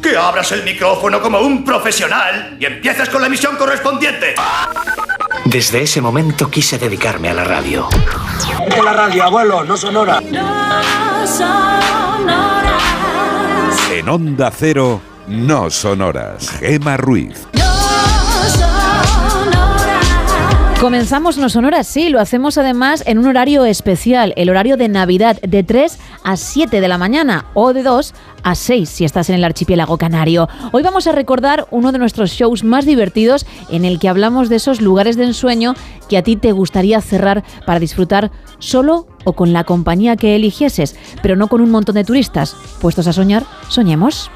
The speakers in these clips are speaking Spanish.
que abras el micrófono como un profesional y empieces con la emisión correspondiente. Desde ese momento quise dedicarme a la radio. De la radio, abuelo, no sonora. En Onda Cero, no sonoras. Gema Ruiz. Comenzamos No Sonoras, sí, lo hacemos además en un horario especial, el horario de Navidad, de 3 a 7 de la mañana o de 2 a 6 si estás en el archipiélago canario. Hoy vamos a recordar uno de nuestros shows más divertidos en el que hablamos de esos lugares de ensueño que a ti te gustaría cerrar para disfrutar solo o con la compañía que eligieses, pero no con un montón de turistas. Puestos a soñar, soñemos.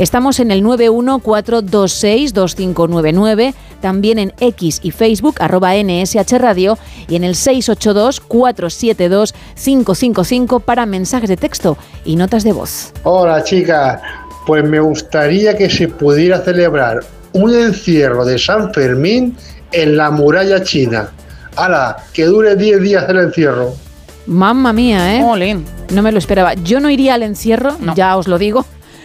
Estamos en el 914262599, también en X y Facebook, arroba NSH Radio, y en el 682472555 para mensajes de texto y notas de voz. Hola chicas, pues me gustaría que se pudiera celebrar un encierro de San Fermín en la muralla china. ¡Hala! Que dure 10 días el encierro. Mamma mía, ¿eh? No me lo esperaba. Yo no iría al encierro, ya os lo digo.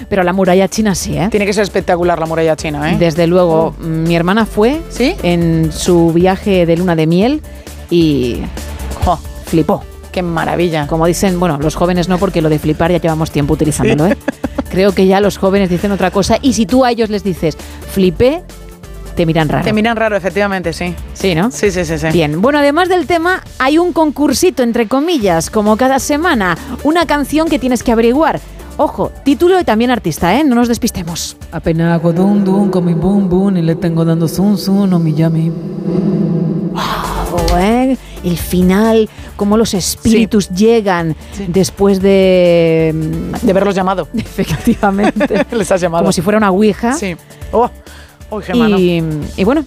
Pero la muralla china sí, ¿eh? Tiene que ser espectacular la muralla china, ¿eh? Desde luego, mi hermana fue ¿Sí? en su viaje de luna de miel y jo, flipó. Qué maravilla. Como dicen, bueno, los jóvenes no, porque lo de flipar ya llevamos tiempo utilizándolo, ¿eh? Creo que ya los jóvenes dicen otra cosa y si tú a ellos les dices flipé, te miran raro. Te miran raro, efectivamente, sí. Sí, ¿no? Sí, sí, sí, sí. Bien, bueno, además del tema, hay un concursito, entre comillas, como cada semana, una canción que tienes que averiguar. Ojo, título y también artista, ¿eh? No nos despistemos. Apenas hago dum dum con mi boom boom y le tengo dando zum zum o mi yami. Wow, ¿eh? El final, cómo los espíritus llegan después de... De verlos llamado. Efectivamente. Les has llamado. Como si fuera una ouija. Sí. Oh, oh y, y bueno,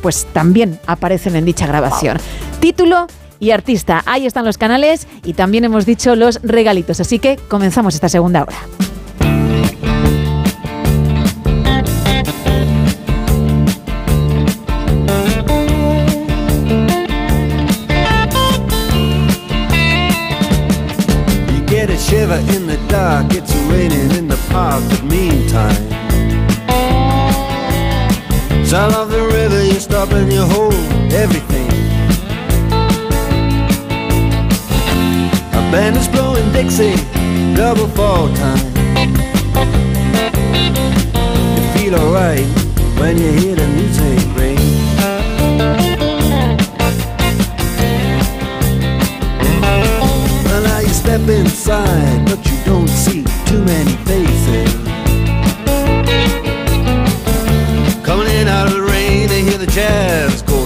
pues también aparecen en dicha grabación. Título y artista. Ahí están los canales y también hemos dicho los regalitos. Así que comenzamos esta segunda hora. Band is blowing Dixie, double fall time. You feel alright when you hear the music ring. Well, now you step inside, but you don't see too many faces. Coming in out of the rain, they hear the jazz go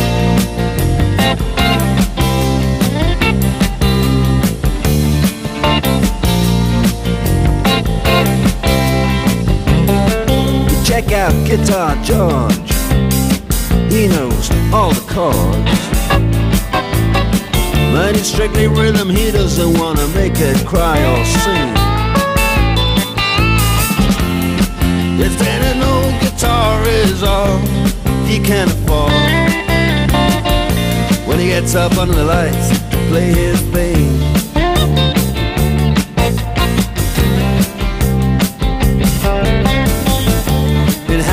Check out Guitar George. He knows all the chords. It's strictly rhythm, he doesn't wanna make it cry or sing. If then old guitar is all he can afford, when he gets up under the lights, play his thing.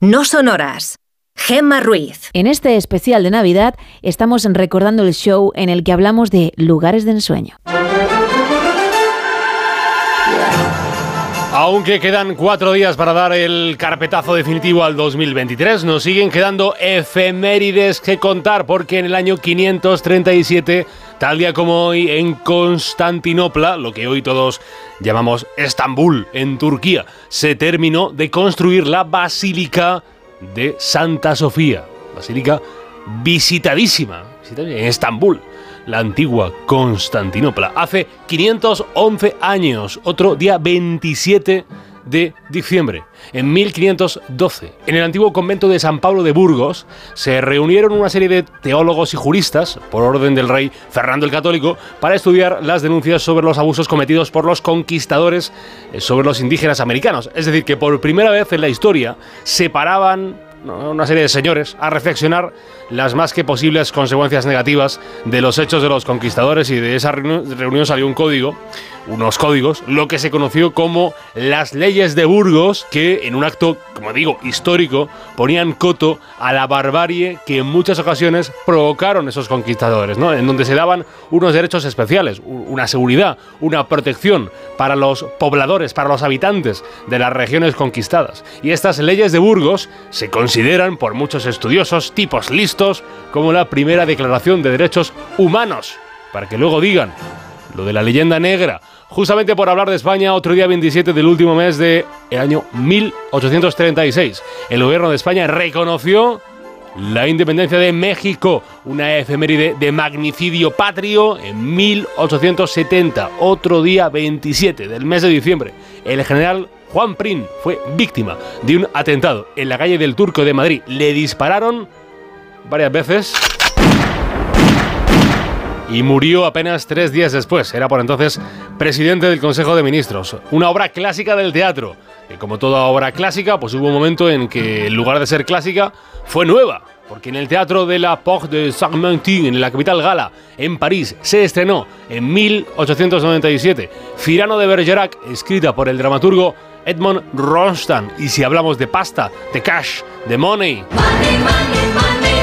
No sonoras. Gemma Ruiz. En este especial de Navidad estamos recordando el show en el que hablamos de lugares de ensueño. Aunque quedan cuatro días para dar el carpetazo definitivo al 2023, nos siguen quedando efemérides que contar porque en el año 537, tal día como hoy, en Constantinopla, lo que hoy todos llamamos Estambul, en Turquía, se terminó de construir la Basílica de Santa Sofía. Basílica visitadísima, en Estambul la antigua Constantinopla. Hace 511 años, otro día 27 de diciembre, en 1512, en el antiguo convento de San Pablo de Burgos, se reunieron una serie de teólogos y juristas, por orden del rey Fernando el Católico, para estudiar las denuncias sobre los abusos cometidos por los conquistadores eh, sobre los indígenas americanos. Es decir, que por primera vez en la historia separaban una serie de señores a reflexionar las más que posibles consecuencias negativas de los hechos de los conquistadores y de esa reunión salió un código, unos códigos, lo que se conoció como las leyes de Burgos, que en un acto, como digo, histórico, ponían coto a la barbarie que en muchas ocasiones provocaron esos conquistadores, ¿no? en donde se daban unos derechos especiales, una seguridad, una protección para los pobladores, para los habitantes de las regiones conquistadas. Y estas leyes de Burgos se consideran por muchos estudiosos tipos listos como la primera declaración de derechos humanos, para que luego digan lo de la leyenda negra, justamente por hablar de España, otro día 27 del último mes del año 1836. El gobierno de España reconoció la independencia de México, una efeméride de magnicidio patrio en 1870, otro día 27 del mes de diciembre. El general Juan Prim fue víctima de un atentado en la calle del Turco de Madrid. Le dispararon varias veces y murió apenas tres días después. Era por entonces presidente del Consejo de Ministros. Una obra clásica del teatro. Que como toda obra clásica, pues hubo un momento en que en lugar de ser clásica, fue nueva. Porque en el Teatro de la Porte de Saint-Martin, en la capital gala, en París, se estrenó en 1897 Cirano de Bergerac, escrita por el dramaturgo Edmond Ronstan. Y si hablamos de pasta, de cash, de money. money, money, money.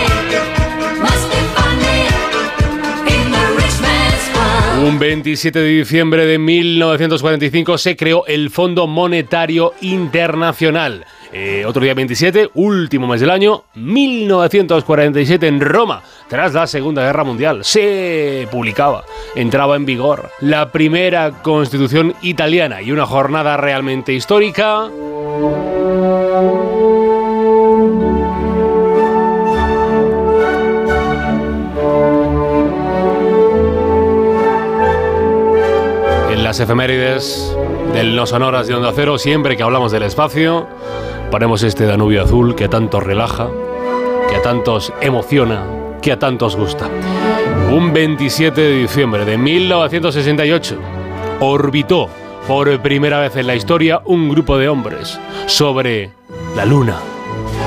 Un 27 de diciembre de 1945 se creó el Fondo Monetario Internacional. Eh, otro día 27, último mes del año, 1947 en Roma, tras la Segunda Guerra Mundial, se publicaba, entraba en vigor la primera constitución italiana y una jornada realmente histórica. las efemérides del No Sonoras de Onda Cero, siempre que hablamos del espacio, ponemos este Danubio azul que a tantos relaja, que a tantos emociona, que a tantos gusta. Un 27 de diciembre de 1968 orbitó por primera vez en la historia un grupo de hombres sobre la Luna,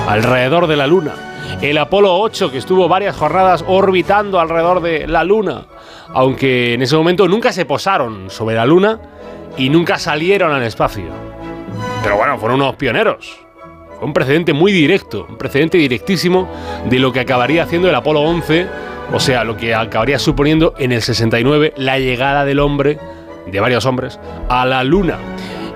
alrededor de la Luna. El Apolo 8, que estuvo varias jornadas orbitando alrededor de la Luna aunque en ese momento nunca se posaron sobre la Luna y nunca salieron al espacio. Pero bueno, fueron unos pioneros. Un precedente muy directo, un precedente directísimo de lo que acabaría haciendo el Apolo 11, o sea, lo que acabaría suponiendo en el 69 la llegada del hombre, de varios hombres, a la Luna.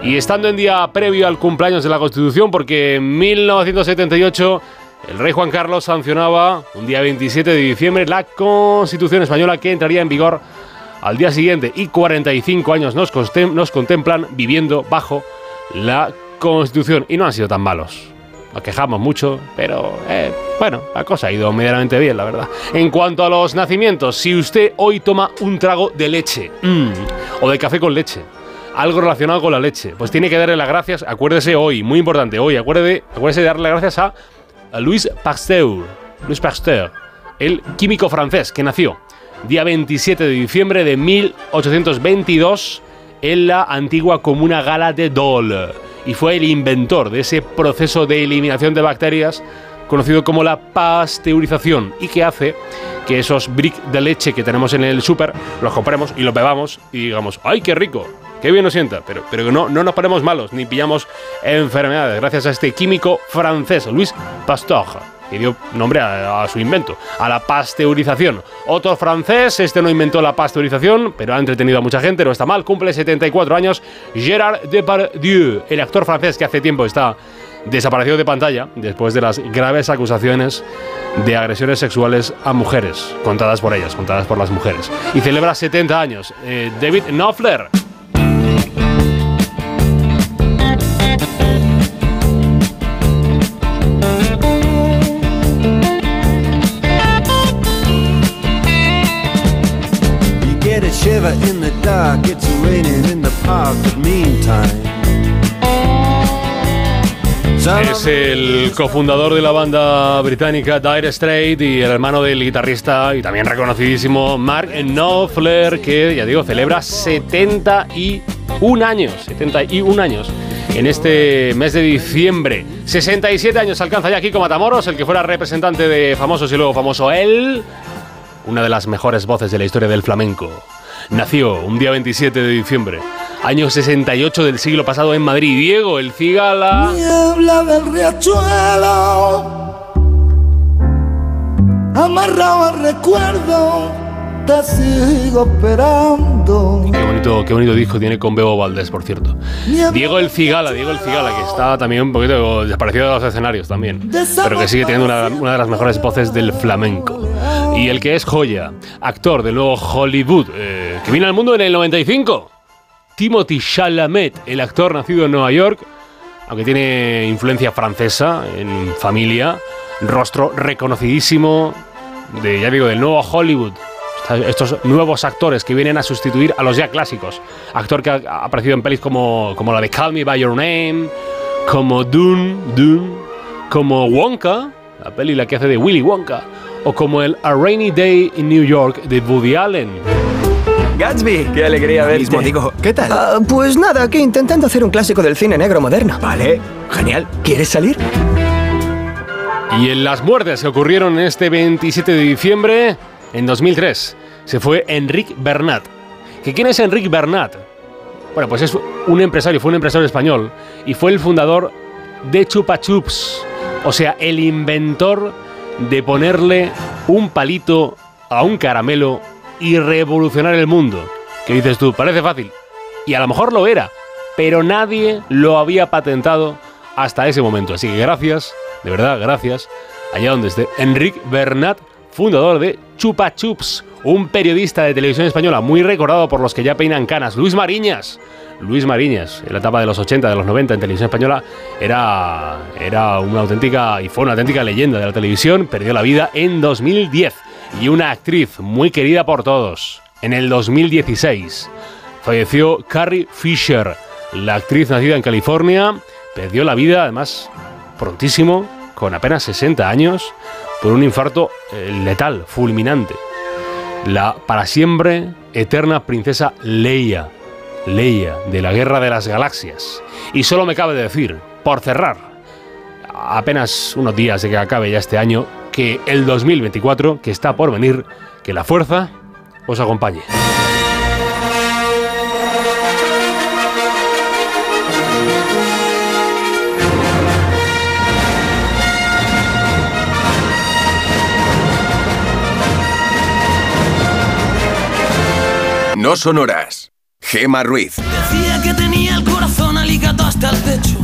Y estando en día previo al cumpleaños de la Constitución, porque en 1978 el rey Juan Carlos sancionaba un día 27 de diciembre la Constitución española que entraría en vigor al día siguiente y 45 años nos, nos contemplan viviendo bajo la Constitución y no han sido tan malos. Nos quejamos mucho, pero eh, bueno, la cosa ha ido medianamente bien, la verdad. En cuanto a los nacimientos, si usted hoy toma un trago de leche mm, o de café con leche, algo relacionado con la leche, pues tiene que darle las gracias, acuérdese hoy, muy importante, hoy, acuérdese, acuérdese de darle las gracias a, a Louis Pasteur, Louis Pasteur, el químico francés que nació día 27 de diciembre de 1822 en la antigua comuna gala de Dole y fue el inventor de ese proceso de eliminación de bacterias conocido como la pasteurización y que hace que esos bricks de leche que tenemos en el súper los compremos y los bebamos y digamos, ¡ay, qué rico! ¡Qué bien nos sienta! Pero, pero no, no nos ponemos malos ni pillamos enfermedades gracias a este químico francés, Louis Pasteur dio nombre a, a, su invento, a la pasteurización. Otro francés, este no inventó la pasteurización, pero ha entretenido a mucha gente, no está mal, cumple 74 años, Gérard Depardieu, el actor francés que hace tiempo está desaparecido de pantalla después de las graves acusaciones de agresiones sexuales a mujeres, contadas por ellas, contadas por las mujeres. Y celebra 70 años. Eh, David Knopfler. Es el cofundador de la banda británica Dire Straits y el hermano del guitarrista y también reconocidísimo Mark Knopfler, que ya digo, celebra 71 años, 71 años en este mes de diciembre. 67 años alcanza ya Kiko Matamoros, el que fuera representante de Famosos y luego famoso él, una de las mejores voces de la historia del flamenco. Nació un día 27 de diciembre, año 68 del siglo pasado en Madrid. Diego, el cigala. Niebla del riachuelo, amarrado al recuerdo, te sigo esperando. Qué bonito, qué bonito disco tiene con Bebo Valdés, por cierto. Diego el Cigala, Diego el Cigala, que está también un poquito desaparecido de los escenarios también, pero que sigue teniendo una, una de las mejores voces del flamenco. Y el que es joya, actor del nuevo Hollywood, eh, que vino al mundo en el 95. Timothy Chalamet, el actor nacido en Nueva York, aunque tiene influencia francesa en familia, rostro reconocidísimo de, ya digo, del nuevo Hollywood. Estos nuevos actores que vienen a sustituir a los ya clásicos. Actor que ha aparecido en pelis como, como la de Call Me By Your Name, como Dune, Dune, como Wonka, la peli la que hace de Willy Wonka, o como el A Rainy Day in New York de Woody Allen. Gatsby, qué alegría verte. Mismo digo, ¿qué tal? Uh, pues nada, que intentando hacer un clásico del cine negro moderno. Vale, genial. ¿Quieres salir? Y en las muertes que ocurrieron este 27 de diciembre, en 2003, se fue Enric Bernat. ¿Que ¿Quién es Enric Bernat? Bueno, pues es un empresario, fue un empresario español y fue el fundador de Chupa Chups, o sea, el inventor de ponerle un palito a un caramelo y revolucionar el mundo. ¿Qué dices tú? Parece fácil. Y a lo mejor lo era, pero nadie lo había patentado hasta ese momento. Así que gracias, de verdad, gracias, allá donde esté, Enric Bernat, fundador de Chupa Chups, un periodista de televisión española muy recordado por los que ya peinan canas, Luis Mariñas. Luis Mariñas, en la etapa de los 80, de los 90 en televisión española, era, era una auténtica y fue una auténtica leyenda de la televisión. Perdió la vida en 2010. Y una actriz muy querida por todos, en el 2016. Falleció Carrie Fisher, la actriz nacida en California. Perdió la vida, además, prontísimo, con apenas 60 años, por un infarto eh, letal, fulminante. La para siempre eterna princesa Leia Leia de la Guerra de las Galaxias. Y solo me cabe decir, por cerrar, apenas unos días de que acabe ya este año, que el 2024, que está por venir, que la fuerza os acompañe. No sonoras. Gema Ruiz. Decía que tenía el corazón alicato hasta el techo.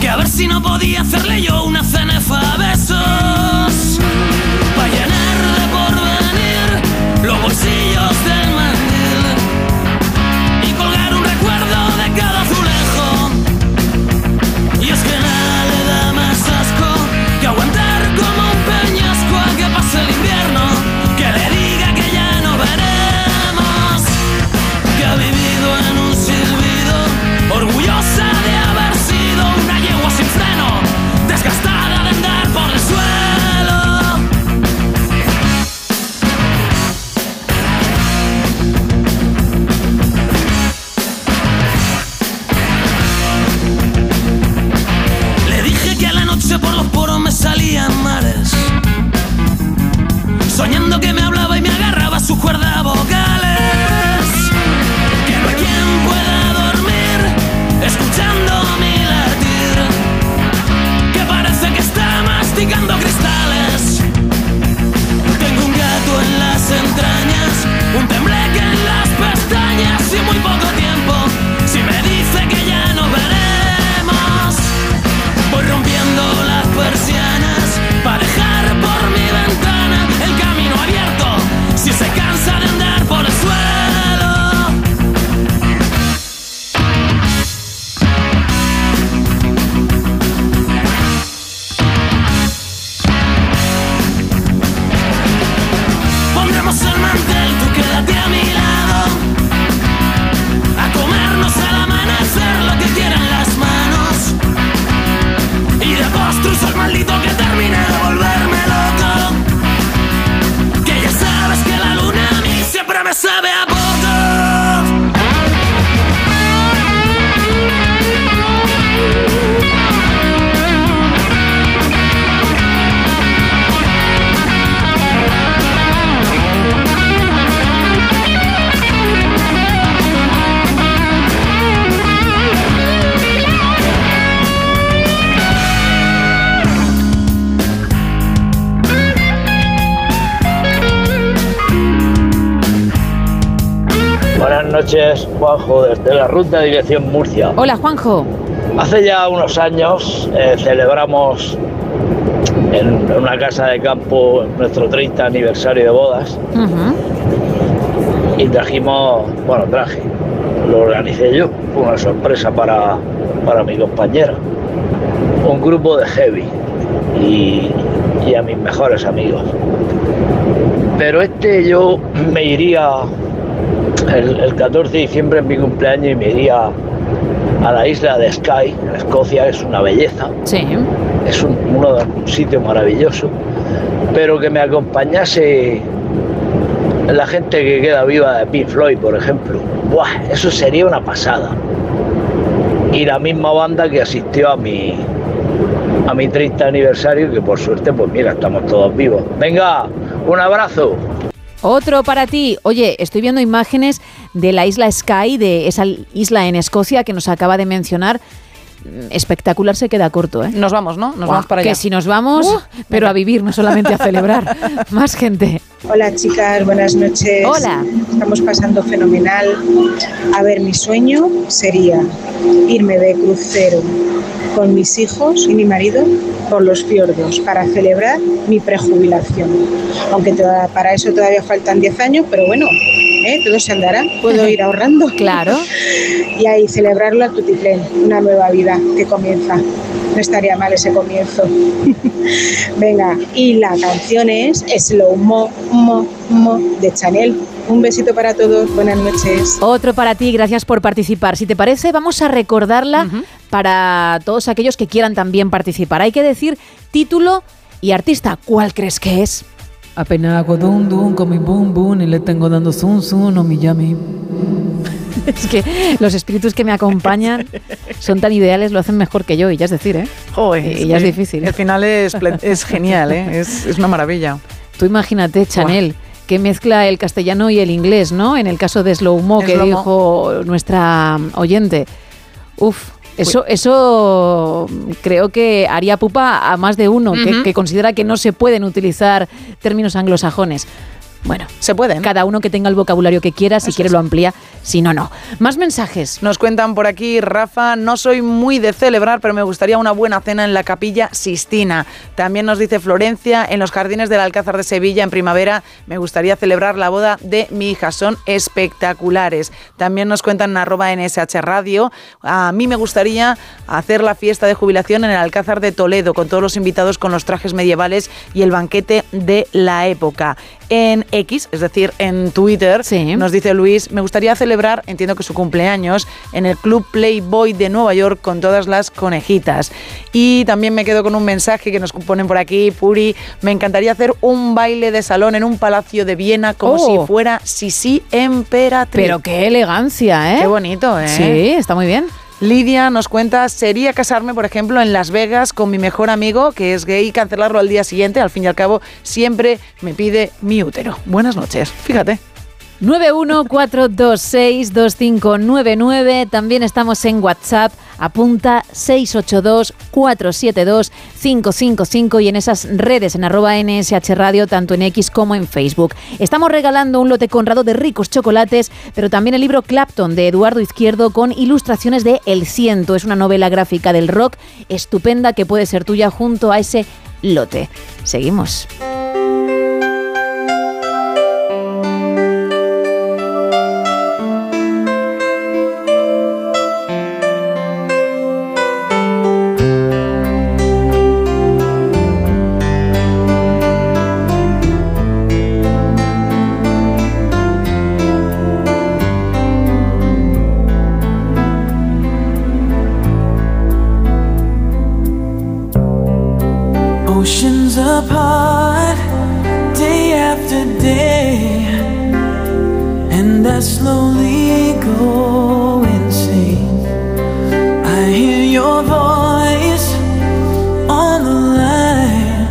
Que a ver si no podía hacerle yo una cenefa a besos. Pa' llenar de porvenir los bolsillos del mandil. Noches, Juanjo, desde la ruta de dirección Murcia. Hola, Juanjo. Hace ya unos años eh, celebramos en una casa de campo nuestro 30 aniversario de bodas y trajimos, bueno, traje, lo organicé yo, fue una sorpresa para, para mi compañera, un grupo de heavy y, y a mis mejores amigos. Pero este yo me iría el, el 14 de diciembre en mi cumpleaños y me iría a la isla de Skye, en Escocia, es una belleza. Sí. Es un, uno de- un sitio maravilloso, pero que me acompañase la gente que queda viva de Pink Floyd, por ejemplo. Buah, eso sería una pasada. Y la misma banda que asistió a mi a mi 30 aniversario, que por suerte, pues mira, estamos todos vivos. Venga, un abrazo. Otro para ti. Oye, estoy viendo imágenes de la isla Skye, de esa isla en Escocia que nos acaba de mencionar. Espectacular se queda corto, ¿eh? Nos vamos, ¿no? Nos vamos para allá. Que si nos vamos, pero a vivir, no solamente a celebrar. Más gente. Hola chicas, buenas noches. Hola. Estamos pasando fenomenal. A ver, mi sueño sería irme de crucero con mis hijos y mi marido por los fiordos para celebrar mi prejubilación. Aunque toda- para eso todavía faltan 10 años, pero bueno, ¿eh? todo se andará. Puedo ir ahorrando. Claro. Y ahí celebrarlo a tutiplén, una nueva vida que comienza. No estaría mal ese comienzo. Venga, y la canción es Slow Mo, Mo, Mo de Chanel. Un besito para todos, buenas noches. Otro para ti, gracias por participar. Si te parece, vamos a recordarla para todos aquellos que quieran también participar. Hay que decir título y artista. ¿Cuál crees que es? Apenas hago dum dum con mi boom boom y le tengo dando zum zum o mi yami. Es que los espíritus que me acompañan son tan ideales, lo hacen mejor que yo, y ya es decir, ¿eh? Joder, y ya es difícil. El final es, genial, ¿eh? Es, es una maravilla. Tú imagínate, Chanel, que mezcla el castellano y el inglés, ¿no? En el caso de Slow Mo, que dijo nuestra oyente. Uf, eso, eso creo que haría pupa a más de uno que, que considera que no se pueden utilizar términos anglosajones. Bueno, se pueden. Cada uno que tenga el vocabulario que quiera, si quiere lo amplía, si no, no. Más mensajes. Nos cuentan por aquí, Rafa, no soy muy de celebrar, pero me gustaría una buena cena en la capilla Sistina. También nos dice Florencia, en los jardines del Alcázar de Sevilla en primavera, me gustaría celebrar la boda de mi hija, son espectaculares. También nos cuentan en arroba NSH Radio, a mí me gustaría hacer la fiesta de jubilación en el Alcázar de Toledo, con todos los invitados con los trajes medievales y el banquete de la época. En X, es decir, en Twitter, nos dice Luis, me gustaría celebrar, entiendo que su cumpleaños, en el Club Playboy de Nueva York con todas las conejitas. Y también me quedo con un mensaje que nos ponen por aquí, Puri, me encantaría hacer un baile de salón en un palacio de Viena como Oh. si fuera Sisi Emperatriz. Pero qué elegancia, ¿eh? Qué bonito, ¿eh? Sí, está muy bien. Lidia nos cuenta, sería casarme, por ejemplo, en Las Vegas con mi mejor amigo, que es gay, y cancelarlo al día siguiente. Al fin y al cabo, siempre me pide mi útero. Buenas noches. Fíjate. 914262599. También estamos en WhatsApp. Apunta 682-472-555 y en esas redes en arroba NSH Radio, tanto en X como en Facebook. Estamos regalando un lote conrado de ricos chocolates, pero también el libro Clapton de Eduardo Izquierdo con ilustraciones de El Ciento. Es una novela gráfica del rock estupenda que puede ser tuya junto a ese lote. Seguimos. Apart, day after day, and I slowly go insane. I hear your voice on the line,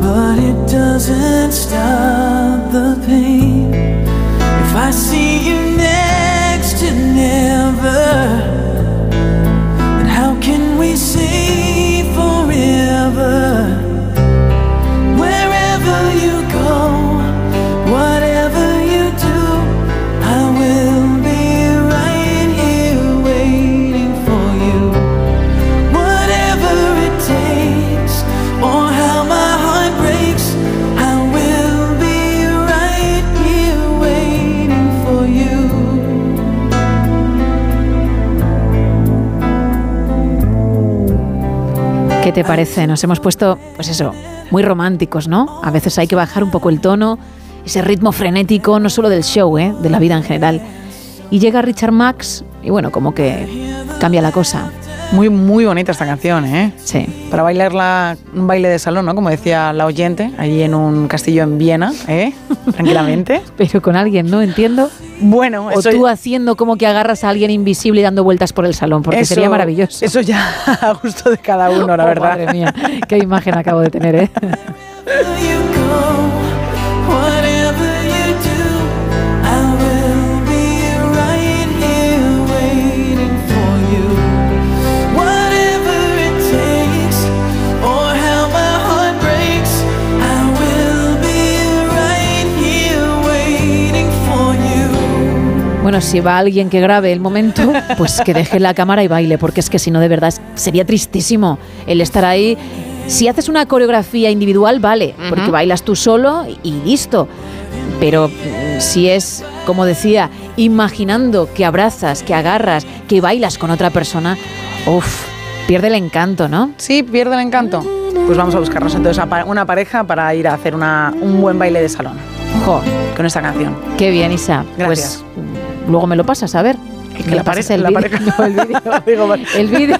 but it doesn't stop te parece? Nos hemos puesto, pues eso, muy románticos, ¿no? A veces hay que bajar un poco el tono, ese ritmo frenético, no solo del show, ¿eh? de la vida en general. Y llega Richard Max y bueno, como que cambia la cosa. Muy, muy bonita esta canción, ¿eh? Sí. Para bailarla, un baile de salón, ¿no? Como decía la oyente, allí en un castillo en Viena, ¿eh? Tranquilamente. Pero con alguien, ¿no? Entiendo. Bueno, O eso, tú haciendo como que agarras a alguien invisible y dando vueltas por el salón, porque eso- sería maravilloso. Eso ya a gusto de cada uno, la Oh, verdad. Madre mía, qué imagen acabo de tener, ¿eh? Bueno, si va alguien que grabe el momento, pues que deje la cámara y baile, porque es que si no, de verdad, sería tristísimo el estar ahí. Si haces una coreografía individual, vale, porque bailas tú solo y listo. Pero mm, si es, como decía, imaginando que abrazas, que agarras, que bailas con otra persona, uff, pierde el encanto, ¿no? Sí, pierde el encanto. Pues vamos a buscarnos entonces a una pareja para ir a hacer una, un buen baile de salón. Jo, Con esta canción. qué bien, Isa. Gracias. Pues mm, luego me lo pasas, a ver. Que la pasas pareja- el la vídeo. pareja- No, el vídeo. Digo. El vídeo.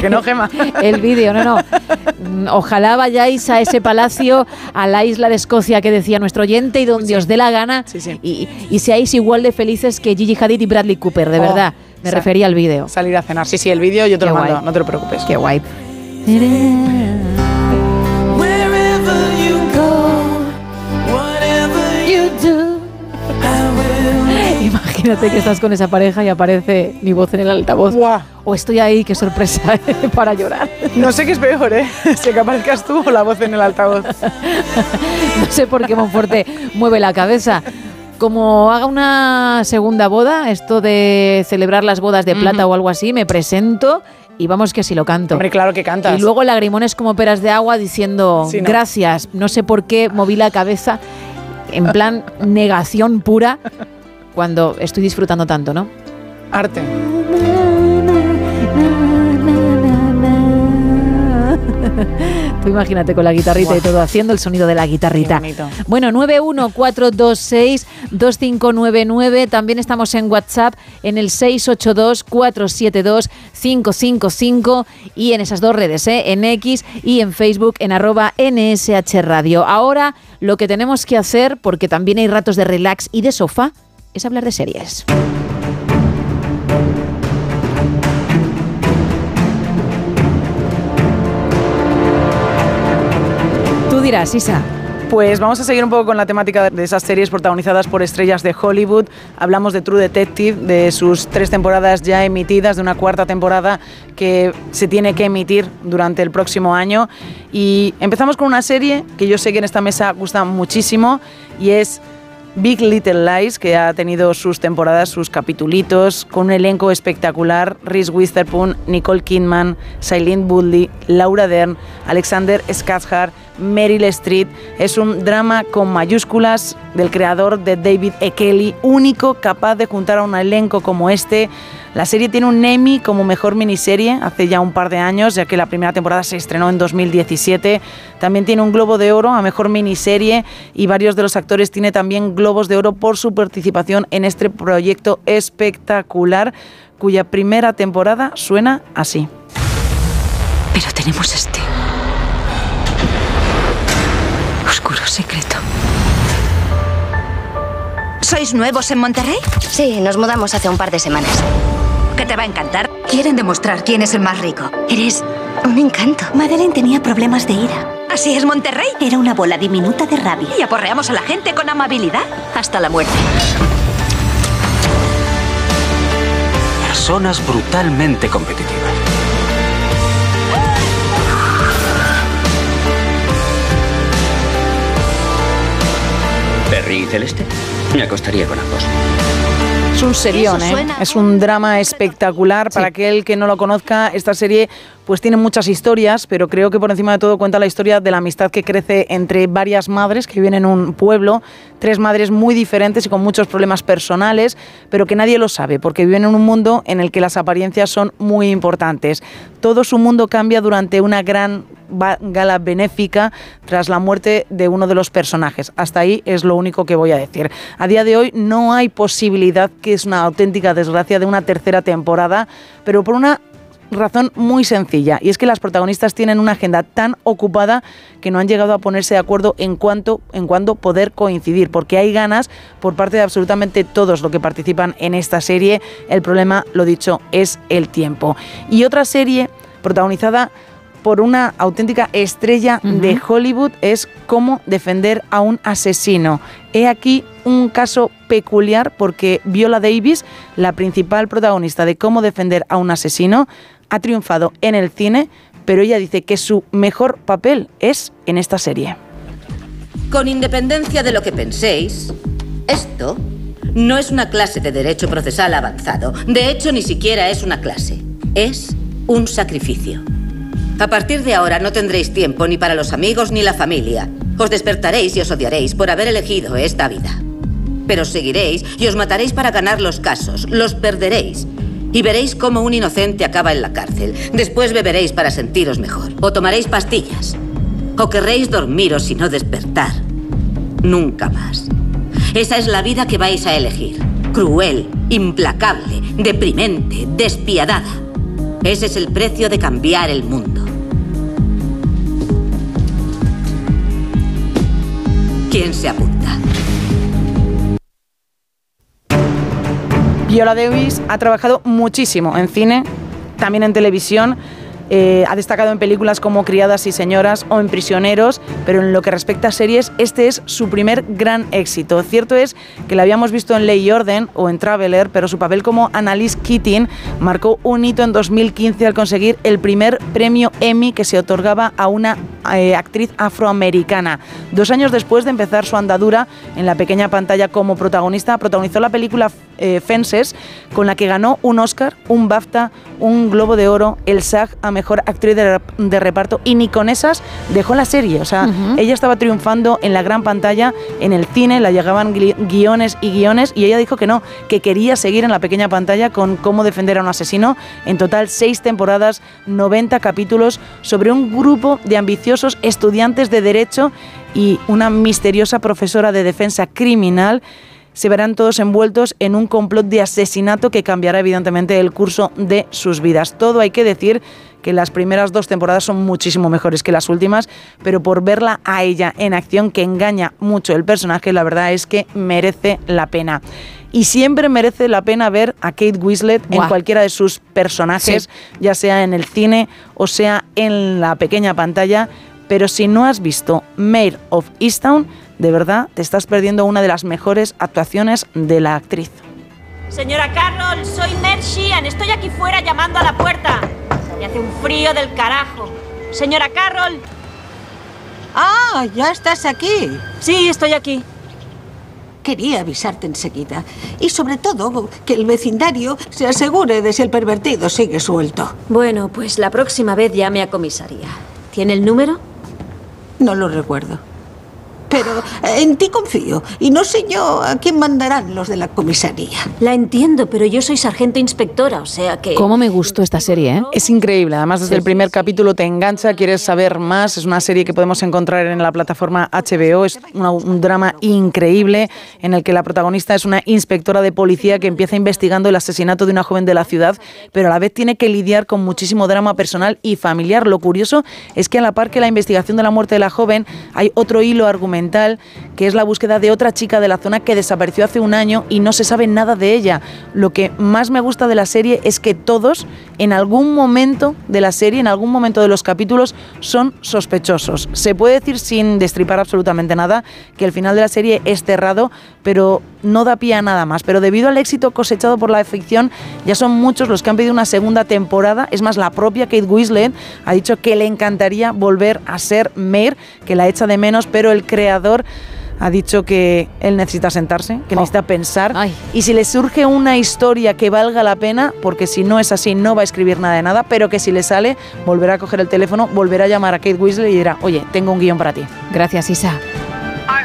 Que no, Gema. El vídeo, no, no. Mm, Ojalá vayáis a ese palacio, a la isla de Escocia que decía nuestro oyente y donde os dé la gana Y, y seáis igual de felices que Gigi Hadid y Bradley Cooper, de Oh, verdad. Me refería al vídeo. Salir a cenar. Sí, sí, el vídeo yo te Qué lo mando, guay. no te lo preocupes. Qué guay. Imagínate que estás con esa pareja y aparece mi voz en el altavoz. O estoy ahí, qué sorpresa, para llorar. No sé qué es peor, ¿eh? Si que aparezcas tú o la voz en el altavoz. No sé por qué Monforte mueve la cabeza. Como haga una segunda boda, esto de celebrar las bodas de plata o algo así, me presento y vamos que si lo canto. Hombre, claro que cantas. Y luego lagrimones como peras de agua diciendo Sí, ¿no? gracias. No sé por qué moví la cabeza en plan negación pura cuando estoy disfrutando tanto, ¿no? Arte. Tú imagínate con la guitarrita y todo haciendo el sonido de la guitarrita. Bueno, 914262599. También estamos en WhatsApp en el 682472555 y en esas dos redes, ¿eh? en X y en Facebook en arroba NSH Radio. Ahora lo que tenemos que hacer, porque también hay ratos de relax y de sofá, es hablar de series. Tú dirás, Isa. Pues vamos a seguir un poco con la temática de esas series protagonizadas por estrellas de Hollywood. Hablamos de True Detective, de sus tres temporadas ya emitidas, de una cuarta temporada que se tiene que emitir durante el próximo año. Y empezamos con una serie que yo sé que en esta mesa gusta muchísimo y es Big Little Lies, que ha tenido sus temporadas, sus capitulitos, con un elenco espectacular. Reese Witherspoon, Nicole Kidman, Shailene Woodley, Laura Dern, Alexander Skarsgård, Meryl Streep. Es un drama con mayúsculas del creador de David E. Kelly, único capaz de juntar a un elenco como este. La serie tiene un Emmy como mejor miniserie hace ya un par de años, ya que la primera temporada se estrenó en 2017. También tiene un Globo de Oro a mejor miniserie y varios de los actores tienen también Globos de Oro por su participación en este proyecto espectacular, cuya primera temporada suena así. Pero tenemos este oscuro secreto. ¿Sois nuevos en Monterrey? Sí, nos mudamos hace un par de semanas. Que te va a encantar. Quieren demostrar quién es el más rico. Eres un encanto. Madeleine tenía problemas de ira. ¿Así es Monterrey? Era una bola diminuta de rabia. Y aporreamos a la gente con amabilidad. Hasta la muerte. Personas brutalmente competitivas. ¿Perry y Celeste? Me acostaría con ambos. Es un serión, ¿eh? es un drama espectacular. Para aquel que no lo conozca, esta serie pues tiene muchas historias, pero creo que por encima de todo cuenta la historia de la amistad que crece entre varias madres que viven en un pueblo, tres madres muy diferentes y con muchos problemas personales, pero que nadie lo sabe, porque viven en un mundo en el que las apariencias son muy importantes. Todo su mundo cambia durante una gran gala benéfica tras la muerte de uno de los personajes. Hasta ahí es lo único que voy a decir. A día de hoy no hay posibilidad, que es una auténtica desgracia, de una tercera temporada, pero por una razón muy sencilla y es que las protagonistas tienen una agenda tan ocupada que no han llegado a ponerse de acuerdo en cuanto en cuándo poder coincidir porque hay ganas por parte de absolutamente todos los que participan en esta serie. El problema lo dicho es el tiempo. Y otra serie protagonizada por una auténtica estrella de Hollywood es cómo defender a un asesino. He aquí un caso peculiar porque Viola Davis, la principal protagonista de cómo defender a un asesino, ha triunfado en el cine, pero ella dice que su mejor papel es en esta serie. Con independencia de lo que penséis, esto no es una clase de derecho procesal avanzado. De hecho, ni siquiera es una clase. Es un sacrificio. A partir de ahora no tendréis tiempo ni para los amigos ni la familia. Os despertaréis y os odiaréis por haber elegido esta vida. Pero seguiréis y os mataréis para ganar los casos. Los perderéis. Y veréis cómo un inocente acaba en la cárcel. Después beberéis para sentiros mejor. O tomaréis pastillas. O querréis dormiros y no despertar. Nunca más. Esa es la vida que vais a elegir. Cruel, implacable, deprimente, despiadada. Ese es el precio de cambiar el mundo. ¿Quién se apunta? Viola Davis ha trabajado muchísimo en cine, también en televisión. eh, ha destacado en películas como Criadas y Señoras o en Prisioneros, pero en lo que respecta a series, este es su primer gran éxito. Cierto es que la habíamos visto en Ley y Orden o en Traveler, pero su papel como Annalise Keating marcó un hito en 2015 al conseguir el primer premio Emmy que se otorgaba a una eh, actriz afroamericana. Dos años después de empezar su andadura en la pequeña pantalla como protagonista, protagonizó la película eh, Fences, con la que ganó un Oscar, un BAFTA, un Globo de Oro, el SAG a Mejor Actriz de, rep- de Reparto, y ni con esas dejó la serie. O sea, ella estaba triunfando en la gran pantalla, en el cine, la llegaban gui- guiones y guiones, y ella dijo que no, que quería seguir en la pequeña pantalla con cómo defender a un asesino. En total, seis temporadas, 90 capítulos sobre un grupo de ambiciosos estudiantes de Derecho y una misteriosa profesora de defensa criminal se verán todos envueltos en un complot de asesinato que cambiará evidentemente el curso de sus vidas. Todo hay que decir que las primeras dos temporadas son muchísimo mejores que las últimas, pero por verla a ella en acción que engaña mucho el personaje, la verdad es que merece la pena. Y siempre merece la pena ver a Kate Winslet en cualquiera de sus personajes, ya sea en el cine o sea en la pequeña pantalla. Pero si no has visto Mayor of Easttown, de verdad te estás perdiendo una de las mejores actuaciones de la actriz. Señora Carroll, soy Sheehan. Estoy aquí fuera llamando a la puerta. Me hace un frío del carajo. Señora Carroll. Ah, ya estás aquí. Sí, estoy aquí. Quería avisarte enseguida. Y sobre todo, que el vecindario se asegure de si el pervertido sigue suelto. Bueno, pues la próxima vez llame a comisaría. ¿Tiene el número? No lo recuerdo. Pero eh, en ti confío. Y no sé yo a quién mandarán los de la comisaría. La entiendo, pero yo soy sargento inspectora, o sea que... ¿Cómo me gustó esta serie, eh? Es increíble, además desde el primer capítulo te engancha, quieres saber más, es una serie que podemos encontrar en la plataforma HBO, es una- un drama increíble en el que la protagonista es una inspectora de policía que empieza investigando el asesinato de una joven de la ciudad, pero a la vez tiene que lidiar con muchísimo drama personal y familiar. Lo curioso es que a la par que la investigación de la muerte de la joven, hay otro hilo argumental que es la búsqueda de otra chica de la zona que desapareció hace un año y no se sabe nada de ella. Lo que más me gusta de la serie es que todos, en algún momento de la serie, en algún momento de los capítulos, son sospechosos. Se puede decir sin destripar absolutamente nada que el final de la serie es cerrado, pero no da pie a nada más. Pero debido al éxito cosechado por la ficción, ya son muchos los que han pedido una segunda temporada. Es más, la propia Kate Winslet ha dicho que le encantaría volver a ser Mayor, que la echa de menos, pero el creador ha dicho que él necesita sentarse, que Oh. necesita pensar. Y si le surge una historia que valga la pena, porque si no es así, no va a escribir nada de nada, pero que si le sale, volverá a coger el teléfono, volverá a llamar a Kate Weasley y dirá, oye, tengo un guion para ti. Gracias, Isa. I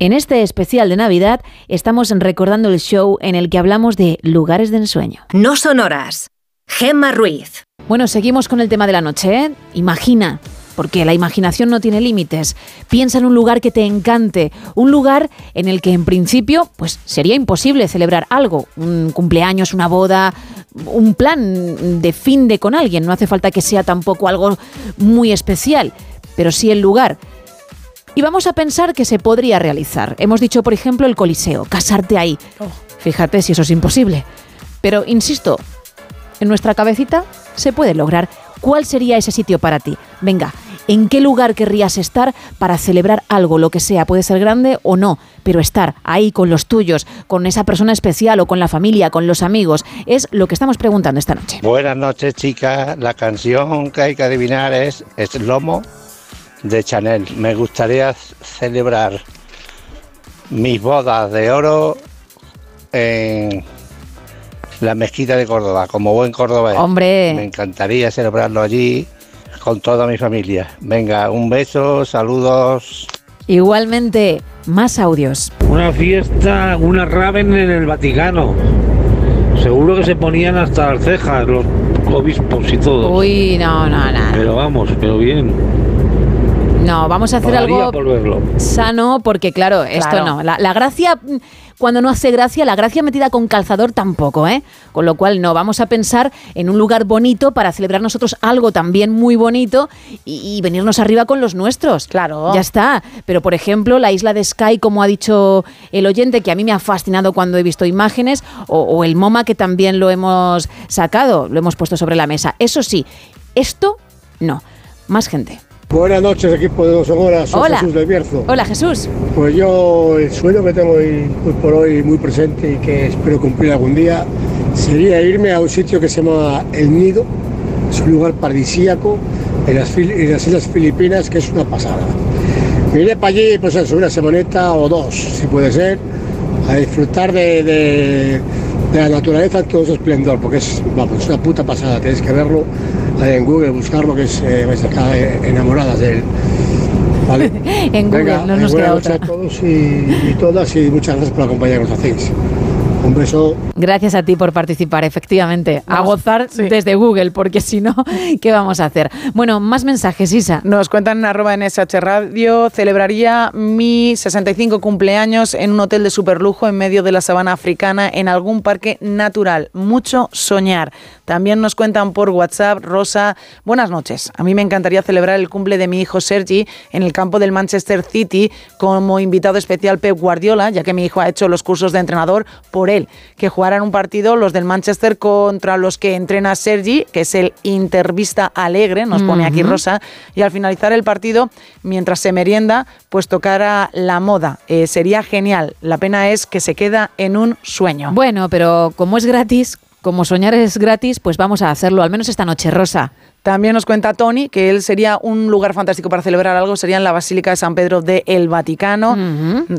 En este especial de Navidad estamos recordando el show en el que hablamos de lugares de ensueño. No son horas. Gemma Ruiz. Bueno, seguimos con el tema de la noche. ¿eh? Imagina, porque la imaginación no tiene límites. Piensa en un lugar que te encante, un lugar en el que en principio pues sería imposible celebrar algo, un cumpleaños, una boda, un plan de fin de con alguien. No hace falta que sea tampoco algo muy especial, pero sí el lugar. Y vamos a pensar que se podría realizar. Hemos dicho, por ejemplo, el Coliseo, casarte ahí. Fíjate si eso es imposible. Pero, insisto, en nuestra cabecita se puede lograr. ¿Cuál sería ese sitio para ti? Venga, ¿en qué lugar querrías estar para celebrar algo, lo que sea? Puede ser grande o no, pero estar ahí con los tuyos, con esa persona especial o con la familia, con los amigos, es lo que estamos preguntando esta noche. Buenas noches, chicas. La canción que hay que adivinar es, es Lomo de Chanel. Me gustaría celebrar mis bodas de oro en la mezquita de Córdoba, como buen cordobés. Hombre. Me encantaría celebrarlo allí con toda mi familia. Venga, un beso, saludos. Igualmente, más audios. Una fiesta, una raven en el Vaticano. Seguro que se ponían hasta las cejas los obispos y todo. Uy, no, no, no. Pero vamos, pero bien. No, vamos a hacer Pagaría algo por sano porque, claro, esto no. La, la gracia, cuando no hace gracia, la gracia metida con calzador tampoco, ¿eh? Con lo cual, no, vamos a pensar en un lugar bonito para celebrar nosotros algo también muy bonito y, y venirnos arriba con los nuestros. Claro. Ya está. Pero, por ejemplo, la isla de Sky, como ha dicho el oyente, que a mí me ha fascinado cuando he visto imágenes, o, o el MoMA, que también lo hemos sacado, lo hemos puesto sobre la mesa. Eso sí, esto no. Más gente. Buenas noches, equipo de Dos Horas. Hola. Jesús del Bierzo. Hola, Jesús. Pues yo, el sueño que tengo hoy, hoy por hoy muy presente y que espero cumplir algún día sería irme a un sitio que se llama El Nido. Es un lugar paradisíaco en las, Fil- en las Islas Filipinas que es una pasada. Me iré para allí, pues eso, una semanita o dos, si puede ser, a disfrutar de, de- de la naturaleza todo su esplendor, porque es, vamos, una puta pasada, tenéis que verlo ahí en Google, buscarlo, que es, eh, estar eh, enamoradas de él. ¿Vale? En Google, Venga, no nos buenas queda otra. a todos y, y todas y muchas gracias por acompañarnos hacéis. Un beso. Gracias a ti por participar, efectivamente. A gozar desde Google, porque si no, ¿qué vamos a hacer? Bueno, más mensajes, Isa. Nos cuentan en arroba NSH Radio, celebraría mi 65 cumpleaños en un hotel de superlujo en medio de la sabana africana en algún parque natural. Mucho soñar. También nos cuentan por WhatsApp, Rosa, buenas noches. A mí me encantaría celebrar el cumple de mi hijo Sergi en el campo del Manchester City como invitado especial Pep Guardiola, ya que mi hijo ha hecho los cursos de entrenador por él. Que jugaran un partido los del Manchester contra los que entrena Sergi, que es el Intervista Alegre, nos pone aquí. Rosa, y al finalizar el partido, mientras se merienda, pues tocara la moda. Eh, sería genial. La pena es que se queda en un sueño. Bueno, pero como es gratis, como soñar es gratis, pues vamos a hacerlo, al menos esta noche, Rosa. También nos cuenta Tony que él sería un lugar fantástico para celebrar algo, sería en la Basílica de San Pedro de El Vaticano.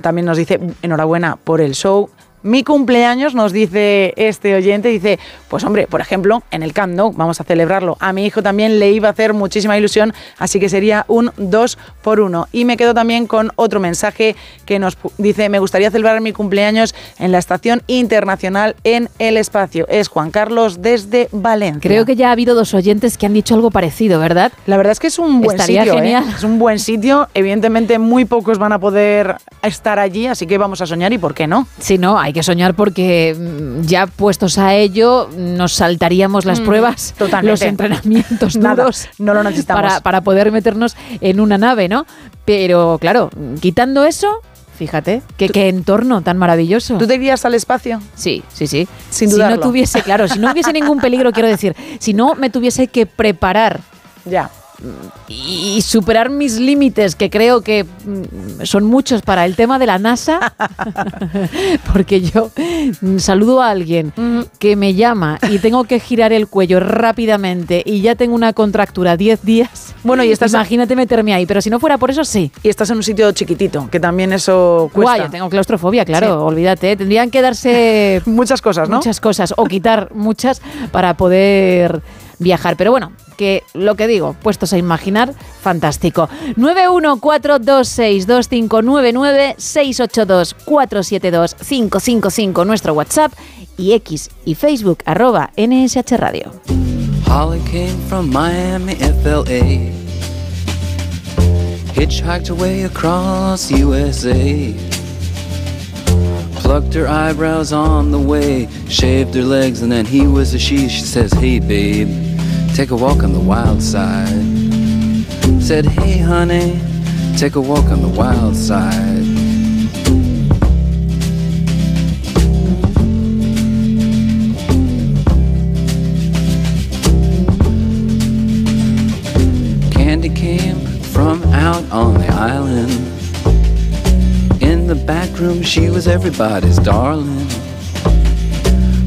También nos dice enhorabuena por el show. Mi cumpleaños, nos dice este oyente, dice, pues hombre, por ejemplo, en el Camp Nou, vamos a celebrarlo. A mi hijo también le iba a hacer muchísima ilusión, así que sería un 2 por 1. Y me quedo también con otro mensaje que nos dice, me gustaría celebrar mi cumpleaños en la Estación Internacional en el Espacio. Es Juan Carlos desde Valencia. Creo que ya ha habido dos oyentes que han dicho algo parecido, ¿verdad? La verdad es que es un buen Estaría sitio. ¿eh? genial. Es un buen sitio. Evidentemente, muy pocos van a poder estar allí, así que vamos a soñar y por qué no. No, hay que soñar porque mm, ya puestos a ello nos saltaríamos las Mm, pruebas, totalmente. los entrenamientos Nada, duros. no lo necesitamos. Para, para poder meternos en una nave, ¿no? Pero claro, quitando eso, fíjate, que qué entorno tan maravilloso. ¿Tú te irías al espacio? Sí, sí, sí. Sin si dudarlo. no tuviese, claro, si no hubiese ningún peligro, quiero decir, si no me tuviese que preparar Ya. Y, superar mis límites, que creo que mm, son muchos para el tema de la NASA, porque yo mm, saludo a alguien que me llama y tengo que girar el cuello rápidamente y ya tengo una contractura 10 días. Bueno, y estás- Imagínate meterme ahí, pero si no fuera por eso, sí. Y estás en un sitio chiquitito, que también eso cuesta. Guay, yo tengo claustrofobia, claro, Sí. olvídate. Tendrían que darse muchas cosas, ¿no? Muchas cosas, o quitar muchas para poder viajar. Pero bueno, que lo que digo, puestos a imaginar, fantástico. 914262599 682472555 nuestro WhatsApp y X y Facebook arroba NSH Radio. Holly came from Miami, FLA. Hitchhiked her way across USA. Plucked her eyebrows on the way, shaved her legs, and then he was a she. She says, Hey, babe, take a walk on the wild side. Said, Hey, honey, take a walk on the wild side. Candy came from out on the island. In the back room, she was everybody's darling.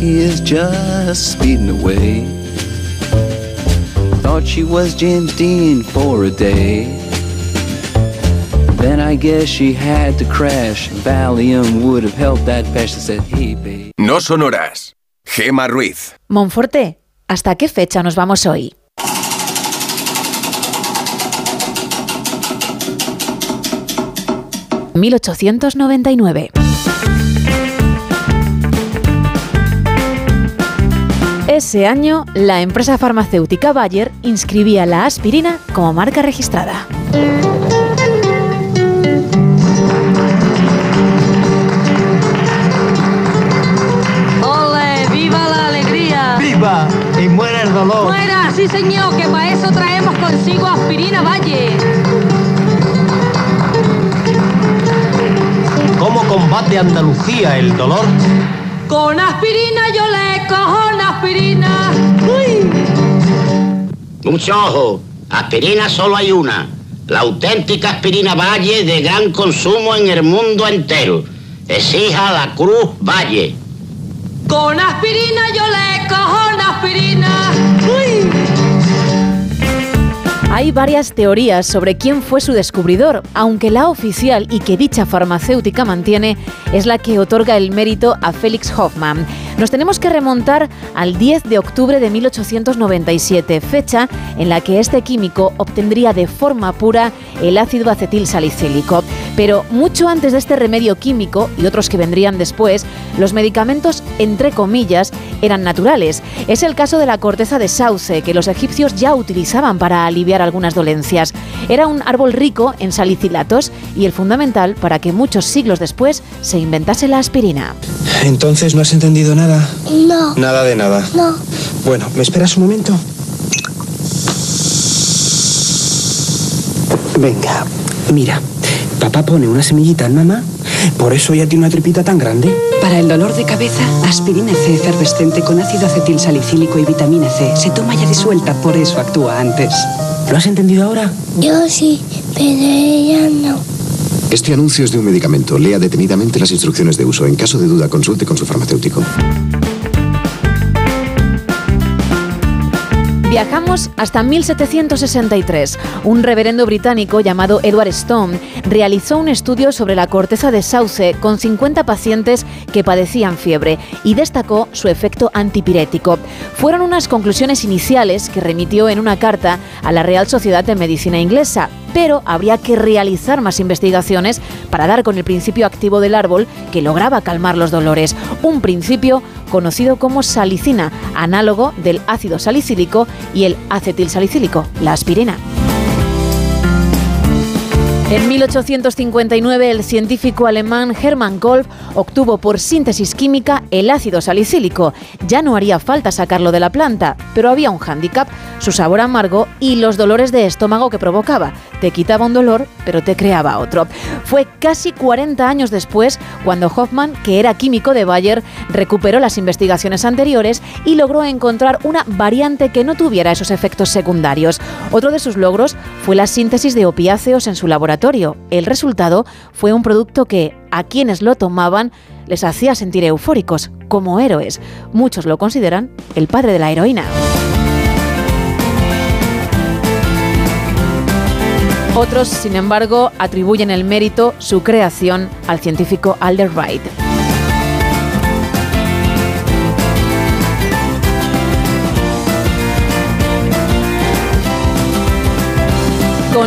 Jackie is just speeding away. Thought she was James Dean for a day. Then I guess she had to crash. Valium would have helped that patch. Said, hey, babe. No son horas. Gema Ruiz. Monforte, ¿hasta qué fecha nos vamos hoy? ...1899. Ese año, la empresa farmacéutica Bayer inscribía la aspirina como marca registrada. ¡Ole! ¡Viva la alegría! ¡Viva! Y muera el dolor. ¡Fuera! Sí, señor, que para eso traemos consigo aspirina Valle. ¿Cómo combate Andalucía el dolor. Con aspirina yo le cojo aspirina. Uy. Mucho ojo, aspirina solo hay una. La auténtica aspirina Valle de gran consumo en el mundo entero. Exija la Cruz Valle. Con aspirina yo le cojo una aspirina. Uy. Hay varias teorías sobre quién fue su descubridor, aunque la oficial y que dicha farmacéutica mantiene es la que otorga el mérito a Félix Hoffman. Nos tenemos que remontar al 10 de octubre de 1897, fecha en la que este químico obtendría de forma pura el ácido acetil salicílico. Pero mucho antes de este remedio químico y otros que vendrían después, los medicamentos, entre comillas, eran naturales. Es el caso de la corteza de sauce, que los egipcios ya utilizaban para aliviar algunas dolencias. Era un árbol rico en salicilatos y el fundamental para que muchos siglos después se inventase la aspirina. Entonces, ¿no has entendido nada? No. Nada de nada. No. Bueno, ¿me esperas un momento? Venga, mira. Papá pone una semillita en mamá, por eso ya tiene una tripita tan grande. Para el dolor de cabeza, aspirina C efervescente con ácido acetil salicílico y vitamina C. Se toma ya disuelta, por eso actúa antes. ¿Lo has entendido ahora? Yo sí, pero ella no. Este anuncio es de un medicamento. Lea detenidamente las instrucciones de uso. En caso de duda, consulte con su farmacéutico. Viajamos hasta 1763. Un reverendo británico llamado Edward Stone realizó un estudio sobre la corteza de sauce con 50 pacientes que padecían fiebre y destacó su efecto antipirético. Fueron unas conclusiones iniciales que remitió en una carta a la Real Sociedad de Medicina Inglesa, pero habría que realizar más investigaciones para dar con el principio activo del árbol que lograba calmar los dolores. Un principio conocido como salicina, análogo del ácido salicílico y el acetilsalicílico, la aspirina. En 1859 el científico alemán Hermann Kolb obtuvo por síntesis química el ácido salicílico. Ya no haría falta sacarlo de la planta, pero había un hándicap, su sabor amargo y los dolores de estómago que provocaba. Te quitaba un dolor, pero te creaba otro. Fue casi 40 años después cuando Hoffmann, que era químico de Bayer, recuperó las investigaciones anteriores y logró encontrar una variante que no tuviera esos efectos secundarios. Otro de sus logros fue la síntesis de opiáceos en su laboratorio. El resultado fue un producto que a quienes lo tomaban les hacía sentir eufóricos, como héroes. Muchos lo consideran el padre de la heroína. Otros, sin embargo, atribuyen el mérito, su creación, al científico Alder Wright.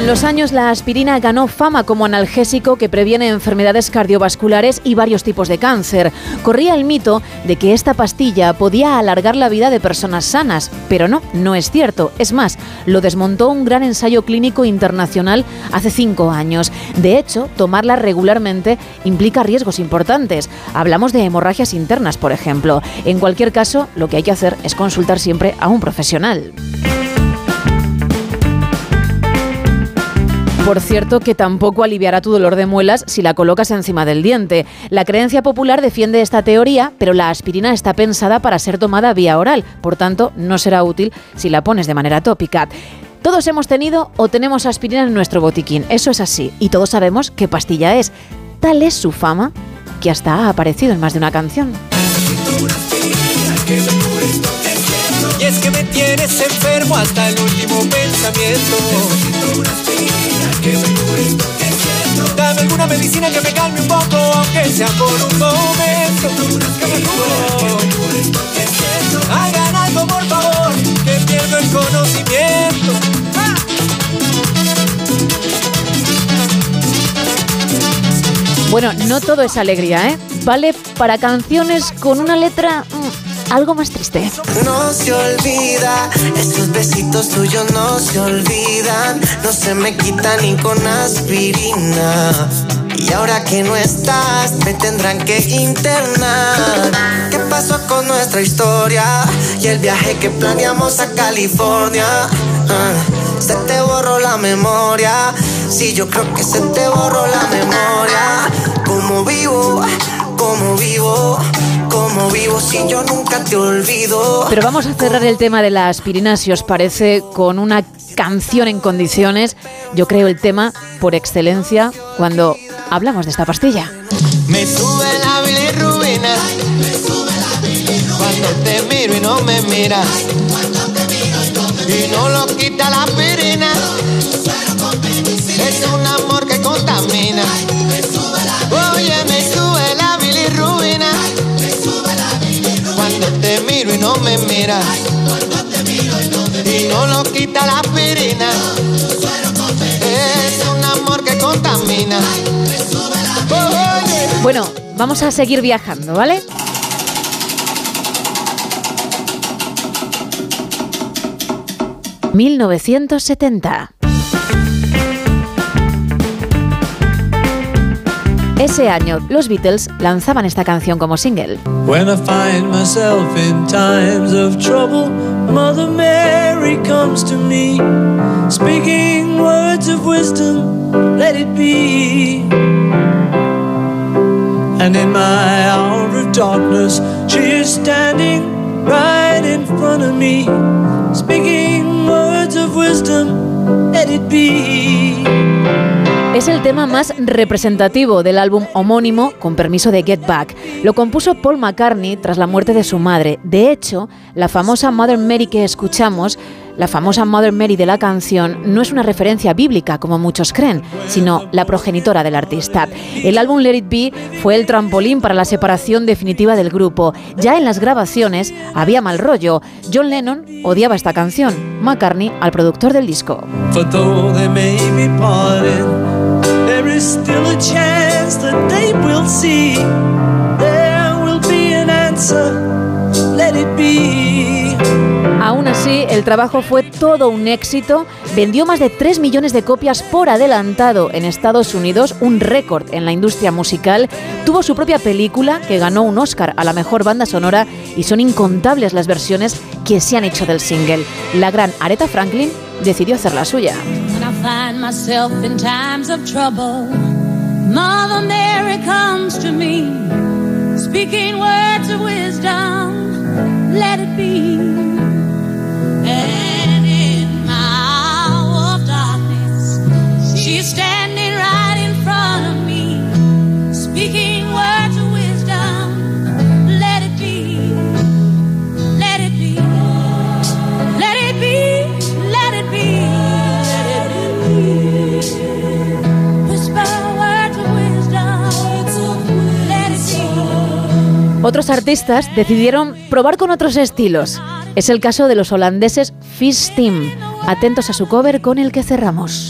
Con los años la aspirina ganó fama como analgésico que previene enfermedades cardiovasculares y varios tipos de cáncer. Corría el mito de que esta pastilla podía alargar la vida de personas sanas, pero no, no es cierto. Es más, lo desmontó un gran ensayo clínico internacional hace cinco años. De hecho, tomarla regularmente implica riesgos importantes. Hablamos de hemorragias internas, por ejemplo. En cualquier caso, lo que hay que hacer es consultar siempre a un profesional. Por cierto, que tampoco aliviará tu dolor de muelas si la colocas encima del diente. La creencia popular defiende esta teoría, pero la aspirina está pensada para ser tomada vía oral, por tanto, no será útil si la pones de manera tópica. Todos hemos tenido o tenemos aspirina en nuestro botiquín, eso es así, y todos sabemos qué pastilla es. Tal es su fama que hasta ha aparecido en más de una canción. Y es que me tienes enfermo hasta el último pensamiento. Dame alguna medicina que me calme un poco, aunque sea por un momento. Hagan algo, por favor, que pierdo el conocimiento. Bueno, no todo es alegría, ¿eh? Vale para canciones con una letra mm, algo más triste. No se olvida, esos besitos tuyos no se olvidan, no se me quitan ni con aspirina. Y ahora que no estás, me tendrán que internar. ¿Qué pasó con nuestra historia? Y el viaje que planeamos a California. Ah, se te borró la memoria. Sí, yo creo que se te borró la memoria. Como vivo, como vivo, como vivo si yo nunca te olvido. Pero vamos a cerrar el tema de la aspirina, si os parece, con una canción en condiciones. Yo creo el tema por excelencia cuando hablamos de esta pastilla. Me sube la bilirrubina. Cuando te miro y no me miras. Y no lo quita la aspirina. Es un no me miras. Y no lo quita la aspirina. Es un amor que contamina. Bueno, vamos a seguir viajando, ¿vale? ...1970... Ese año, los Beatles lanzaban esta canción como single. When I find myself in times of trouble, Mother Mary comes to me, speaking words of wisdom, let it be. And in my hour of darkness, she is standing right in front of me, speaking words of wisdom, let it be. Es el tema más representativo del álbum homónimo, con permiso de Get Back. Lo compuso Paul McCartney tras la muerte de su madre. De hecho, la famosa Mother Mary que escuchamos, la famosa Mother Mary de la canción, no es una referencia bíblica como muchos creen, sino la progenitora del artista. El álbum Let It Be fue el trampolín para la separación definitiva del grupo. Ya en las grabaciones había mal rollo. John Lennon odiaba esta canción, McCartney al productor del disco. Is still a chance that they will see. There will be an answer. Let it be. Aún así, el trabajo fue todo un éxito. Vendió más de 3 millones de copias por adelantado en Estados Unidos, un récord en la industria musical. Tuvo su propia película que ganó un Oscar a la mejor banda sonora y son incontables las versiones que se han hecho del single. La gran Aretha Franklin decidió hacer la suya. Find myself in times of trouble, Mother Mary comes to me, speaking words of wisdom, let it be. And in my hour of darkness, she's standing Otros artistas decidieron probar con otros estilos. Es el caso de los holandeses Fish Team. Atentos a su cover con el que cerramos.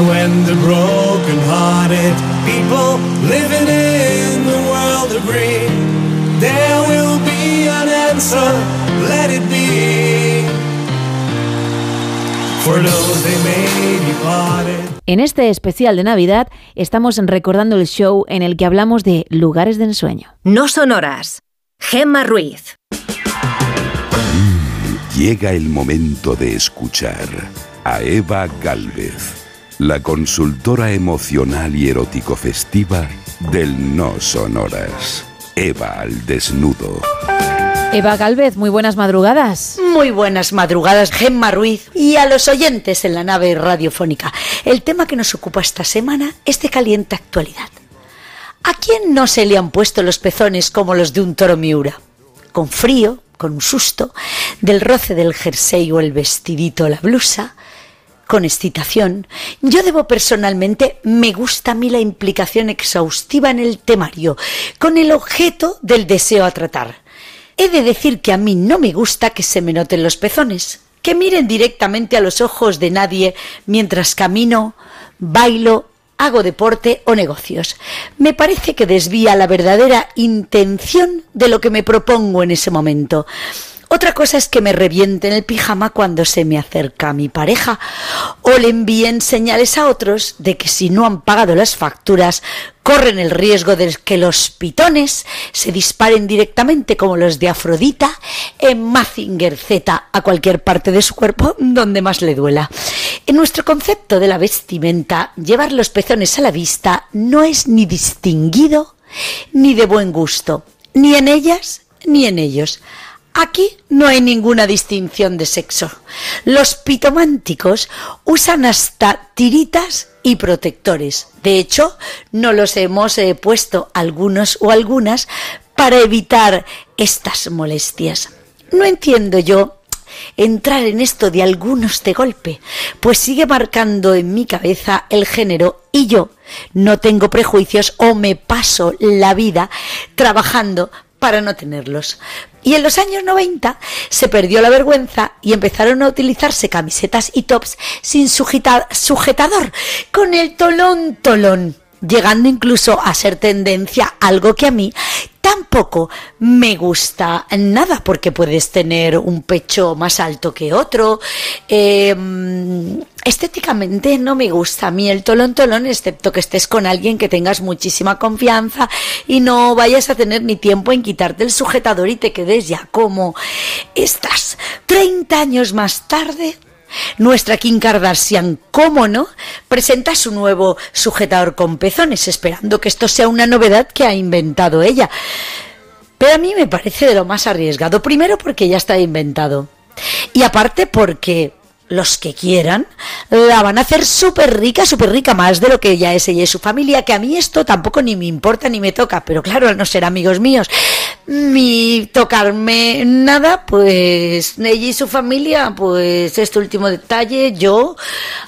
And when the broken-hearted people living in the world agree, there will be an answer, let it be. For those they may be parted. En este especial de Navidad estamos recordando el show en el que hablamos de lugares de ensueño. No son horas. Gemma Ruiz. Llega el momento de escuchar a Eva Galvez. La consultora emocional y erótico festiva del No Sonoras. Eva al desnudo. Eva Galvez, muy buenas madrugadas. Muy buenas madrugadas, Gemma Ruiz y a los oyentes en la nave radiofónica. El tema que nos ocupa esta semana es de caliente actualidad. ¿A quién no se le han puesto los pezones como los de un toro miura? Con frío, con un susto, del roce del jersey o el vestidito o la blusa, con excitación. Yo debo personalmente, me gusta a mí la implicación exhaustiva en el temario, con el objeto del deseo a tratar. He de decir que a mí no me gusta que se me noten los pezones, que miren directamente a los ojos de nadie mientras camino, bailo, hago deporte o negocios. Me parece que desvía la verdadera intención de lo que me propongo en ese momento. Otra cosa es que me revienten el pijama cuando se me acerca mi pareja o le envíen señales a otros de que si no han pagado las facturas corren el riesgo de que los pitones se disparen directamente como los de Afrodita en Mazinger Z a cualquier parte de su cuerpo donde más le duela. En nuestro concepto de la vestimenta, llevar los pezones a la vista no es ni distinguido ni de buen gusto, ni en ellas ni en ellos. Aquí no hay ninguna distinción de sexo. Los pitománticos usan hasta tiritas y protectores. De hecho, no los hemos eh, puesto algunos o algunas para evitar estas molestias. No entiendo yo entrar en esto de algunos de golpe, pues sigue marcando en mi cabeza el género y yo no tengo prejuicios o me paso la vida trabajando para no tenerlos. Y en los años 90 se perdió la vergüenza y empezaron a utilizarse camisetas y tops sin sujeta- sujetador, con el tolón tolón, llegando incluso a ser tendencia, algo que a mí tampoco me gusta nada, porque puedes tener un pecho más alto que otro. eh, estéticamente no me gusta a mí el tolón tolón, excepto que estés con alguien que tengas muchísima confianza y no vayas a tener ni tiempo en quitarte el sujetador y te quedes ya como estás. 30 años más tarde, nuestra Kim Kardashian, cómo no, presenta su nuevo sujetador con pezones, esperando que esto sea una novedad que ha inventado ella. Pero a mí me parece de lo más arriesgado. Primero porque ya está inventado. Y aparte porque los que quieran la van a hacer súper rica, súper rica, más de lo que ya es ella y su familia, que a mí esto tampoco ni me importa ni me toca, pero claro, al no ser amigos míos, ni tocarme nada, pues ella y su familia, pues este último detalle, yo,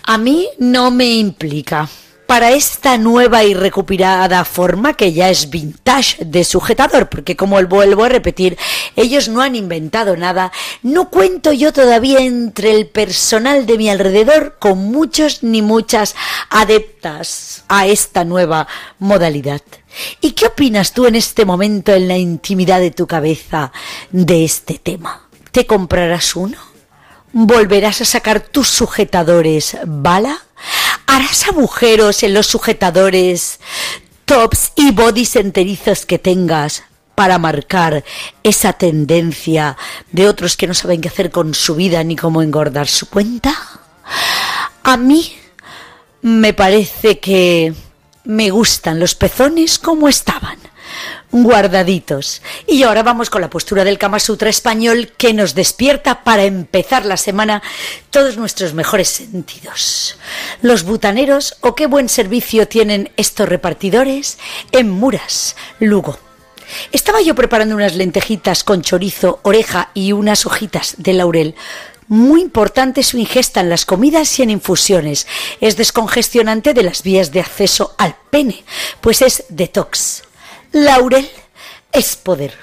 a mí no me implica para esta nueva y recuperada forma que ya es vintage de sujetador, porque como vuelvo a repetir, ellos no han inventado nada, no cuento yo todavía entre el personal de mi alrededor con muchos ni muchas adeptas a esta nueva modalidad. ¿Y qué opinas tú en este momento en la intimidad de tu cabeza de este tema? ¿Te comprarás uno? ¿Volverás a sacar tus sujetadores bala? ¿Harás agujeros en los sujetadores, tops y bodys enterizos que tengas para marcar esa tendencia de otros que no saben qué hacer con su vida ni cómo engordar su cuenta? A mí me parece que me gustan los pezones como estaban, guardaditos. Y ahora vamos con la postura del Kama Sutra español que nos despierta para empezar la semana todos nuestros mejores sentidos. Los butaneros o qué buen servicio tienen estos repartidores en Muras, Lugo. Estaba yo preparando unas lentejitas con chorizo, oreja y unas hojitas de laurel. Muy importante su ingesta en las comidas y en infusiones. Es descongestionante de las vías de acceso al pene, pues es detox. Laurel es poder.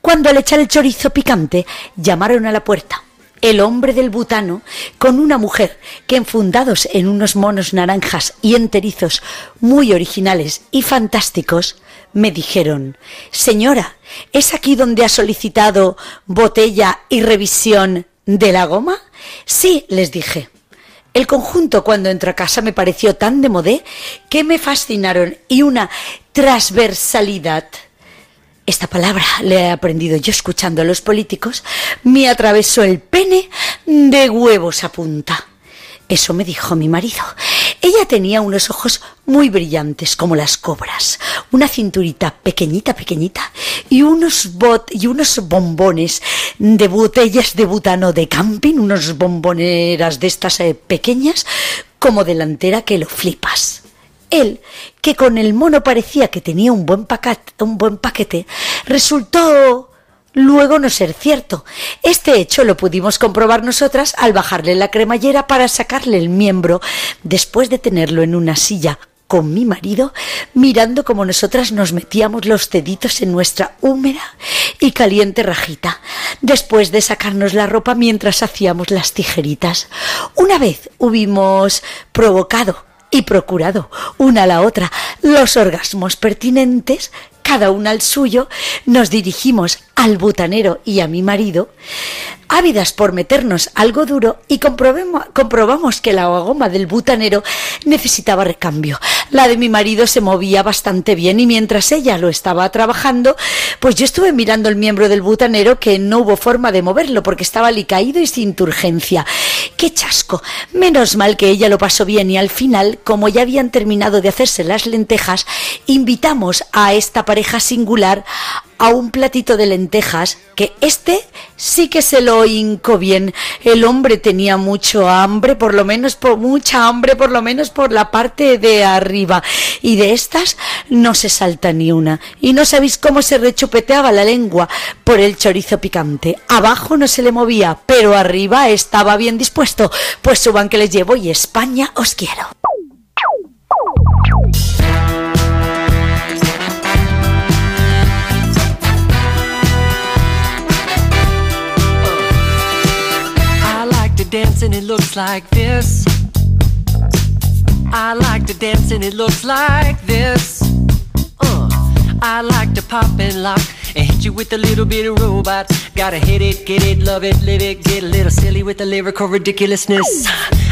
Cuando al echar el chorizo picante llamaron a la puerta. El hombre del butano con una mujer que enfundados en unos monos naranjas y enterizos muy originales y fantásticos, me dijeron, señora, ¿es aquí donde ha solicitado botella y revisión de la goma? Sí, les dije. El conjunto cuando entró a casa me pareció tan de modé que me fascinaron y una transversalidad. Esta palabra le he aprendido yo escuchando a los políticos, me atravesó el pene de huevos a punta. Eso me dijo mi marido. Ella tenía unos ojos muy brillantes como las cobras, una cinturita pequeñita, pequeñita y unos bot y unos bombones de botellas de butano de camping, unos bomboneras de estas eh, pequeñas como delantera que lo flipas. Él, que con el mono parecía que tenía un buen, pacat- un buen paquete, resultó luego no ser cierto. Este hecho lo pudimos comprobar nosotras al bajarle la cremallera para sacarle el miembro, después de tenerlo en una silla con mi marido, mirando como nosotras nos metíamos los deditos en nuestra húmeda y caliente rajita, después de sacarnos la ropa mientras hacíamos las tijeritas. Una vez hubimos provocado y procurado una a la otra los orgasmos pertinentes, cada una al suyo, nos dirigimos al butanero y a mi marido, ávidas por meternos algo duro y comprobamos que la goma del butanero necesitaba recambio. La de mi marido se movía bastante bien y mientras ella lo estaba trabajando, pues yo estuve mirando el miembro del butanero que no hubo forma de moverlo porque estaba alicaído y sin turgencia. ¡Qué chasco! Menos mal que ella lo pasó bien y al final, como ya habían terminado de hacerse las lentejas, invitamos a esta pareja singular a un platito de lentejas que este sí que se lo hincó bien. El hombre tenía mucho hambre, por lo menos por mucha hambre, por lo menos por la parte de arriba. Y de estas no se salta ni una. Y no sabéis cómo se rechupeteaba la lengua por el chorizo picante. Abajo no se le movía, pero arriba estaba bien dispuesto. Pues suban que les llevo y España os quiero. And it looks like this. I like to dance and it looks like this. Uh, I like to pop and lock and hit you with a little bit of robot. Gotta hit it, get it, love it, live it, get a little silly with the lyrical ridiculousness.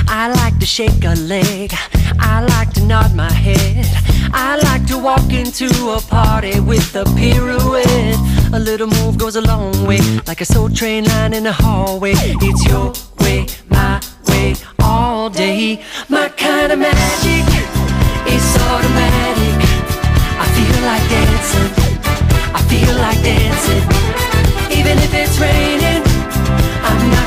I like to shake a leg. I like to nod my head. I like to walk into a party with a pirouette. A little move goes a long way, like a soul train line in the hallway. It's your way, my way, all day. My kind of magic is automatic. I feel like dancing. I feel like dancing. Even if it's raining, I'm not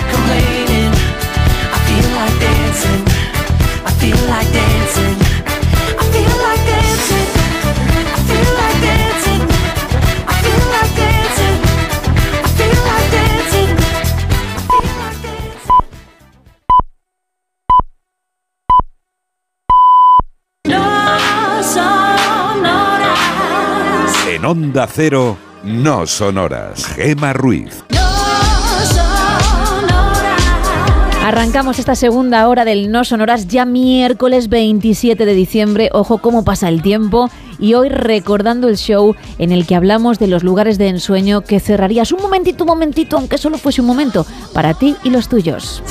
Onda Cero, no sonoras. Gema Ruiz. Arrancamos esta segunda hora del No Sonoras ya miércoles 27 de diciembre. Ojo cómo pasa el tiempo. Y hoy recordando el show en el que hablamos de los lugares de ensueño que cerrarías un momentito, un momentito, aunque solo fuese un momento, para ti y los tuyos.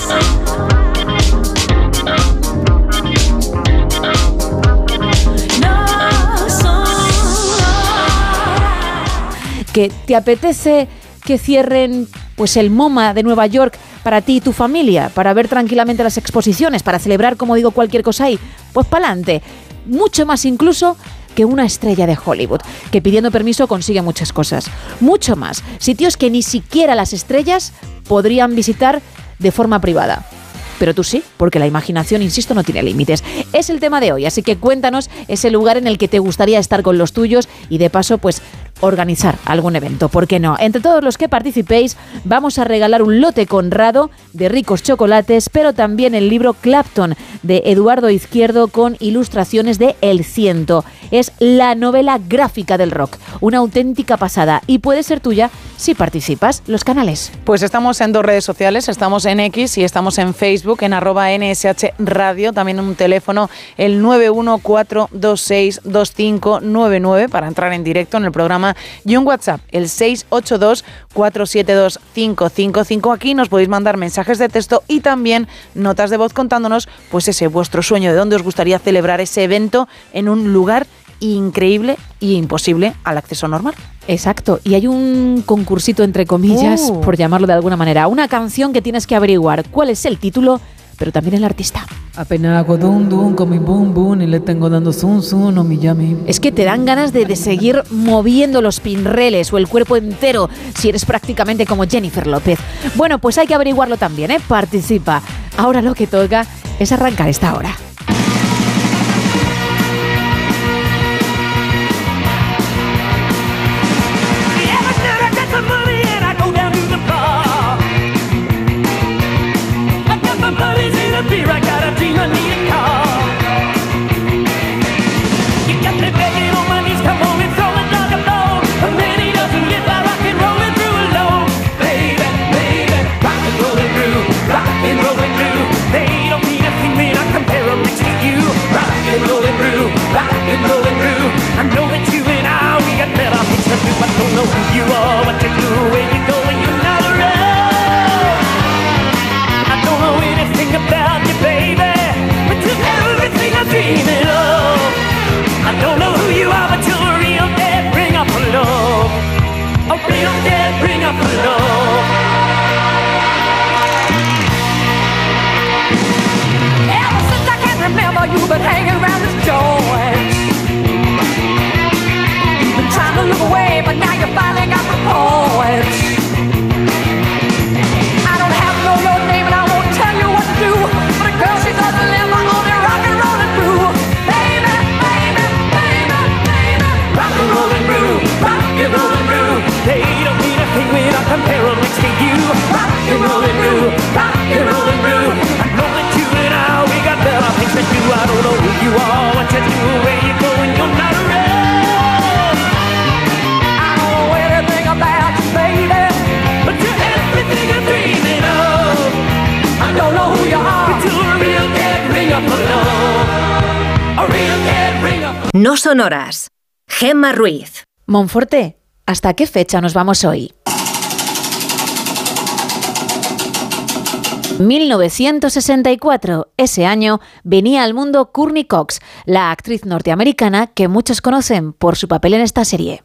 Que te apetece que cierren pues el MoMA de Nueva York para ti y tu familia, para ver tranquilamente las exposiciones, para celebrar, como digo, cualquier cosa ahí, pues pa'lante. Mucho más incluso que una estrella de Hollywood, que pidiendo permiso consigue muchas cosas. Mucho más. Sitios que ni siquiera las estrellas podrían visitar de forma privada. Pero tú sí, porque la imaginación, insisto, no tiene límites. Es el tema de hoy, así que cuéntanos ese lugar en el que te gustaría estar con los tuyos y de paso, pues organizar algún evento, ¿por qué no? Entre todos los que participéis, vamos a regalar un lote conrado de ricos chocolates, pero también el libro Clapton de Eduardo Izquierdo con ilustraciones de El Ciento. Es la novela gráfica del rock, una auténtica pasada y puede ser tuya si participas. Los canales. Pues estamos en dos redes sociales, estamos en X y estamos en Facebook, en arroba NSH Radio, también un teléfono, el 914262599 para entrar en directo en el programa y un WhatsApp, el 682472555. Aquí nos podéis mandar mensajes de texto y también notas de voz contándonos pues ese vuestro sueño, de dónde os gustaría celebrar ese evento en un lugar increíble y imposible al acceso normal. Exacto, y hay un concursito entre comillas, Uh. por llamarlo de alguna manera, una canción que tienes que averiguar cuál es el título pero también el artista. Apenas hago dum dum con mi boom boom y le tengo dando zum zum no mi yami. Es que te dan ganas de, de seguir moviendo los pinreles o el cuerpo entero si eres prácticamente como Jennifer López. Bueno, pues hay que averiguarlo también, ¿eh? Participa. Ahora lo que toca es arrancar esta hora. Gemma Ruiz. Monforte, ¿hasta qué fecha nos vamos hoy? 1964. Ese año venía al mundo Courtney Cox, la actriz norteamericana que muchos conocen por su papel en esta serie.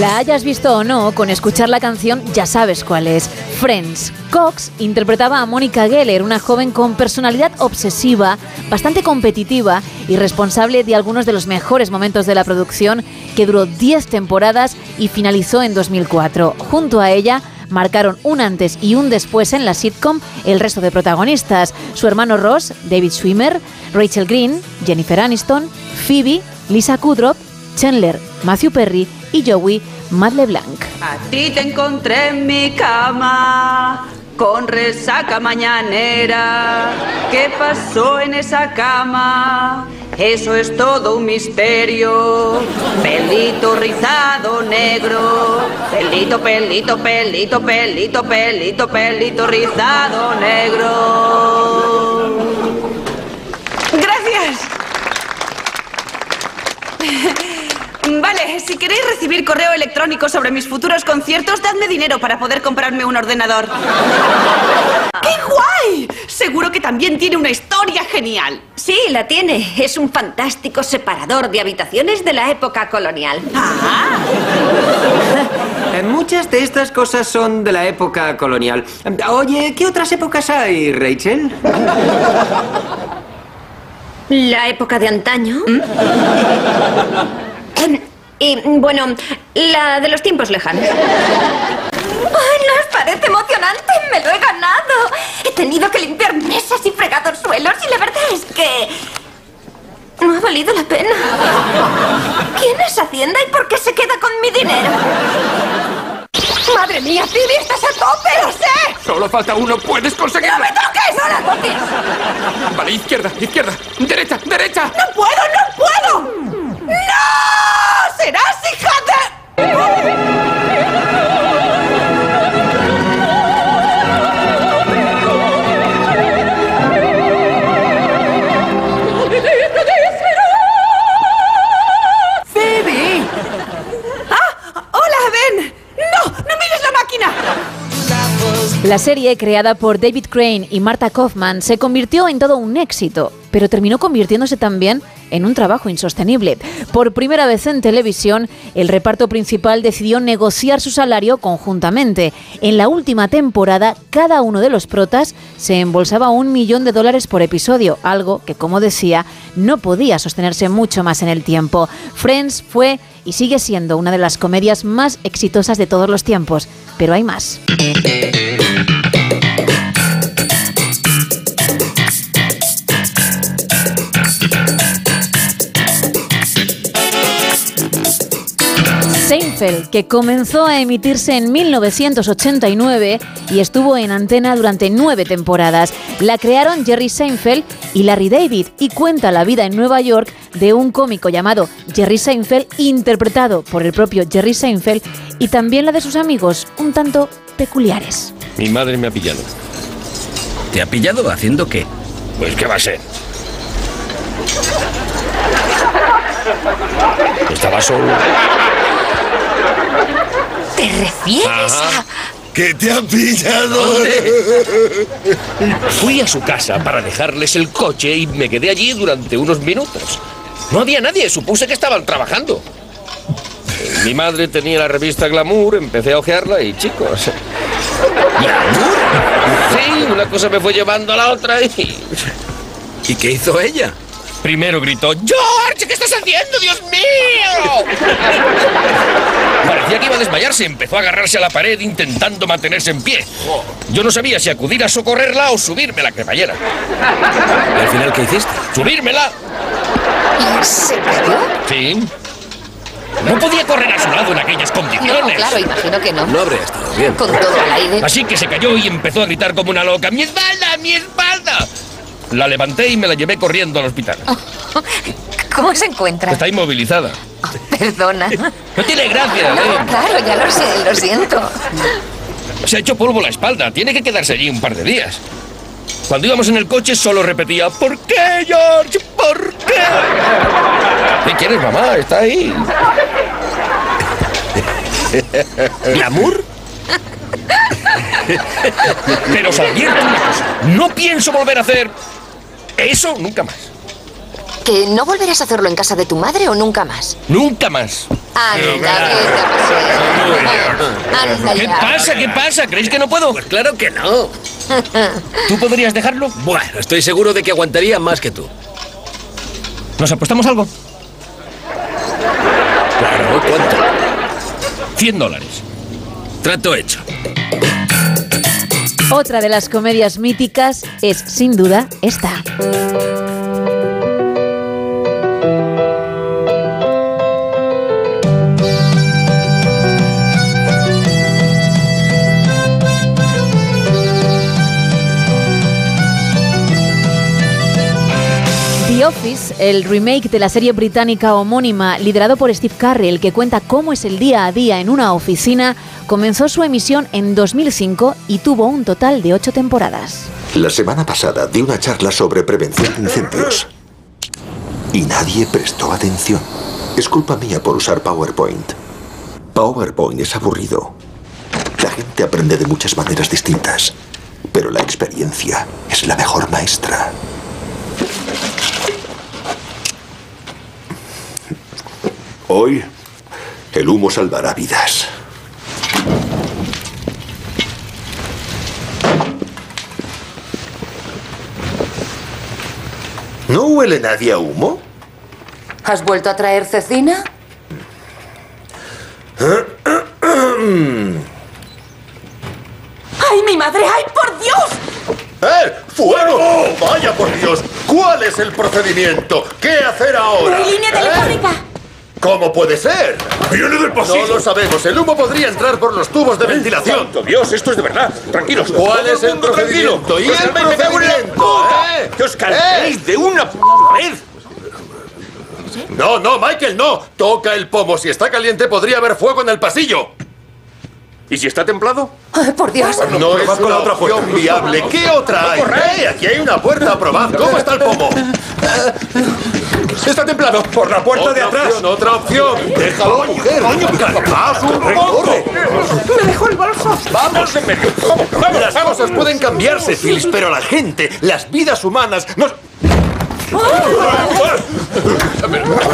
La hayas visto o no, con escuchar la canción ya sabes cuál es. Friends. Cox interpretaba a Mónica Geller, una joven con personalidad obsesiva, bastante competitiva y responsable de algunos de los mejores momentos de la producción, que duró 10 temporadas y finalizó en 2004. Junto a ella marcaron un antes y un después en la sitcom el resto de protagonistas, su hermano Ross, David Schwimmer, Rachel Green, Jennifer Aniston, Phoebe, Lisa Kudrow, Chandler, Matthew Perry y Joey, Matt LeBlanc. A ti te encontré en mi cama con resaca mañanera. ¿Qué pasó en esa cama? Eso es todo un misterio. Pelito rizado negro. Pelito, pelito, pelito, pelito, pelito, pelito rizado negro. Gracias. Vale, si queréis recibir correo electrónico sobre mis futuros conciertos, dadme dinero para poder comprarme un ordenador. ¡Qué guay! Seguro que también tiene una historia genial. Sí, la tiene. Es un fantástico separador de habitaciones de la época colonial. Eh, Muchas de estas cosas son de la época colonial. Oye, ¿qué otras épocas hay, Rachel? La época de antaño. Y bueno, la de los tiempos lejanos. ¡Ay, no os parece emocionante! ¡Me lo he ganado! He tenido que limpiar mesas y fregados suelos y la verdad es que... No ha valido la pena. ¿Quién es Hacienda y por qué se queda con mi dinero? Madre mía, Phoebe, estás a tope, lo sé. Solo falta uno, puedes conseguirlo. ¡No me toques! ¡No la toques! Vale, izquierda, izquierda, derecha, derecha. ¡No puedo, no puedo! ¡No! ¡Serás hija ¡Phoebe! ¡Ah! La serie, creada por David Crane y Marta Kaufman, se convirtió en todo un éxito, pero terminó convirtiéndose también en un trabajo insostenible. Por primera vez en televisión, el reparto principal decidió negociar su salario conjuntamente. En la última temporada, cada uno de los protas se embolsaba un millón de dólares por episodio, algo que, como decía, no podía sostenerse mucho más en el tiempo. Friends fue y sigue siendo una de las comedias más exitosas de todos los tiempos, pero hay más. Seinfeld, que comenzó a emitirse en 1989 y estuvo en antena durante nueve temporadas. La crearon Jerry Seinfeld y Larry David y cuenta la vida en Nueva York de un cómico llamado Jerry Seinfeld, interpretado por el propio Jerry Seinfeld, y también la de sus amigos, un tanto peculiares. Mi madre me ha pillado. ¿Te ha pillado haciendo qué? Pues qué va a ser. Estaba solo. ¿Te refieres Ajá. ¿Que te han pillado? Fui a su casa para dejarles el coche y me quedé allí durante unos minutos. No había nadie, supuse que estaban trabajando. Mi madre tenía la revista Glamour, empecé a ojearla y chicos. ¿Glamour? Sí, una cosa me fue llevando a la otra y. ¿Y qué hizo ella? Primero gritó: ¡George! ¿Qué estás haciendo, Dios mío? Parecía que iba a desmayarse, empezó a agarrarse a la pared intentando mantenerse en pie. Yo no sabía si acudir a socorrerla o subirme a la cremallera. ¿Y al final qué hiciste? ¡Subírmela! ¿Y se cayó? Sí. No podía correr a su lado en aquellas condiciones. No, claro, imagino que no. No habría estado bien. Con todo al aire. Así que se cayó y empezó a gritar como una loca. ¡Mi espalda! ¡Mi espalda! La levanté y me la llevé corriendo al hospital. ¿Cómo se encuentra? Está inmovilizada. Perdona. No tiene gracia, No, ¿eh? claro, ya lo sé, lo siento. Se ha hecho polvo la espalda. Tiene que quedarse allí un par de días. Cuando íbamos en el coche solo repetía ¿Por qué, George? ¿Por qué? ¿Qué quieres, mamá? Está ahí. ¿Glamour? Pero os advierto una cosa. No pienso volver a hacer eso nunca más. ¿Que no volverás a hacerlo en casa de tu madre o nunca más? Nunca más. Anda, ¿Qué ya. pasa? ¿Qué pasa? ¿Creéis que no puedo? Pues claro que no. ¿Tú podrías dejarlo? Bueno, estoy seguro de que aguantaría más que tú. ¿Nos apostamos algo? Claro, ¿cuánto? 100 dólares. Trato hecho. Otra de las comedias míticas es, sin duda, esta. The Office, el remake de la serie británica homónima liderado por Steve Carell que cuenta cómo es el día a día en una oficina, comenzó su emisión en 2005 y tuvo un total de ocho temporadas. La semana pasada di una charla sobre prevención de incendios. Y nadie prestó atención. Es culpa mía por usar PowerPoint. PowerPoint es aburrido. La gente aprende de muchas maneras distintas. Pero la experiencia es la mejor maestra. Hoy, el humo salvará vidas. ¿No huele nadie a humo? ¿Has vuelto a traer cecina? ¡Ay, mi madre! ¡Ay, por Dios! ¡Eh! ¡Fuego! ¡Vaya por Dios! ¿Cuál es el procedimiento? ¿Qué hacer ahora? ¡Línea ¿Eh? ¿Cómo puede ser? Viene del pasillo. No lo sabemos. El humo podría entrar por los tubos de ventilación. ¡Santo Dios, esto es de verdad! Tranquilos. ¿Cuál es el mundo procedimiento? ¿Y Que os el procedimiento, eh? ¡Que os calméis ¿Eh? de una vez! No, no, Michael, no. Toca el pomo. Si está caliente, podría haber fuego en el pasillo. ¿Y si está templado? Ay, por Dios. No es Probad con una la otra opción puerta. viable. ¿Qué otra hay? Aquí hay una puerta. Probad. ¿Cómo está el pomo? Está templado. Por la puerta otra de atrás. Opción, otra opción. Déjalo, mujer. Calmaos un poco. Me dejó el bolso. Vamos en medio. Las cosas pueden cambiarse, Phils, pero la gente, las vidas humanas, no.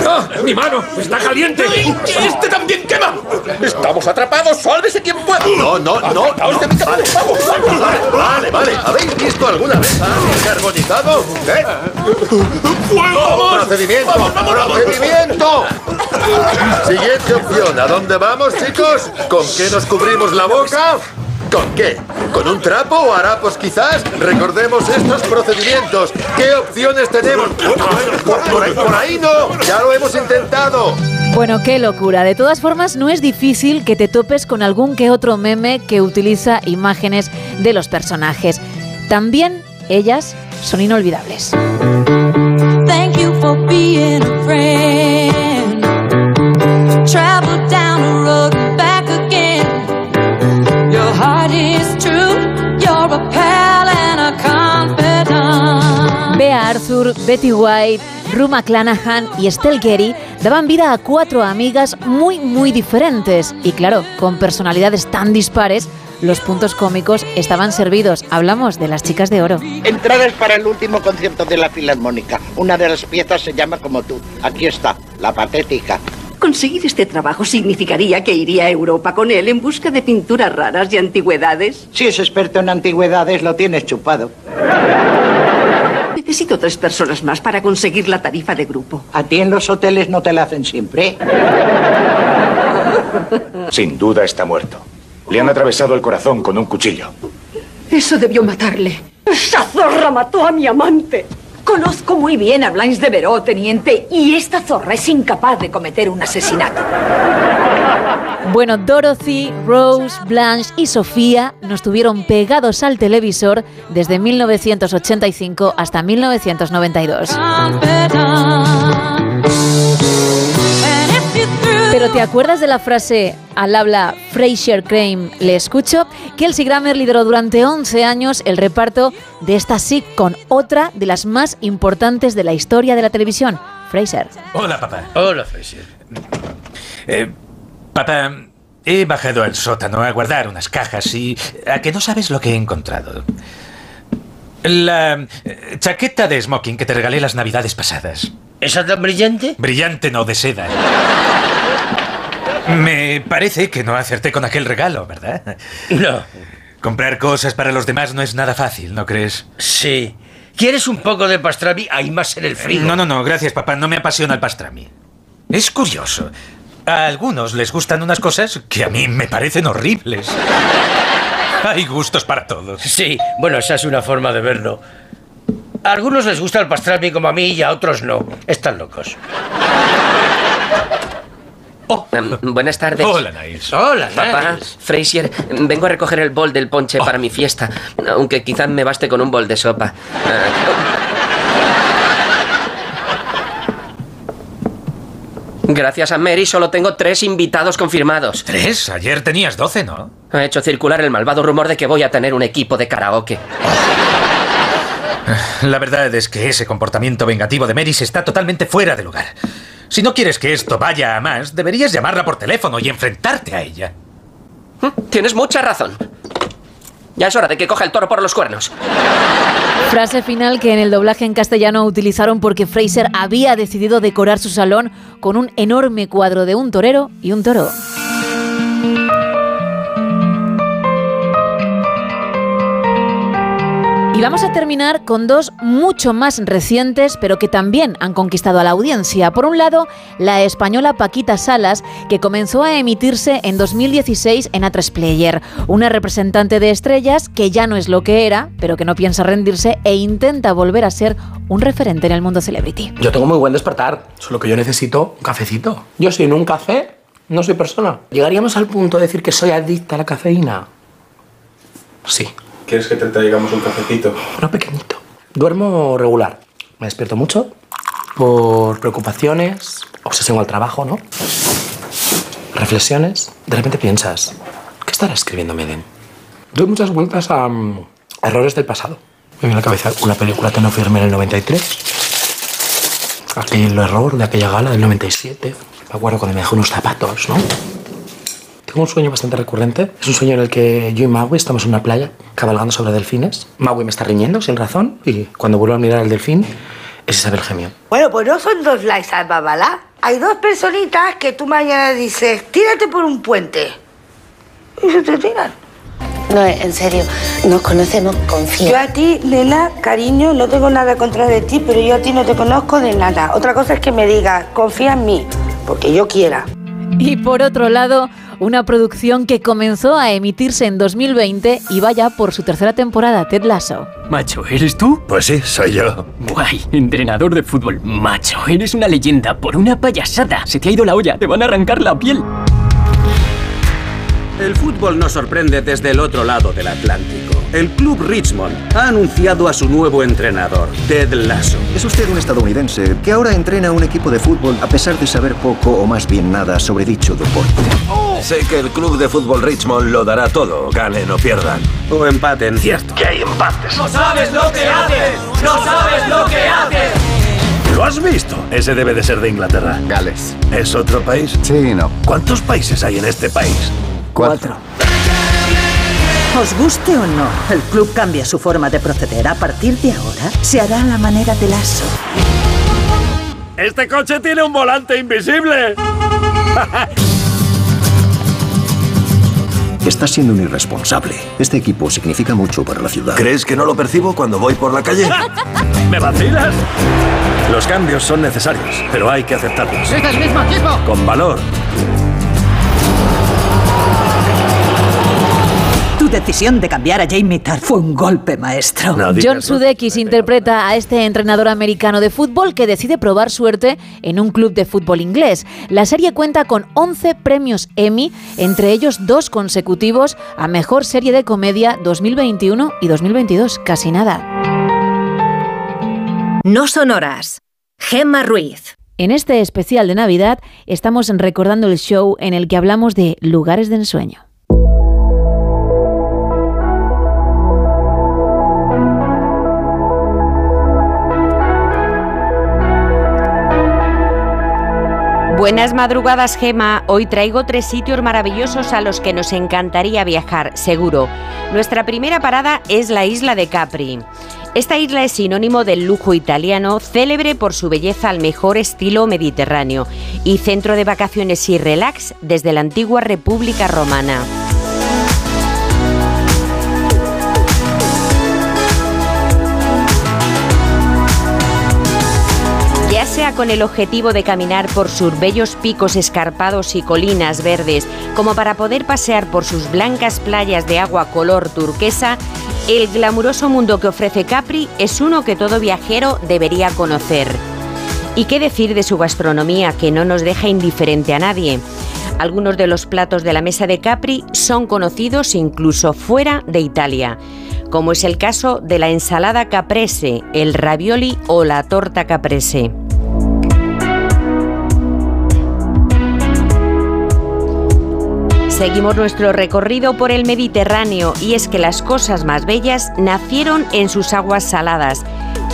¡Ah! ¡Mi mano! ¡Está caliente! ¡Este también quema! ¡Estamos atrapados! ¡Sálvese quien pueda! No, no, no. no. Vale, vale, vale, vale. ¿Habéis visto alguna vez a alguien carbonizado? ¿Eh? ¡Vamos! ¡Procedimiento! ¡Procedimiento! Siguiente opción. ¿A dónde vamos, chicos? ¿Con qué nos cubrimos la boca? ¿Con qué? ¿Con un trapo o harapos quizás? Recordemos estos procedimientos. ¿Qué opciones tenemos? Por, por ahí, por ahí no. Ya lo hemos intentado. Bueno, qué locura. De todas formas, no es difícil que te topes con algún que otro meme que utiliza imágenes de los personajes. También ellas son inolvidables. Thank you for being a friend. Travel Bea Arthur, Betty White, Rue McClanahan y Estelle Getty daban vida a cuatro amigas muy, muy diferentes. Y claro, con personalidades tan dispares, los puntos cómicos estaban servidos. Hablamos de las chicas de oro. Entradas para el último concierto de la Filarmónica. Una de las piezas se llama como tú. Aquí está, la patética. Conseguir este trabajo significaría que iría a Europa con él en busca de pinturas raras y antigüedades. Si es experto en antigüedades, lo tienes chupado. Necesito tres personas más para conseguir la tarifa de grupo. A ti en los hoteles no te la hacen siempre. Sin duda está muerto. Le han atravesado el corazón con un cuchillo. Eso debió matarle. ¡Esa zorra mató a mi amante! Conozco muy bien a Blanche de Veró, teniente, y esta zorra es incapaz de cometer un asesinato. Bueno, Dorothy, Rose, Blanche y Sofía nos tuvieron pegados al televisor desde 1985 hasta 1992. Pero ¿te acuerdas de la frase al habla Fraser Crane le escucho? Kelsey Grammer lideró durante 11 años el reparto de esta con otra de las más importantes de la historia de la televisión, Fraser. Hola, papá. Hola, Fraser. Eh, papá, he bajado al sótano a guardar unas cajas y... ¿A que no sabes lo que he encontrado? La eh, chaqueta de smoking que te regalé las navidades pasadas. ¿Esa tan brillante? Brillante no, de seda. Me parece que no acerté con aquel regalo, ¿verdad? No. Comprar cosas para los demás no es nada fácil, ¿no crees? Sí. ¿Quieres un poco de pastrami? Hay más en el frigo. No, no, no, gracias, papá. No me apasiona el pastrami. Es curioso. A algunos les gustan unas cosas que a mí me parecen horribles. Hay gustos para todos. Sí, bueno, esa es una forma de verlo. A algunos les gusta el pastrami como a mí y a otros no. Están locos. Em, buenas tardes. Hola, Niles. Hola, Papá, Niles. Frazier, vengo a recoger el bol del ponche para mi fiesta, aunque quizás me baste con un bol de sopa. Gracias a Mary solo tengo tres invitados confirmados. ¿Tres? Ayer tenías doce, ¿no? Ha hecho circular el malvado rumor de que voy a tener un equipo de karaoke. La verdad es que ese comportamiento vengativo de Meris está totalmente fuera de lugar. Si no quieres que esto vaya a más, deberías llamarla por teléfono y enfrentarte a ella. Tienes mucha razón. Ya es hora de que coja el toro por los cuernos. Frase final que en el doblaje en castellano utilizaron porque Fraser había decidido decorar su salón con un enorme cuadro de un torero y un toro. Y vamos a terminar con dos mucho más recientes, pero que también han conquistado a la audiencia. Por un lado, la española Paquita Salas, que comenzó a emitirse en 2016 en A3 Player. Una representante de estrellas que ya no es lo que era, pero que no piensa rendirse e intenta volver a ser un referente en el mundo celebrity. Yo tengo muy buen despertar, solo que yo necesito un cafecito. Yo sin un café no soy persona. ¿Llegaríamos al punto de decir que soy adicta a la cafeína? Sí. ¿Quieres que te traigamos un cafecito? Uno pequeñito. Duermo regular. Me despierto mucho por preocupaciones, obsesión al trabajo, ¿no? Reflexiones. De repente piensas, ¿qué estará escribiendo Meden? Doy muchas vueltas a mm, errores del pasado. Me viene a la cabeza una película que no firme en el 93. Aquel error de aquella gala del 97. Me acuerdo cuando me dejó unos zapatos, ¿no? Tengo un sueño bastante recurrente. Es un sueño en el que yo y Maui estamos en una playa cabalgando sobre delfines. Maui me está riñendo sin razón y cuando vuelvo a mirar al delfín es Isabel Gemio. Bueno, pues no son dos likes al babalá. Hay dos personitas que tú mañana dices, tírate por un puente. Y se te tiran. No, en serio, nos conocemos, confía. Yo a ti, nena, cariño, no tengo nada contra de ti, pero yo a ti no te conozco de nada. Otra cosa es que me digas, confía en mí, porque yo quiera. Y por otro lado, una producción que comenzó a emitirse en 2020 y vaya por su tercera temporada, Ted Lasso. Macho, ¿eres tú? Pues sí, soy yo. Guay, entrenador de fútbol. Macho, eres una leyenda por una payasada. Se te ha ido la olla, te van a arrancar la piel. El fútbol nos sorprende desde el otro lado del Atlántico. El club Richmond ha anunciado a su nuevo entrenador, Ted Lasso. Es usted un estadounidense que ahora entrena a un equipo de fútbol a pesar de saber poco o más bien nada sobre dicho deporte. Sé que el club de fútbol Richmond lo dará todo, ganen o pierdan. O empaten. Cierto. Que hay empates. ¡No sabes lo que haces! ¡No sabes lo que haces! ¿Lo has visto? Ese debe de ser de Inglaterra. Gales. ¿Es otro país? Sí, no. ¿Cuántos países hay en este país? Cuatro. Os guste o no, el club cambia su forma de proceder. A partir de ahora, se hará a la manera de lazo. ¡Este coche tiene un volante invisible! Estás siendo un irresponsable. Este equipo significa mucho para la ciudad. ¿Crees que no lo percibo cuando voy por la calle? ¿Me vacilas? Los cambios son necesarios, pero hay que aceptarlos. ¡Es el mismo equipo! Con valor. Decisión de cambiar a Jamie Tart fue un golpe maestro. John Sudeikis interpreta a este entrenador americano de fútbol que decide probar suerte en un club de fútbol inglés. La serie cuenta con 11 premios Emmy, entre ellos dos consecutivos a Mejor Serie de Comedia 2021 y 2022. Casi nada. No son horas. Gemma Ruiz. En este especial de Navidad estamos recordando el show en el que hablamos de lugares de ensueño. Buenas madrugadas, Gema. Hoy traigo tres sitios maravillosos a los que nos encantaría viajar, seguro. Nuestra primera parada es la isla de Capri. Esta isla es sinónimo del lujo italiano, célebre por su belleza al mejor estilo mediterráneo y centro de vacaciones y relax desde la antigua República Romana. Sea con el objetivo de caminar por sus bellos picos escarpados y colinas verdes, como para poder pasear por sus blancas playas de agua color turquesa, el glamuroso mundo que ofrece Capri es uno que todo viajero debería conocer. ¿Y qué decir de su gastronomía que no nos deja indiferente a nadie? Algunos de los platos de la mesa de Capri son conocidos incluso fuera de Italia, como es el caso de la ensalada caprese, el ravioli o la torta caprese. Seguimos nuestro recorrido por el Mediterráneo y es que las cosas más bellas nacieron en sus aguas saladas,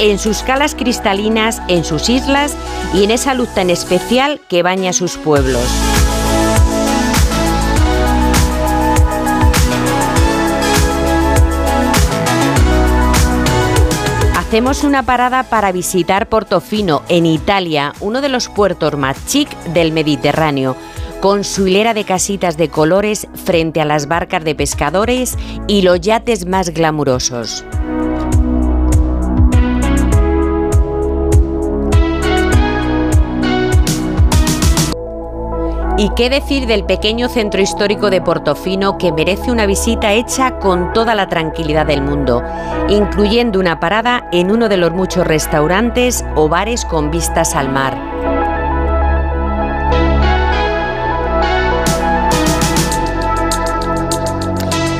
en sus calas cristalinas, en sus islas y en esa luz tan especial que baña sus pueblos. Hacemos una parada para visitar Portofino, en Italia, uno de los puertos más chic del Mediterráneo, con su hilera de casitas de colores frente a las barcas de pescadores y los yates más glamurosos. ¿Y qué decir del pequeño centro histórico de Portofino que merece una visita hecha con toda la tranquilidad del mundo, incluyendo una parada en uno de los muchos restaurantes o bares con vistas al mar?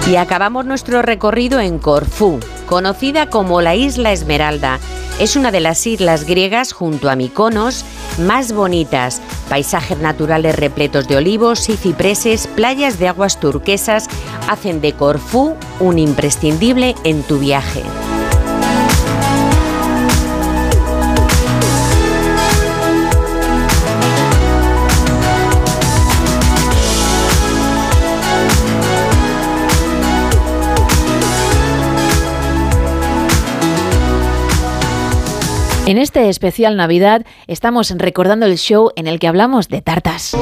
Y acabamos nuestro recorrido en Corfú, conocida como la Isla Esmeralda. Es una de las islas griegas junto a Mykonos más bonitas, paisajes naturales repletos de olivos y cipreses, playas de aguas turquesas hacen de Corfú un imprescindible en tu viaje. En este especial Navidad estamos recordando el show en el que hablamos de tartas.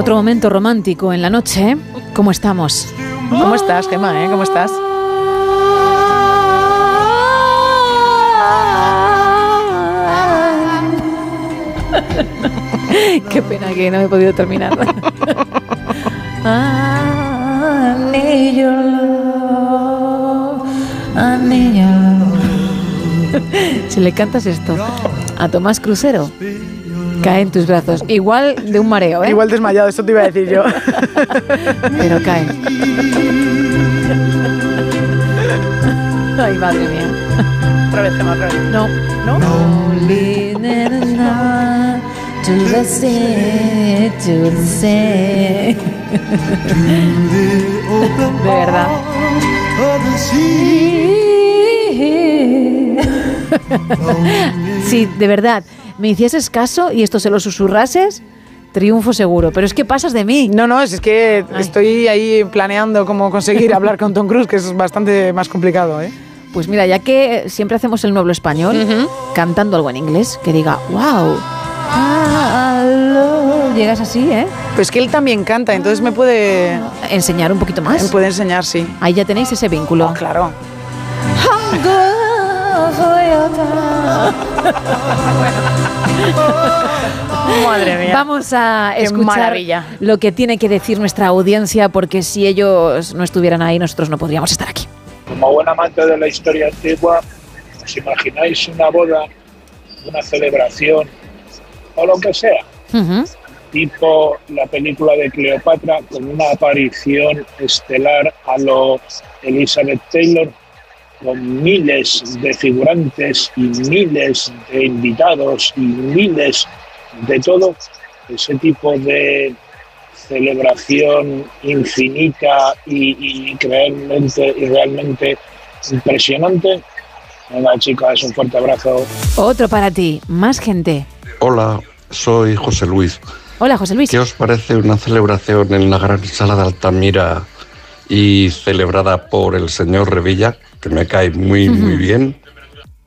Otro momento romántico en la noche. ¿Cómo estamos? ¿Cómo estás, Gemma? eh? ¿Cómo estás? Qué pena que no he podido terminar. Si le cantas esto a Tomás Crucero, cae en tus brazos. Igual de un mareo, ¿eh? Igual desmayado, eso te iba a decir yo. Pero cae. Ay, madre mía. Otra vez, Gemma, otra vez. No. ¿No? To the sea, to the sea. De verdad. Si de verdad me hicieses caso y esto se lo susurrases, triunfo seguro. Pero es que pasas de mí. No, no, es, que estoy ahí planeando cómo conseguir hablar con Tom Cruise, que es bastante más complicado, ¿eh? Pues mira, ya que siempre hacemos el nuevo español, cantando algo en inglés, que diga, wow. Llegas así, ¿eh? Pues que él también canta, entonces me puede... Enseñar un poquito más. Me puede enseñar, sí. Ahí ya tenéis ese vínculo. claro. Madre mía. Vamos a escuchar lo que tiene que decir nuestra audiencia, porque si ellos no estuvieran ahí, nosotros no podríamos estar aquí. Como buen amante de la historia antigua, ¿os imagináis una boda, una celebración o lo que sea? Tipo la película de Cleopatra con una aparición estelar a lo Elizabeth Taylor, con miles de figurantes y miles de invitados y miles de todo. Ese tipo de celebración infinita y, y realmente, y realmente impresionante. Venga, chicas, un fuerte abrazo. Otro para ti, más gente. Hola, soy José Luis. Hola, José Luis. ¿Qué os parece una celebración en la gran sala de Altamira y celebrada por el señor Revilla, que me cae muy, muy bien?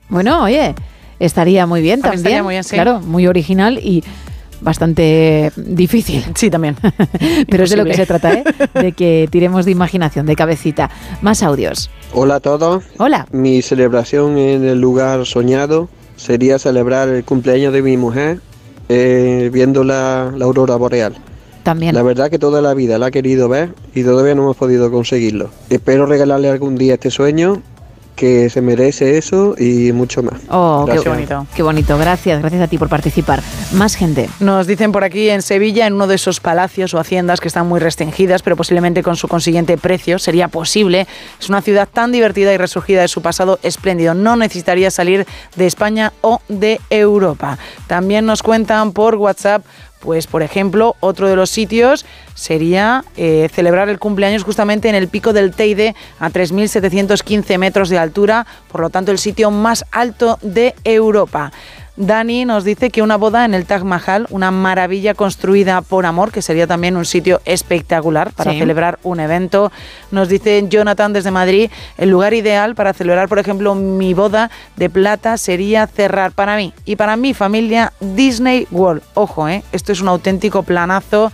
Bueno, oye, estaría muy bien también. estaría muy bien, sí. Claro, muy original y bastante difícil. Sí, también. Pero es de lo que se trata, ¿eh? De que tiremos de imaginación, de cabecita. Más audios. Hola a todos. Hola. Mi celebración en el lugar soñado sería celebrar el cumpleaños de mi mujer eh, viendo la, la aurora boreal. También. La verdad que toda la vida la he querido ver y todavía no hemos podido conseguirlo. Espero regalarle algún día este sueño que se merece eso y mucho más. Oh, qué bonito. Qué bonito. Gracias, gracias a ti por participar. Más gente. Nos dicen por aquí en Sevilla, en uno de esos palacios o haciendas que están muy restringidas, pero posiblemente con su consiguiente precio sería posible. Es una ciudad tan divertida y resurgida de su pasado espléndido. No necesitaría salir de España o de Europa. También nos cuentan por WhatsApp Pues, por ejemplo, otro de los sitios sería eh, celebrar el cumpleaños justamente en el pico del Teide a 3.715 metros de altura, por lo tanto el sitio más alto de Europa. Dani nos dice que una boda en el Taj Mahal, una maravilla construida por amor, que sería también un sitio espectacular para Sí. celebrar un evento. Nos dice Jonathan desde Madrid, el lugar ideal para celebrar, por ejemplo, mi boda de plata sería cerrar para mí y para mi familia Disney World. Ojo, ¿eh? esto es un auténtico planazo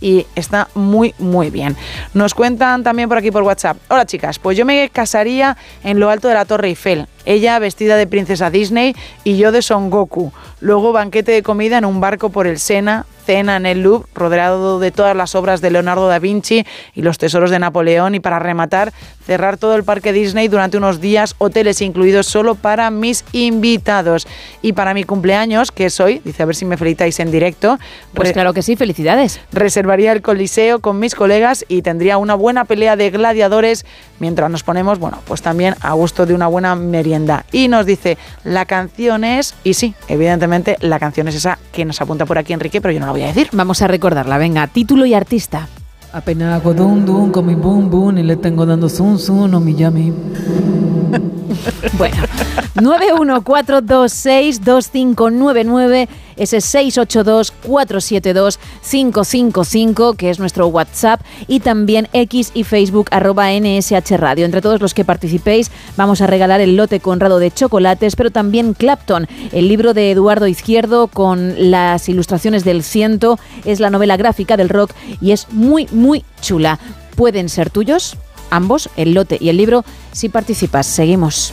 y está muy muy bien. Nos cuentan también por aquí por WhatsApp. Hola chicas, pues yo me casaría en lo alto de la Torre Eiffel. Ella vestida de princesa Disney y yo de Son Goku. Luego banquete de comida en un barco por el Sena, cena en el Louvre, rodeado de todas las obras de Leonardo da Vinci y los tesoros de Napoleón. Y para rematar, cerrar todo el parque Disney durante unos días, hoteles incluidos solo para mis invitados. Y para mi cumpleaños, que es hoy, dice a ver si me felicitáis en directo. Pues claro que sí, felicidades. reservaría el coliseo con mis colegas y tendría una buena pelea de gladiadores mientras nos ponemos, bueno, pues también a gusto de una buena merienda. Y nos dice, la canción es, y sí, evidentemente la canción es esa que nos apunta por aquí Enrique, pero yo no la voy a decir. Vamos a recordarla, venga, título y artista. Apenas hago dum dum con mi boom boom y le tengo dando zum zum, no mi yami. Bueno, 914262599, ese 682472555, que es nuestro WhatsApp, y también X y Facebook arroba NSH Radio. Entre todos los que participéis, vamos a regalar el lote conrado de chocolates, pero también Clapton, el libro de Eduardo Izquierdo con las ilustraciones del ciento, es la novela gráfica del rock y es muy, muy chula. ¿Pueden ser tuyos? Ambos, el lote y el libro, si participas. Seguimos.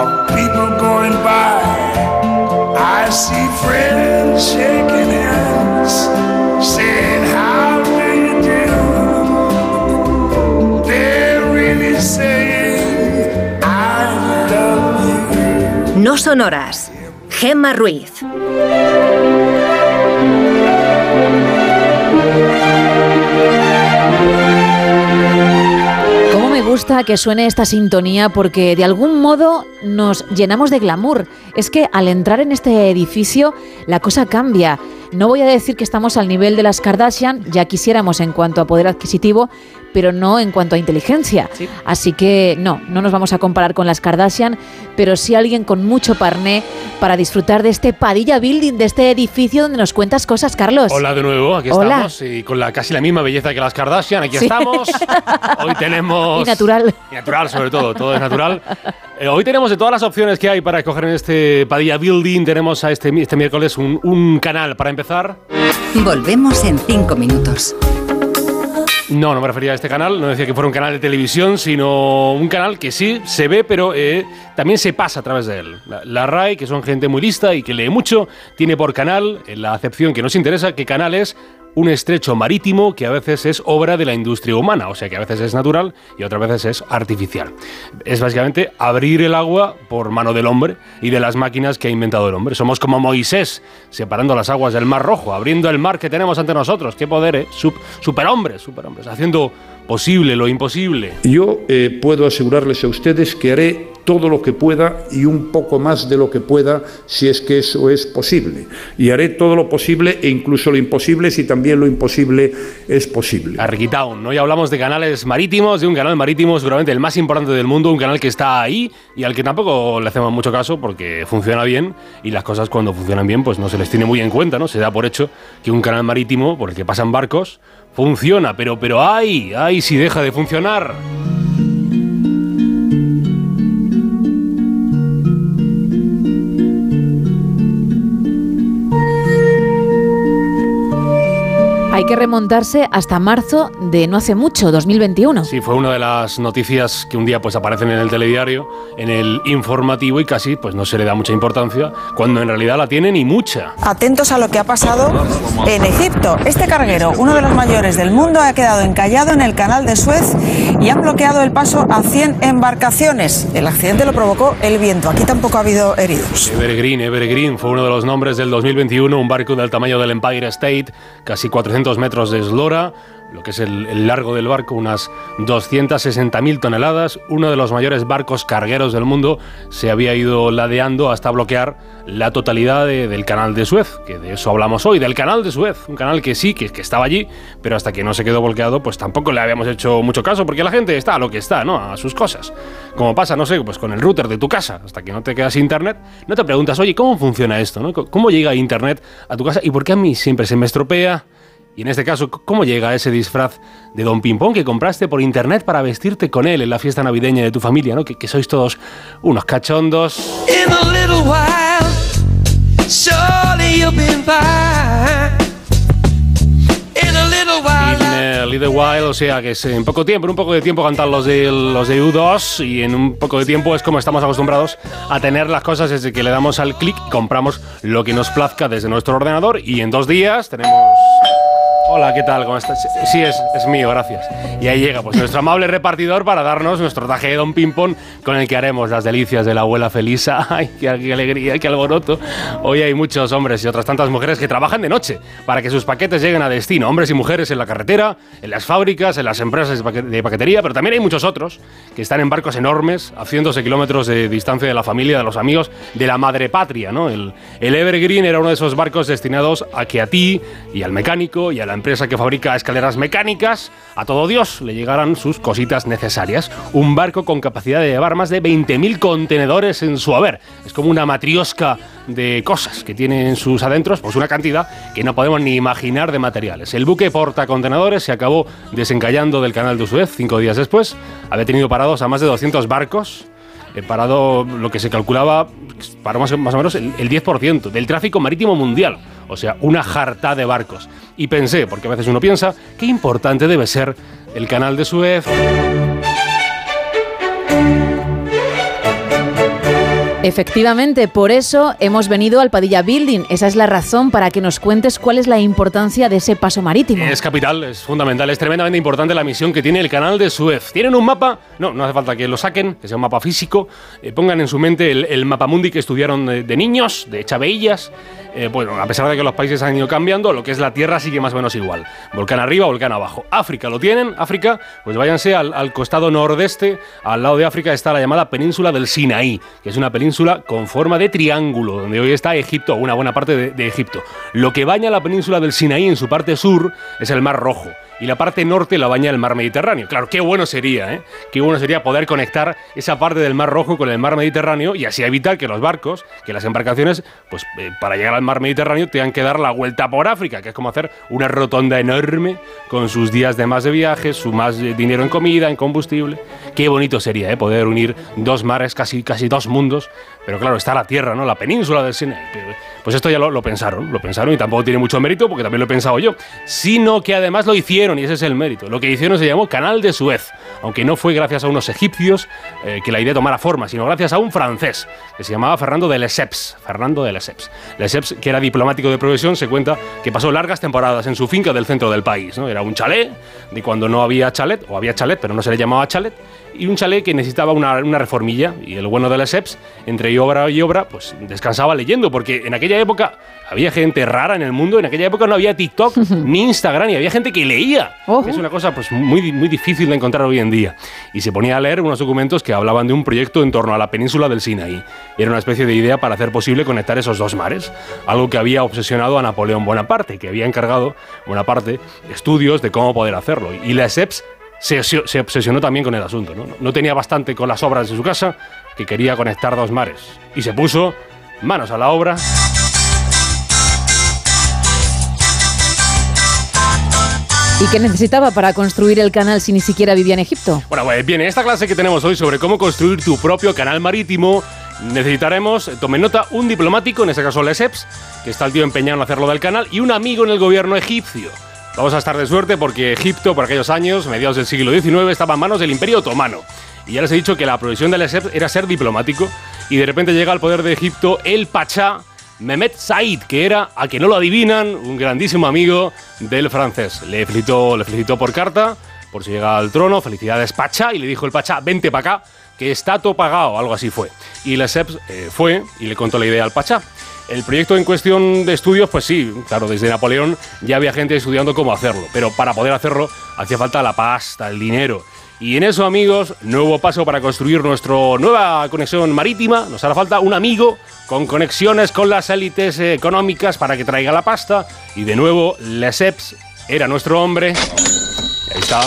of people going by. I see friends shaking hands, saying, How do you do? They're really saying, I love you. No son horas. Gemma Ruiz. Gusta que suene esta sintonía? Porque de algún modo nos llenamos de glamour. Es que al entrar en este edificio la cosa cambia. No voy a decir que estamos al nivel de las Kardashian, ya quisiéramos en cuanto a poder adquisitivo, pero no en cuanto a inteligencia. Así que no, no nos vamos a comparar con las Kardashian, pero sí alguien con mucho parné para disfrutar de este Padilla Building, de este edificio donde nos cuentas cosas, Carlos. Hola de nuevo, aquí Hola. estamos y con la casi la misma belleza que las Kardashian, aquí Sí. estamos. Hoy tenemos Y natural. y natural sobre todo, todo es natural. Eh, hoy tenemos de todas las opciones que hay para escoger en este Padilla Building, tenemos a este, este miércoles un, un canal para empezar. Volvemos en cinco minutos. No, no me refería a este canal, no decía que fuera un canal de televisión, sino un canal que sí se ve, pero eh, también se pasa a través de él. La, la RAI, que son gente muy lista y que lee mucho, tiene por canal, en la acepción que nos interesa, que canal es un estrecho marítimo que a veces es obra de la industria humana, o sea que a veces es natural y otras veces es artificial. Es básicamente abrir el agua por mano del hombre y de las máquinas que ha inventado el hombre. Somos como Moisés, separando las aguas del Mar Rojo, abriendo el mar que tenemos ante nosotros. ¡Qué poder, eh! Sup- superhombres, superhombres, haciendo posible lo imposible. Yo eh, puedo asegurarles a ustedes que haré todo lo que pueda y un poco más de lo que pueda si es que eso es posible. Y haré todo lo posible e incluso lo imposible si también lo imposible es posible. Arquitown, ¿no? Ya hablamos de canales marítimos, de un canal marítimo seguramente el más importante del mundo, un canal que está ahí y al que tampoco le hacemos mucho caso porque funciona bien y las cosas cuando funcionan bien pues no se les tiene muy en cuenta, ¿no? Se da por hecho que un canal marítimo por el que pasan barcos funciona, pero, pero ay, ay, si deja de funcionar. Hay que remontarse hasta marzo de no hace mucho, 2021. Sí, fue una de las noticias que un día pues aparecen en el telediario, en el informativo y casi pues no se le da mucha importancia, cuando en realidad la tienen y mucha. Atentos a lo que ha pasado en Egipto. Este carguero, uno de los mayores del mundo, ha quedado encallado en el canal de Suez y han bloqueado el paso a 100 embarcaciones. El accidente lo provocó el viento. Aquí tampoco ha habido heridos. Evergreen, Evergreen fue uno de los nombres del 2021, un barco del tamaño del Empire State, casi 400 metros de eslora, lo que es el, largo del barco, unas 260.000 toneladas. Uno de los mayores barcos cargueros del mundo se había ido ladeando hasta bloquear la totalidad de- del canal de Suez, que de eso hablamos hoy, del canal de Suez, un canal que sí, que, que estaba allí, pero hasta que no se quedó bloqueado, pues tampoco le habíamos hecho mucho caso, porque la gente está a lo que está, ¿no? A sus cosas. Como pasa, no sé, pues con el router de tu casa, hasta que no te quedas internet, no te preguntas, oye, ¿cómo funciona esto? ¿no? ¿Cómo llega internet a tu casa? ¿Y por qué a mí siempre se me estropea? Y en este caso, ¿cómo llega ese disfraz de Don Pimpón que compraste por internet para vestirte con él en la fiesta navideña de tu familia, ¿no? Que, que sois todos unos cachondos. In a little while, surely you'll be fine. In a little while. In a little while, o sea que es en poco tiempo, en un poco de tiempo cantan los de, los de U2 y en un poco de tiempo es como estamos acostumbrados a tener las cosas desde que le damos al clic y compramos lo que nos plazca desde nuestro ordenador y en dos días tenemos... Hola, ¿qué tal? ¿Cómo estás? Sí, es, es mío, gracias. Y ahí llega pues nuestro amable repartidor para darnos nuestro traje de Don Pimpón con el que haremos las delicias de la abuela Felisa. ¡Ay, qué, qué alegría, qué alboroto! Hoy hay muchos hombres y otras tantas mujeres que trabajan de noche para que sus paquetes lleguen a destino. Hombres y mujeres en la carretera, en las fábricas, en las empresas de paque- de paquetería, pero también hay muchos otros que están en barcos enormes, a cientos de kilómetros de distancia de la familia, de los amigos, de la madre patria, ¿no? El, el Evergreen era uno de esos barcos destinados a que a ti y al mecánico y a la empresa que fabrica escaleras mecánicas, a todo Dios, le llegaran sus cositas necesarias. Un barco con capacidad de llevar más de 20.000 contenedores en su haber. Es como una matriosca de cosas que tiene en sus adentros, pues una cantidad que no podemos ni imaginar de materiales. El buque portacontenedores se acabó desencallando del canal de Suez cinco días después. Había tenido parados a más de 200 barcos. He parado lo que se calculaba para más, o menos el, el 10% del tráfico marítimo mundial. O sea, una jarta de barcos. Y pensé, porque a veces uno piensa, qué importante debe ser el canal de Suez. Efectivamente, por eso hemos venido al Padilla Building. Esa es la razón para que nos cuentes cuál es la importancia de ese paso marítimo. Es capital, es fundamental, es tremendamente importante la misión que tiene el canal de Suez. Tienen un mapa, no, no hace falta que lo saquen, que sea un mapa físico, eh, pongan en su mente el, el mapamundi que estudiaron de, niños, de Chaveillas. Eh, bueno, a pesar de que los países han ido cambiando, lo que es la Tierra sigue más o menos igual. Volcán arriba, volcán abajo. África, ¿lo tienen? África, pues váyanse al, al costado nordeste. Al lado de África está la llamada península del Sinaí, que es una península con forma de triángulo, donde hoy está Egipto, una buena parte de, de Egipto. Lo que baña la península del Sinaí en su parte sur es el Mar Rojo y la parte norte la baña el mar Mediterráneo. Claro, qué bueno sería, ¿eh? Qué bueno sería poder conectar esa parte del mar Rojo con el mar Mediterráneo y así evitar que los barcos, que las embarcaciones, pues eh, para llegar al mar Mediterráneo tengan que dar la vuelta por África, que es como hacer una rotonda enorme con sus días de más de viaje, su más dinero en comida, en combustible. Qué bonito sería, ¿eh? Poder unir dos mares, casi, casi dos mundos. Pero claro, está la tierra, ¿no? La península del Sinaí. Pues esto ya lo, lo pensaron, lo pensaron y tampoco tiene mucho mérito porque también lo he pensado yo, sino que además lo hicieron y ese es el mérito. Lo que hicieron se llamó Canal de Suez, aunque no fue gracias a unos egipcios eh, que la idea tomara forma, sino gracias a un francés que se llamaba Fernando de Lesseps. Fernando de Lesseps. Lesseps, que era diplomático de profesión, se cuenta que pasó largas temporadas en su finca del centro del país. ¿no? Era un chalet de cuando no había chalet, o había chalet, pero no se le llamaba chalet, y un chalet que necesitaba una, una reformilla. Y el bueno de Lesseps, entre obra y obra, pues descansaba leyendo, porque en aquella época había gente rara en el mundo, en aquella época no había TikTok ni Instagram, y había gente que leía. Es una cosa pues, muy, muy difícil de encontrar hoy en día. Y se ponía a leer unos documentos que hablaban de un proyecto en torno a la península del Sinaí. Era una especie de idea para hacer posible conectar esos dos mares, algo que había obsesionado a Napoleón Bonaparte, que había encargado Bonaparte estudios de cómo poder hacerlo. Y Lesseps se, se obsesionó también con el asunto. ¿no? no tenía bastante con las obras de su casa, que quería conectar dos mares. Y se puso manos a la obra. ¿Y qué necesitaba para construir el canal si ni siquiera vivía en Egipto? Bueno, pues bien, en esta clase que tenemos hoy sobre cómo construir tu propio canal marítimo, necesitaremos, tomen nota, un diplomático, en este caso Lesseps, que está el tío empeñado en hacerlo del canal, y un amigo en el gobierno egipcio. Vamos a estar de suerte porque Egipto, por aquellos años, mediados del siglo XIX, estaba en manos del Imperio Otomano. Y ya les he dicho que la provisión de Lesseps era ser diplomático, y de repente llega al poder de Egipto el Pachá Mehmet Said, que era, a que no lo adivinan, un grandísimo amigo del francés. Le felicitó, le felicitó por carta, por si llega al trono, felicidades Pacha, y le dijo el Pacha, vente para acá, que está todo pagado, algo así fue. Y Lesseps eh, fue y le contó la idea al Pachá. El proyecto en cuestión de estudios, pues sí, claro, desde Napoleón ya había gente estudiando cómo hacerlo, pero para poder hacerlo hacía falta la pasta, el dinero. Y en eso, amigos, nuevo paso para construir nuestra nueva conexión marítima. Nos hará falta un amigo con conexiones con las élites económicas para que traiga la pasta. Y de nuevo, Lesseps era nuestro hombre. Ahí está,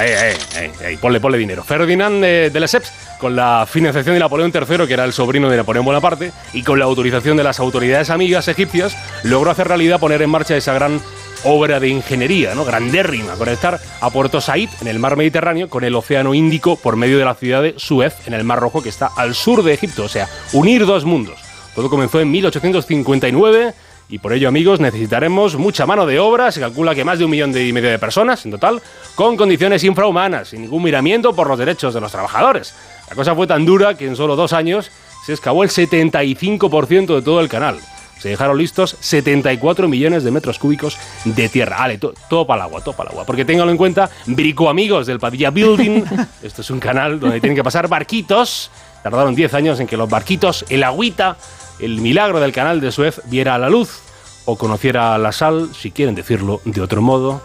eh, eh, eh, ponle, ponle dinero. Ferdinand de, de Lesseps, con la financiación de Napoleón III, que era el sobrino de Napoleón Bonaparte, y con la autorización de las autoridades amigas egipcias, logró hacer realidad poner en marcha esa gran obra de ingeniería, ¿no? Grandérrima, conectar a Puerto Said en el mar Mediterráneo con el Océano Índico por medio de la ciudad de Suez en el Mar Rojo que está al sur de Egipto, o sea, unir dos mundos. Todo comenzó en 1859 y por ello, amigos, necesitaremos mucha mano de obra. Se calcula que más de un millón y medio de personas en total, con condiciones infrahumanas, sin ningún miramiento por los derechos de los trabajadores. La cosa fue tan dura que en solo dos años se excavó el 75% de todo el canal se dejaron listos 74 millones de metros cúbicos de tierra. Ale, todo para el agua, todo para el agua. Porque ténganlo en cuenta, brico amigos del Padilla Building, esto es un canal donde tienen que pasar barquitos. Tardaron 10 años en que los barquitos, el agüita, el milagro del canal de Suez viera a la luz o conociera la sal, si quieren decirlo de otro modo.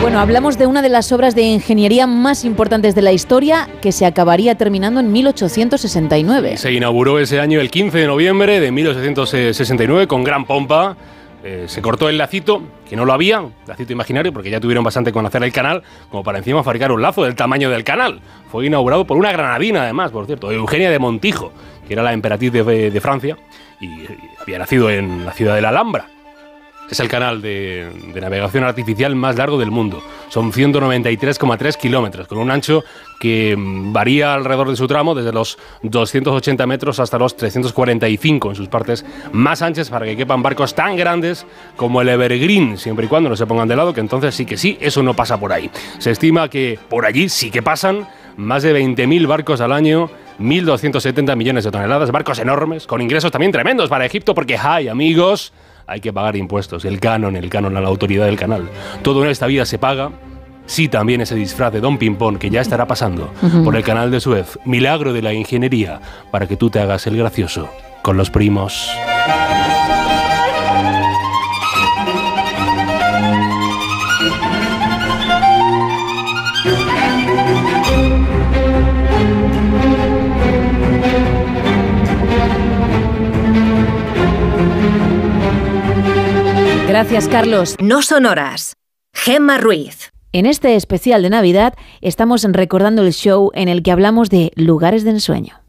Bueno, hablamos de una de las obras de ingeniería más importantes de la historia que se acabaría terminando en 1869. Se inauguró ese año el 15 de noviembre de 1869 con gran pompa. Eh, se cortó el lacito, que no lo había, lacito imaginario, porque ya tuvieron bastante con hacer el canal, como para encima fabricar un lazo del tamaño del canal. Fue inaugurado por una granadina, además, por cierto, Eugenia de Montijo, que era la emperatriz de, de Francia y había nacido en la ciudad de la Alhambra. Es el canal de, navegación artificial más largo del mundo. Son 193,3 kilómetros, con un ancho que mm, varía alrededor de su tramo, desde los 280 metros hasta los 345 en sus partes más anchas, para que quepan barcos tan grandes como el Evergreen, siempre y cuando no se pongan de lado, que entonces sí que sí, eso no pasa por ahí. Se estima que por allí sí que pasan más de 20.000 barcos al año 1.270 millones de toneladas, barcos enormes, con ingresos también tremendos para Egipto, porque hay amigos, hay que pagar impuestos, el canon, el canon a la autoridad del canal. Todo en esta vida se paga. Sí, también ese disfraz de Don Pimpón que ya estará pasando por el canal de Suez. Milagro de la ingeniería para que tú te hagas el gracioso con los primos. Gracias, Carlos. No son horas. Gemma Ruiz. En este especial de Navidad estamos recordando el show en el que hablamos de lugares de ensueño.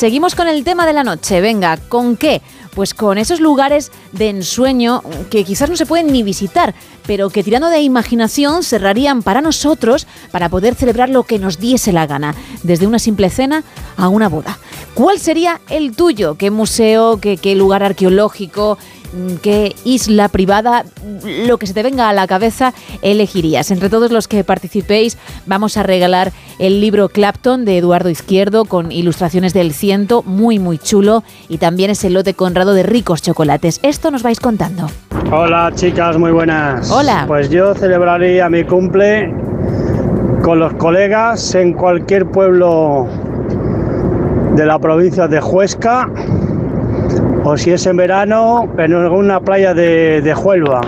Seguimos con el tema de la noche. Venga, ¿con qué? Pues con esos lugares de ensueño que quizás no se pueden ni visitar, pero que tirando de imaginación cerrarían para nosotros para poder celebrar lo que nos diese la gana, desde una simple cena a una boda. ¿Cuál sería el tuyo? ¿Qué museo, qué, qué lugar arqueológico, mm, qué isla privada, lo que se te venga a la cabeza, elegirías? Entre todos los que participéis, vamos a regalar el libro Clapton de Eduardo Izquierdo con ilustraciones del ciento, muy muy chulo, y también ese lote conrado de ricos chocolates. Esto nos vais contando. Hola chicas, muy buenas. Pues yo celebraría mi cumple con los colegas en cualquier pueblo de la provincia de Huesca o si es en verano en alguna playa de, de Huelva.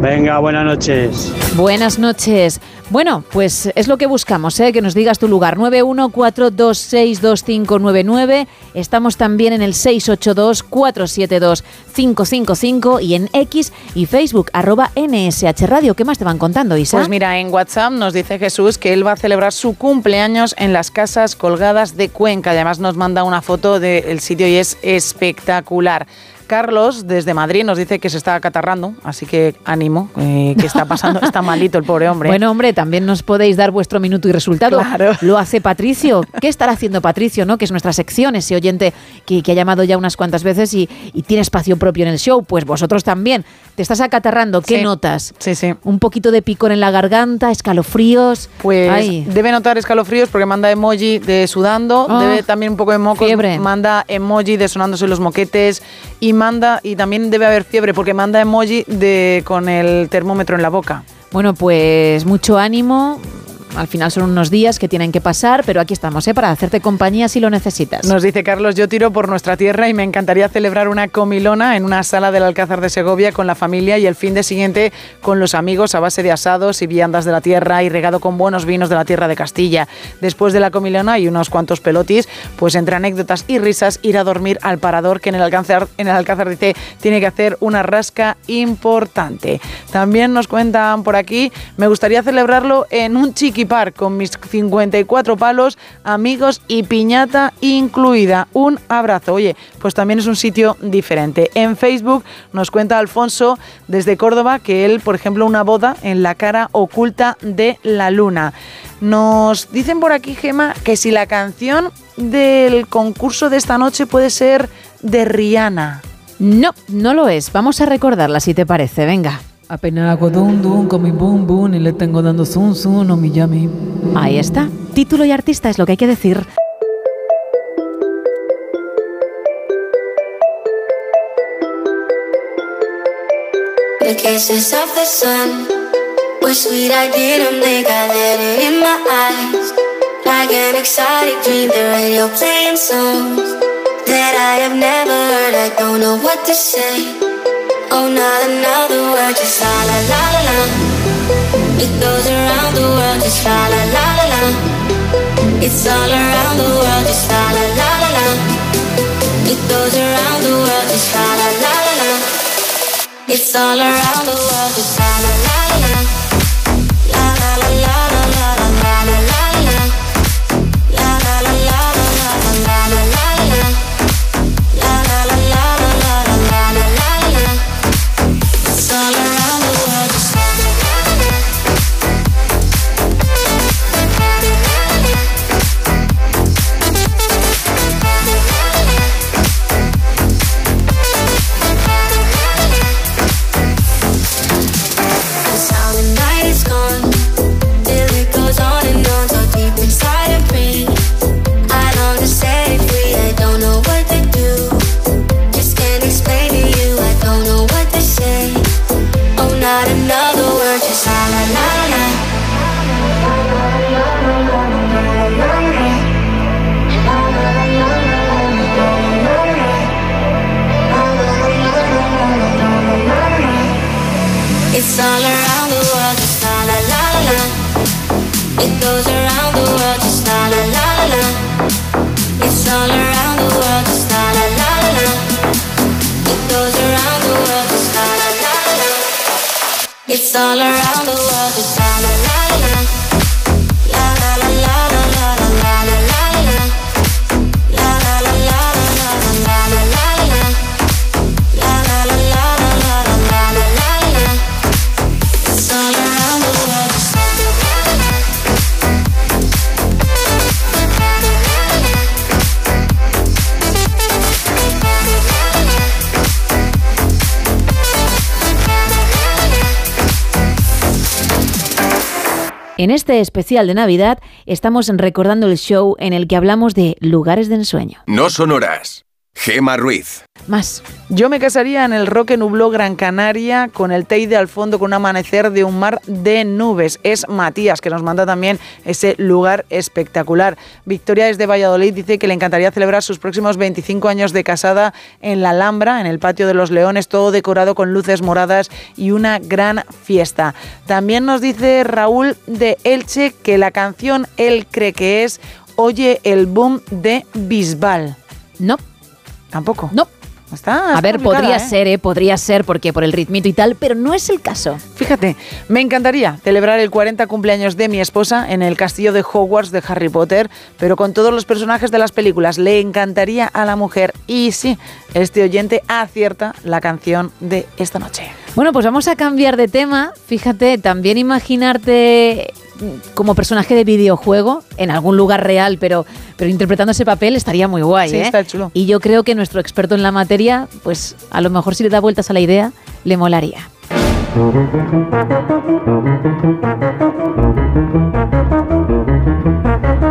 Venga, buenas noches. Buenas noches. Bueno, pues es lo que buscamos, ¿eh? que nos digas tu lugar. 914262599. Estamos también en el 682472555 y en X y Facebook, arroba NSH Radio. ¿Qué más te van contando, Isa? Pues mira, en WhatsApp nos dice Jesús que él va a celebrar su cumpleaños en las casas colgadas de Cuenca. Además nos manda una foto del sitio y es espectacular. Carlos, desde Madrid, nos dice que se está acatarrando, así que ánimo, eh, que está pasando, está malito el pobre hombre. Bueno, hombre, también nos podéis dar vuestro minuto y resultado. Claro. Lo hace Patricio. ¿Qué estará haciendo Patricio, no? Que es nuestra sección, ese oyente que, que ha llamado ya unas cuantas veces y, y tiene espacio propio en el show. Pues vosotros también. Te estás acatarrando. ¿Qué Sí. notas? Sí, sí. Un poquito de picor en la garganta, escalofríos. Pues Ay. debe notar escalofríos porque manda emoji de sudando, Ah. debe también un poco de Fiebre. manda emoji de sonándose los moquetes y manda y también debe haber fiebre porque manda emoji de con el termómetro en la boca. Bueno, pues mucho ánimo. Al final son unos días que tienen que pasar, pero aquí estamos, ¿eh? Para hacerte compañía si lo necesitas. Nos dice Carlos, yo tiro por nuestra tierra y me encantaría celebrar una comilona en una sala del Alcázar de Segovia con la familia y el fin de siguiente con los amigos a base de asados y viandas de la tierra y regado con buenos vinos de la tierra de Castilla. Después de la comilona y unos cuantos pelotis, pues entre anécdotas y risas ir a dormir al parador que en el Alcázar, en el Alcázar dice tiene que hacer una rasca importante. También nos cuentan por aquí, me gustaría celebrarlo en un con mis 54 palos, amigos y piñata incluida. Un abrazo. Oye, pues también es un sitio diferente. En Facebook nos cuenta Alfonso desde Córdoba que él, por ejemplo, una boda en la cara oculta de la luna. Nos dicen por aquí, Gema, que si la canción del concurso de esta noche puede ser de Rihanna. No, no lo es. Vamos a recordarla si te parece. Venga. Apenas hago dum dum con mi boom boom y le tengo dando zoom zoom no mi yami. Ahí está. Título y artista es lo que hay que decir. The kisses of the sun were sweet. I didn't think I let it in my eyes. Like an exotic dream, the radio playing songs that I have never heard. I don't know what to say. Oh, not another word, just la la la la la. It goes around the world, just la la la la la. It's all around the world, just la la la la la. It goes around the world, just la la la la la. It's all around the world, just la la la all around the world. En este especial de Navidad estamos recordando el show en el que hablamos de lugares de ensueño. No sonoras. Gema Ruiz. Más. Yo me casaría en el Roque Nubló Gran Canaria con el Teide al fondo con un amanecer de un mar de nubes. Es Matías que nos manda también ese lugar espectacular. Victoria desde Valladolid dice que le encantaría celebrar sus próximos 25 años de casada en la Alhambra, en el Patio de los Leones, todo decorado con luces moradas y una gran fiesta. También nos dice Raúl de Elche que la canción Él cree que es Oye el boom de Bisbal. No. Tampoco. No. Está, A ver, podría ¿eh? ser, ¿eh? Podría ser, porque por el ritmito y tal, pero no es el caso. Fíjate, me encantaría celebrar el 40 cumpleaños de mi esposa en el castillo de Hogwarts de Harry Potter, pero con todos los personajes de las películas. Le encantaría a la mujer. Y sí, este oyente acierta la canción de esta noche. Bueno, pues vamos a cambiar de tema. Fíjate, también imaginarte como personaje de videojuego en algún lugar real, pero, pero interpretando ese papel estaría muy guay. Sí, ¿eh? está chulo. Y yo creo que nuestro experto en la materia, pues a lo mejor si le da vueltas a la idea, le molaría.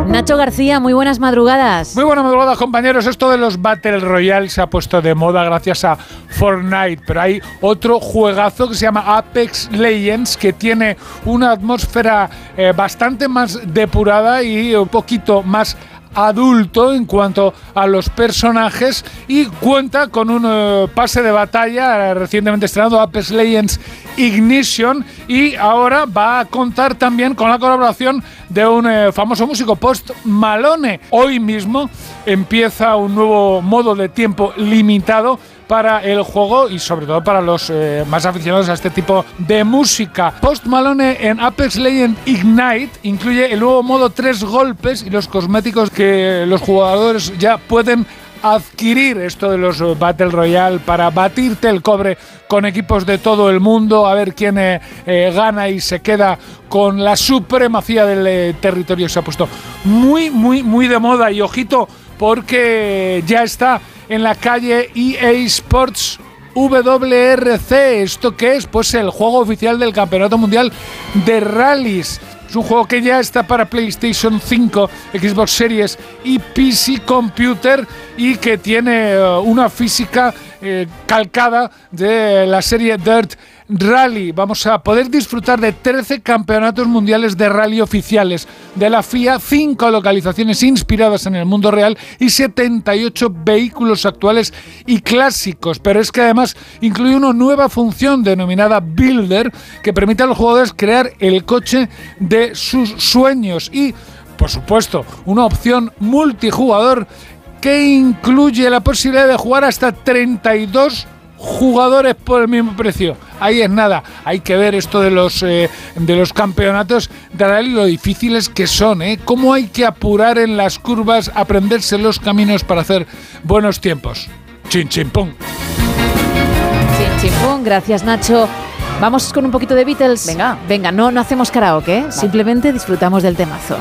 Nacho García, muy buenas madrugadas. Muy buenas madrugadas, compañeros. Esto de los Battle Royale se ha puesto de moda gracias a Fortnite, pero hay otro juegazo que se llama Apex Legends que tiene una atmósfera eh, bastante más depurada y un poquito más adulto en cuanto a los personajes y cuenta con un eh, pase de batalla recientemente estrenado Apex Legends Ignition y ahora va a contar también con la colaboración de un eh, famoso músico Post Malone. Hoy mismo empieza un nuevo modo de tiempo limitado para el juego y sobre todo para los eh, más aficionados a este tipo de música. Post Malone en Apex Legends Ignite incluye el nuevo modo tres golpes y los cosméticos que los jugadores ya pueden adquirir esto de los eh, Battle Royale para batirte el cobre con equipos de todo el mundo, a ver quién eh, gana y se queda con la supremacía del territorio. Se ha puesto muy, muy, muy de moda y ojito porque ya está en la calle EA Sports WRC. ¿Esto qué es? Pues el juego oficial del Campeonato Mundial de Rallys. Es un juego que ya está para PlayStation 5, Xbox Series y PC Computer y que tiene eh, una física eh, calcada de la serie Dirt Rally. Vamos a poder disfrutar de 13 campeonatos mundiales de rally oficiales de la FIA, 5 localizaciones inspiradas en el mundo real y 78 vehículos actuales y clásicos. Pero es que además incluye una nueva función denominada Builder que permite a los jugadores crear el coche de sus sueños y, por supuesto, una opción multijugador que incluye la posibilidad de jugar hasta 32 jugadores por el mismo precio. Ahí es nada. Hay que ver esto de los eh, de los campeonatos de lo difíciles que son, ¿eh? Cómo hay que apurar en las curvas, aprenderse los caminos para hacer buenos tiempos. Chin chin pum. Chin, chin, pum. Gracias, Nacho. Vamos con un poquito de Beatles. Venga. Venga, no, no hacemos karaoke, ¿eh? simplemente disfrutamos del temazo.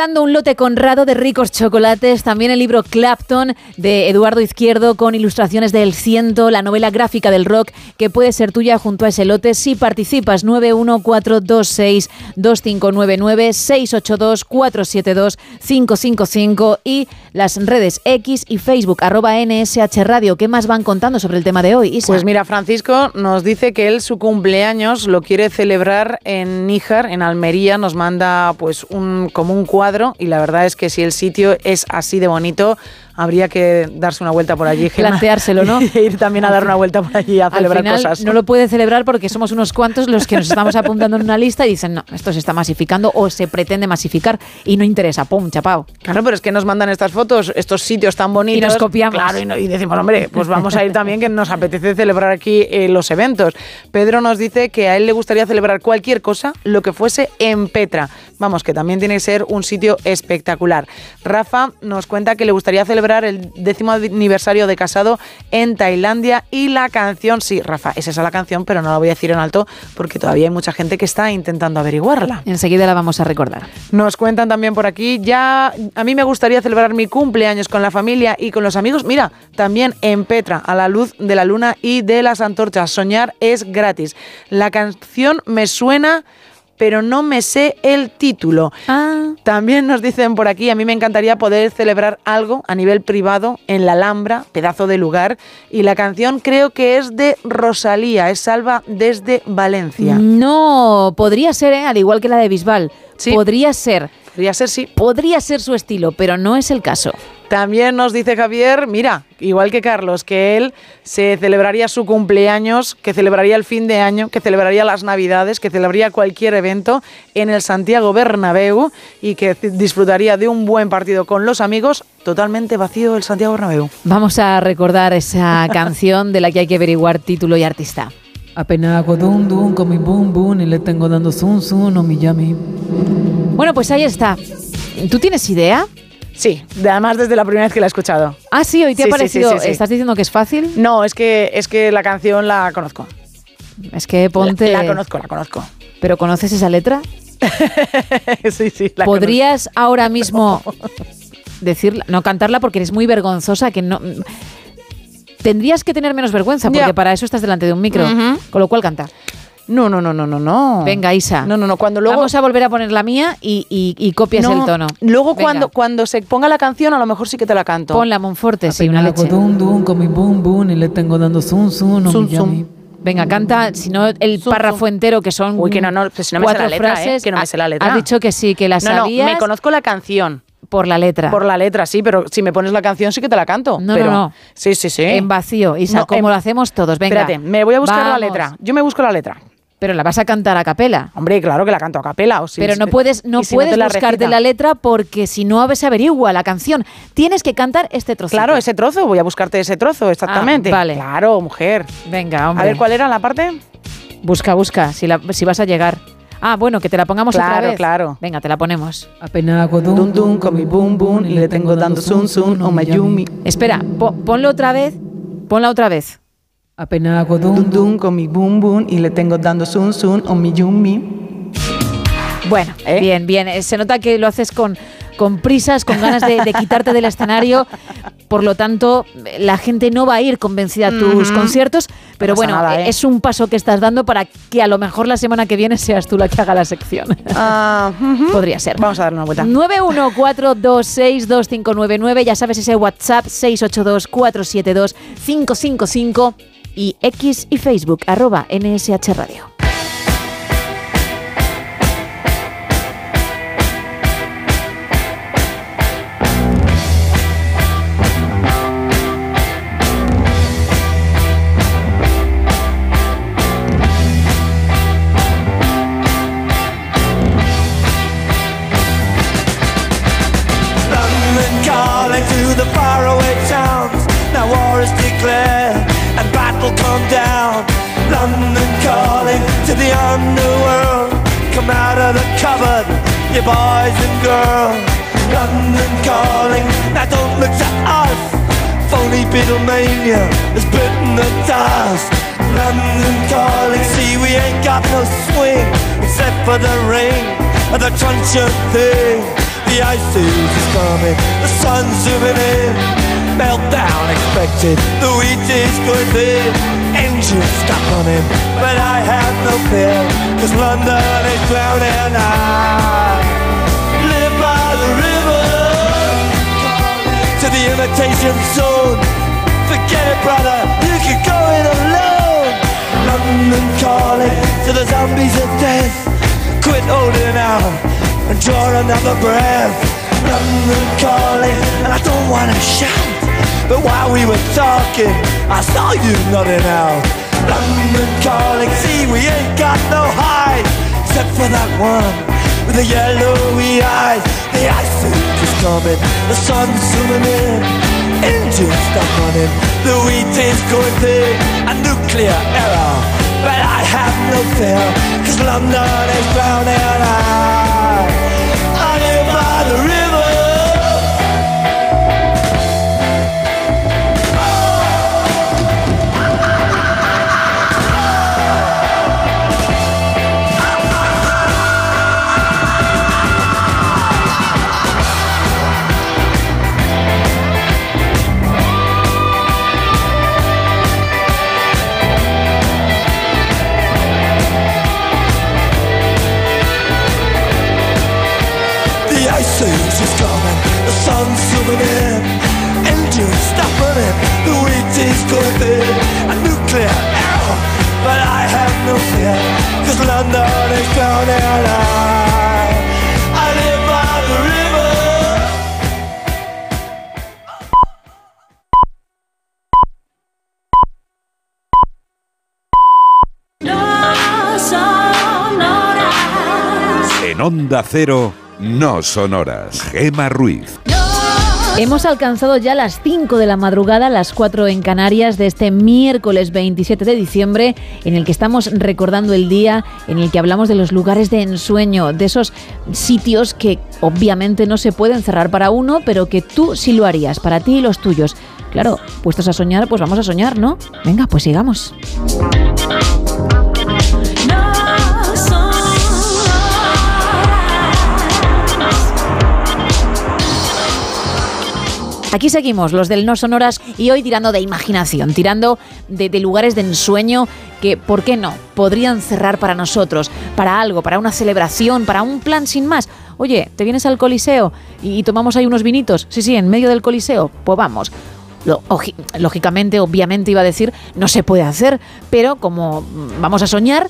Un lote conrado de ricos chocolates, también el libro Clapton de Eduardo Izquierdo con ilustraciones del ciento, la novela gráfica del rock que puede ser tuya junto a ese lote si participas. 914262599 682 472 555 y las redes X y Facebook arroba NSH Radio. ¿Qué más van contando sobre el tema de hoy? Pues mira, Francisco nos dice que él su cumpleaños lo quiere celebrar en Níjar, en Almería. Nos manda pues un como un cuadro y la verdad es que si el sitio es así de bonito, habría que darse una vuelta por allí. Gemma, Planteárselo, ¿no? y ir también a dar una vuelta por allí a Al celebrar final cosas. no lo puede celebrar porque somos unos cuantos los que nos estamos apuntando en una lista y dicen, no, esto se está masificando o se pretende masificar y no interesa, pum, chapao. Claro, pero es que nos mandan estas fotos, estos sitios tan bonitos. Y nos copiamos. Claro, y, no- y decimos, hombre, pues vamos a ir también que nos apetece celebrar aquí eh, los eventos. Pedro nos dice que a él le gustaría celebrar cualquier cosa, lo que fuese en Petra. Vamos, que también tiene que ser un sitio espectacular. Rafa nos cuenta que le gustaría celebrar el décimo aniversario de casado en Tailandia y la canción, sí, Rafa, es esa la canción, pero no la voy a decir en alto porque todavía hay mucha gente que está intentando averiguarla. Enseguida la vamos a recordar. Nos cuentan también por aquí, ya a mí me gustaría celebrar mi cumpleaños con la familia y con los amigos. Mira, también en Petra, a la luz de la luna y de las antorchas. Soñar es gratis. La canción me suena pero no me sé el título. También nos dicen por aquí, a mí me encantaría poder celebrar algo a nivel privado en la Alhambra, pedazo de lugar, y la canción creo que es de Rosalía, es Salva desde Valencia. No, podría ser, ¿eh? al igual que la de Bisbal. Podría ser. Podría ser, sí. Podría ser su estilo, pero no es el caso. También nos dice Javier, mira, igual que Carlos, que él se celebraría su cumpleaños, que celebraría el fin de año, que celebraría las Navidades, que celebraría cualquier evento en el Santiago Bernabéu y que disfrutaría de un buen partido con los amigos, totalmente vacío el Santiago Bernabéu. Vamos a recordar esa canción de la que hay que averiguar título y artista. Apenas hago dum dum con mi boom boom y le tengo dando zum zum o mi yami. Bueno, pues ahí está. ¿Tú tienes idea? Sí, de- además desde la primera vez que la he escuchado. Ah, sí, hoy te Sí, ha parecido. sí, sí. ¿Estás diciendo que es fácil? No, es que, es que la canción la conozco. Es que ponte. La, la conozco, la conozco. ¿Pero conoces esa letra? sí, sí, la ¿Podrías ahora mismo decirla, no cantarla porque eres muy vergonzosa, que no... Tendrías que tener menos vergüenza porque para eso estás delante de un micro. Con lo cual canta. No, no, no, no, no, no. Venga, Isa. No, no, no. Cuando luego. Vamos a volver a poner la mía y, y- y copias No, el tono. Luego Venga. cuando, cuando se ponga la canción, a lo mejor sí que te la canto. Pon la Monforte, sí, una leche. dum dum con mi boom boom y le tengo dando zum zum o Zum, mi yami. Venga, canta, si no, el párrafo entero, que son Uy, que no, no, pues si no me sé cuatro la letra, ¿eh? frases. Que no me sé la letra. Has dicho que sí, que la no, no, sabías me conozco la canción. por la letra. Por la letra, sí, pero si me pones la canción sí que te la canto. No, pero, no, no. Sí, sí, sí. En vacío, Isa, No, como en- lo hacemos todos. Venga. Espérate, me voy a buscar la letra. Yo me busco la letra. Pero la vas a cantar a capela. Hombre, claro que la canto a capela. O si- Pero no puedes, no si puedes buscarte recita. la letra porque si no se averigua la canción. Tienes que cantar este trozo. Claro, ese trozo, voy a buscarte ese trozo, exactamente. Ah, vale. Claro, mujer. Venga, hombre. A ver, ¿cuál era la parte? Busca, busca, si, la- si vas a llegar. Ah, bueno, que te la pongamos otra Claro, vez. claro. Venga, te la ponemos. Apenas hago dum Dum dum con mi boom boom y le tengo dando zum zum o mayumi. Espera, po- ponlo otra vez. Ponla otra vez. Apenas hago dum Dum con mi boom boom y le tengo dando zum zum o mayumi. Bueno, ¿Eh? bien, bien. Eh, Se nota que lo haces con, con prisas, con ganas de, de quitarte del escenario. Por lo tanto, la gente no va a ir convencida a tus conciertos. Pero No bueno, nada, eh, es un paso que estás dando para que a lo mejor la semana que viene seas tú la que haga la sección. Ah. Podría ser. Vamos a darle una vuelta. 914262599, ya sabes ese WhatsApp 682472555 y X y Facebook arroba NSH Radio. Boys and girls. London calling, now don't look to us. Phony Beatlemania has bitten the dust. London calling, see we ain't got no swing except for the rain and the truncheon thing. The ice age is coming, the sun's zooming in. Meltdown expected, the wheat is going thin. Engines stop running, but I have no fear, cause London is drowning. I imitation zone. Forget it, brother, you can go it alone. London calling to the zombies of death. Quit holding out and draw another breath. London calling, and I don't wanna shout. But while we were talking, I saw you nodding out. London calling, see we ain't got no hide, except for that one with the yellowy eyes. The ice is coming, the sun's zooming in. Engines stop running, the wheat is going thin. A nuclear error, but I have no fear, cause London is drowning. I, I live by the river. Nuclear but I have no fear. En Onda Cero, no son horas. Gema Ruiz. Hemos alcanzado ya las 5 de la madrugada, las 4 en Canarias de este miércoles 27 de diciembre, en el que estamos recordando el día en el que hablamos de los lugares de ensueño, de esos sitios que obviamente no se pueden cerrar para uno, pero que tú sí lo harías, para ti y los tuyos. Claro, puestos a soñar, pues vamos a soñar, ¿no? Venga, pues sigamos. Aquí seguimos, los del No Sonoras, y hoy tirando de imaginación, tirando de, lugares de ensueño que, ¿por qué no?, podrían cerrar para nosotros, para algo, para una celebración, para un plan sin más. Oye, ¿te vienes al Coliseo y, tomamos ahí unos vinitos? Sí, sí, en medio del Coliseo. Pues vamos. Lógicamente, obviamente iba a decir, no se puede hacer, pero como vamos a soñar,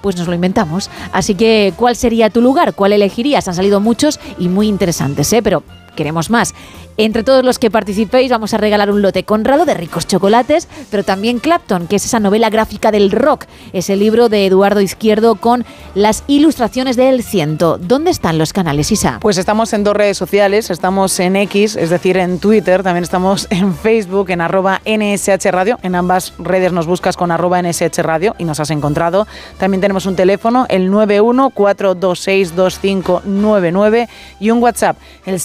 pues nos lo inventamos. Así que, ¿cuál sería tu lugar? ¿Cuál elegirías? Han salido muchos y muy interesantes, ¿eh? Pero queremos más. Entre todos los que participéis vamos a regalar un lote Conrado de ricos chocolates, pero también Clapton, que es esa novela gráfica del rock, ese libro de Eduardo Izquierdo con las ilustraciones del ciento. ¿Dónde están los canales, Isa? Pues estamos en dos redes sociales, estamos en X, es decir, en Twitter, también estamos en Facebook, en arroba NSH Radio, en ambas redes nos buscas con arroba NSH Radio y nos has encontrado. También tenemos un teléfono, el 914262599 y un WhatsApp, el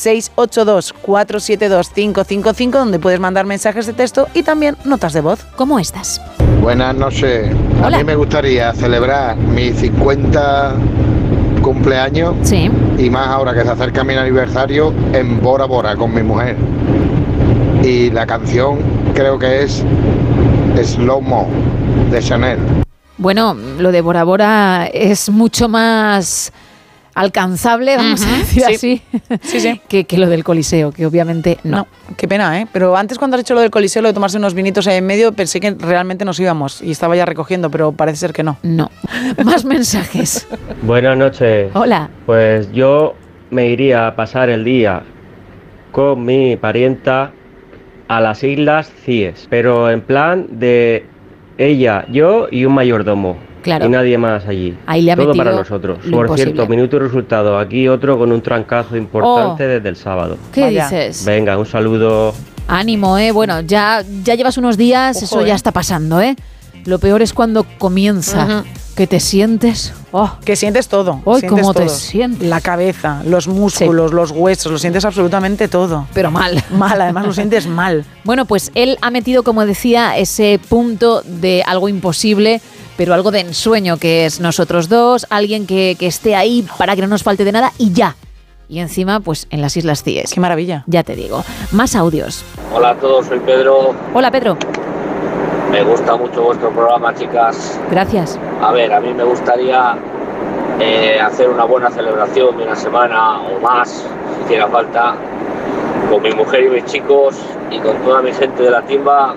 682472555, donde puedes mandar mensajes de texto y también notas de voz. ¿Cómo estás? Buenas noches. A mí me gustaría celebrar mi 50 cumpleaños y más ahora que se acerca mi aniversario en Bora Bora con mi mujer. Y la canción creo que es Slow Mo de Chanel. Bueno, lo de Bora Bora es mucho más alcanzable, vamos a decir sí. así, Sí, sí. que, que lo del Coliseo, que obviamente no. No, qué pena, ¿eh? Pero antes cuando has hecho lo del coliseo, lo de tomarse unos vinitos ahí en medio, pensé que realmente nos íbamos y estaba ya recogiendo, pero parece ser que no. No. Más mensajes. Buenas noches. Hola. Pues yo me iría a pasar el día con mi parienta a las Islas Cíes, pero en plan de ella, yo y un mayordomo. Claro. Y nadie más allí. Ahí le ha Todo para nosotros. Por imposible. cierto, minuto y resultado. Aquí otro con un trancazo importante Oh. desde el sábado. ¿Qué dices? Venga, un saludo. Ánimo, ¿eh? Bueno, ya, ya llevas unos días, Ojo, eso ya ¿eh? está pasando, ¿eh? Lo peor es cuando comienza, que te sientes... Oh, Que sientes todo. Sientes cómo te sientes. La cabeza, los músculos, los huesos, lo sientes absolutamente todo. pero mal. Mal, además lo sientes mal. Bueno, pues él ha metido, como decía, ese punto de algo imposible, pero algo de ensueño, que es nosotros dos, alguien que, que esté ahí para que no nos falte de nada y ya. Y encima, pues en las Islas Cíes. Qué maravilla. Ya te digo. Más audios. Hola a todos, soy Pedro. Hola, Pedro. Me gusta mucho vuestro programa, chicas. Gracias. A ver, a mí me gustaría eh, hacer una buena celebración de una semana o más, si hiciera falta, con mi mujer y mis chicos y con toda mi gente de la timba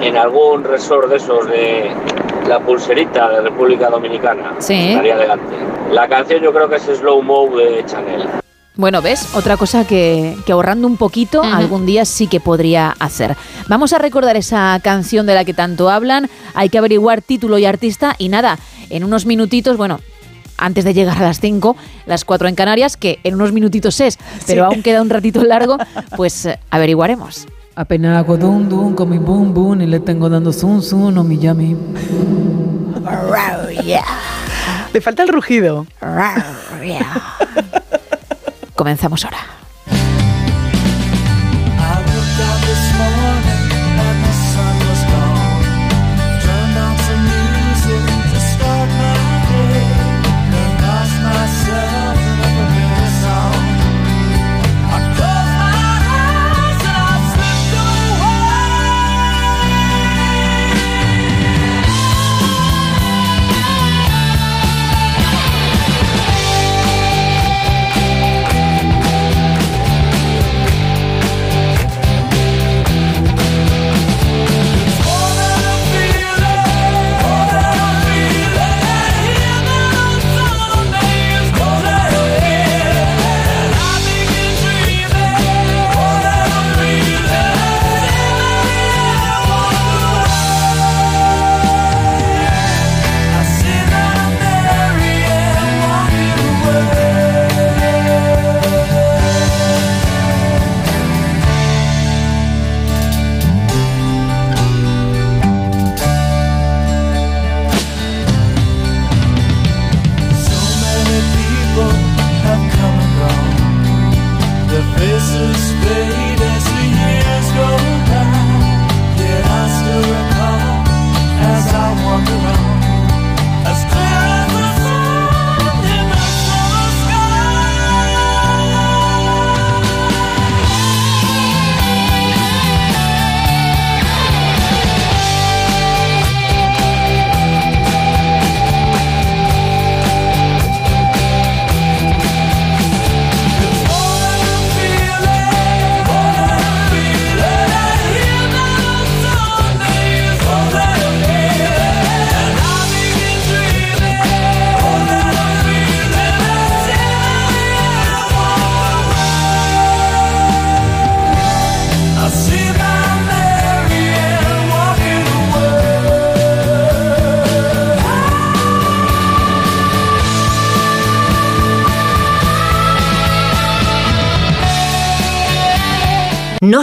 en algún resort de esos de la pulserita de República Dominicana. Sí. Estaría adelante. La canción yo creo que es Slow Mo de Chanel. Bueno, ¿ves? Otra cosa que, que ahorrando un poquito algún día sí que podría hacer. Vamos a recordar esa canción de la que tanto hablan. Hay que averiguar título y artista y nada, en unos minutitos, bueno, antes de llegar a las 5, las 4 en Canarias, que en unos minutitos es, pero aún queda un ratito largo, pues eh, averiguaremos. Apenas hago dum dum con mi boom boom y le tengo dando zum zum no mi yami. Le falta el rugido. Comenzamos ahora.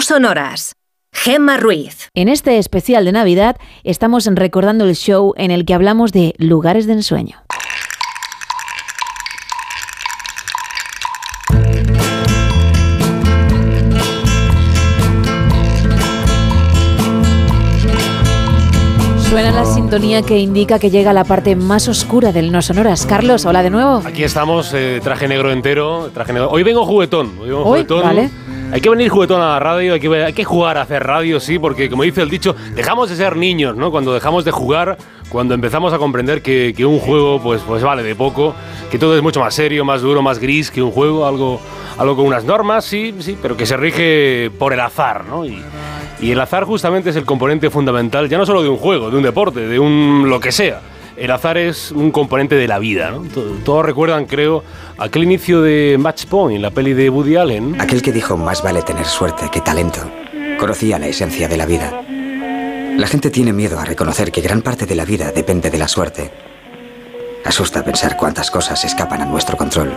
No son horas. Gemma Ruiz. En este especial de Navidad estamos recordando el show en el que hablamos de lugares de ensueño. Suena la sintonía que indica que llega la parte más oscura del No Sonoras. Carlos, hola de nuevo. Aquí estamos, eh, traje negro entero. Traje negro. Hoy vengo juguetón. Hoy vengo Hoy, juguetón. vale. Hay que venir juguetón a la radio, hay que, jugar a hacer radio, sí, porque como dice el dicho, dejamos de ser niños, ¿no? Cuando dejamos de jugar cuando empezamos a comprender que, que un juego pues, pues vale de poco, que todo es mucho más serio, más duro, más gris que un juego, algo, algo con unas normas, sí, sí, pero que se rige por el azar, ¿no? Y, y el azar justamente es el componente fundamental, ya no solo de un juego, de un deporte, de un lo que sea. El azar es un componente de la vida, ¿no? To- Todos recuerdan, creo, aquel inicio de Match Point, la peli de Woody Allen. Aquel que dijo más vale tener suerte que talento, conocía la esencia de la vida. La gente tiene miedo a reconocer que gran parte de la vida depende de la suerte. Asusta pensar cuántas cosas escapan a nuestro control.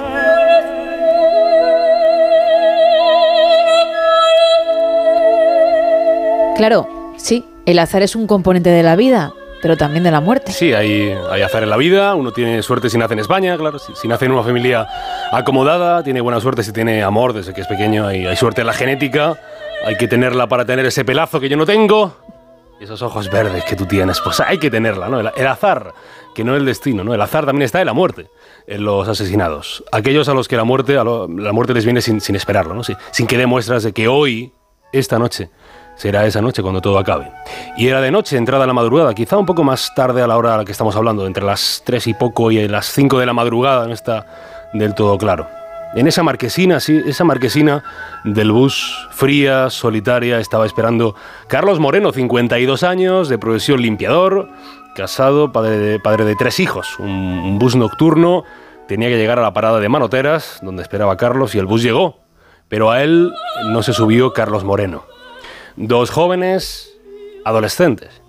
Claro, sí, el azar es un componente de la vida, pero también de la muerte. Sí, hay, hay azar en la vida, uno tiene suerte si nace en España, claro, si, si nace en una familia acomodada, tiene buena suerte si tiene amor desde que es pequeño, hay, hay suerte en la genética, hay que tenerla para tener ese pelazo que yo no tengo, y esos ojos verdes que tú tienes, pues hay que tenerla, ¿no? El, el azar, que no el destino, ¿no? El azar también está en la muerte, en los asesinados. Aquellos a los que la muerte, a lo- la muerte les viene sin, sin esperarlo, ¿no? Sin, sin que dé muestras de que hoy, esta noche, será esa noche cuando todo acabe. Y era de noche, entrada a la madrugada, quizá un poco más tarde a la hora a la que estamos hablando, entre las 3 y poco y las 5 de la madrugada, no está del todo claro. En esa marquesina, sí, esa marquesina del bus, fría, solitaria, estaba esperando Carlos Moreno, 52 años, de profesión limpiador, casado, padre de, tres hijos. Un bus nocturno tenía que llegar a la parada de Manoteras, donde esperaba Carlos, y el bus llegó. Pero a él no se subió Carlos Moreno. Dos jóvenes adolescentes.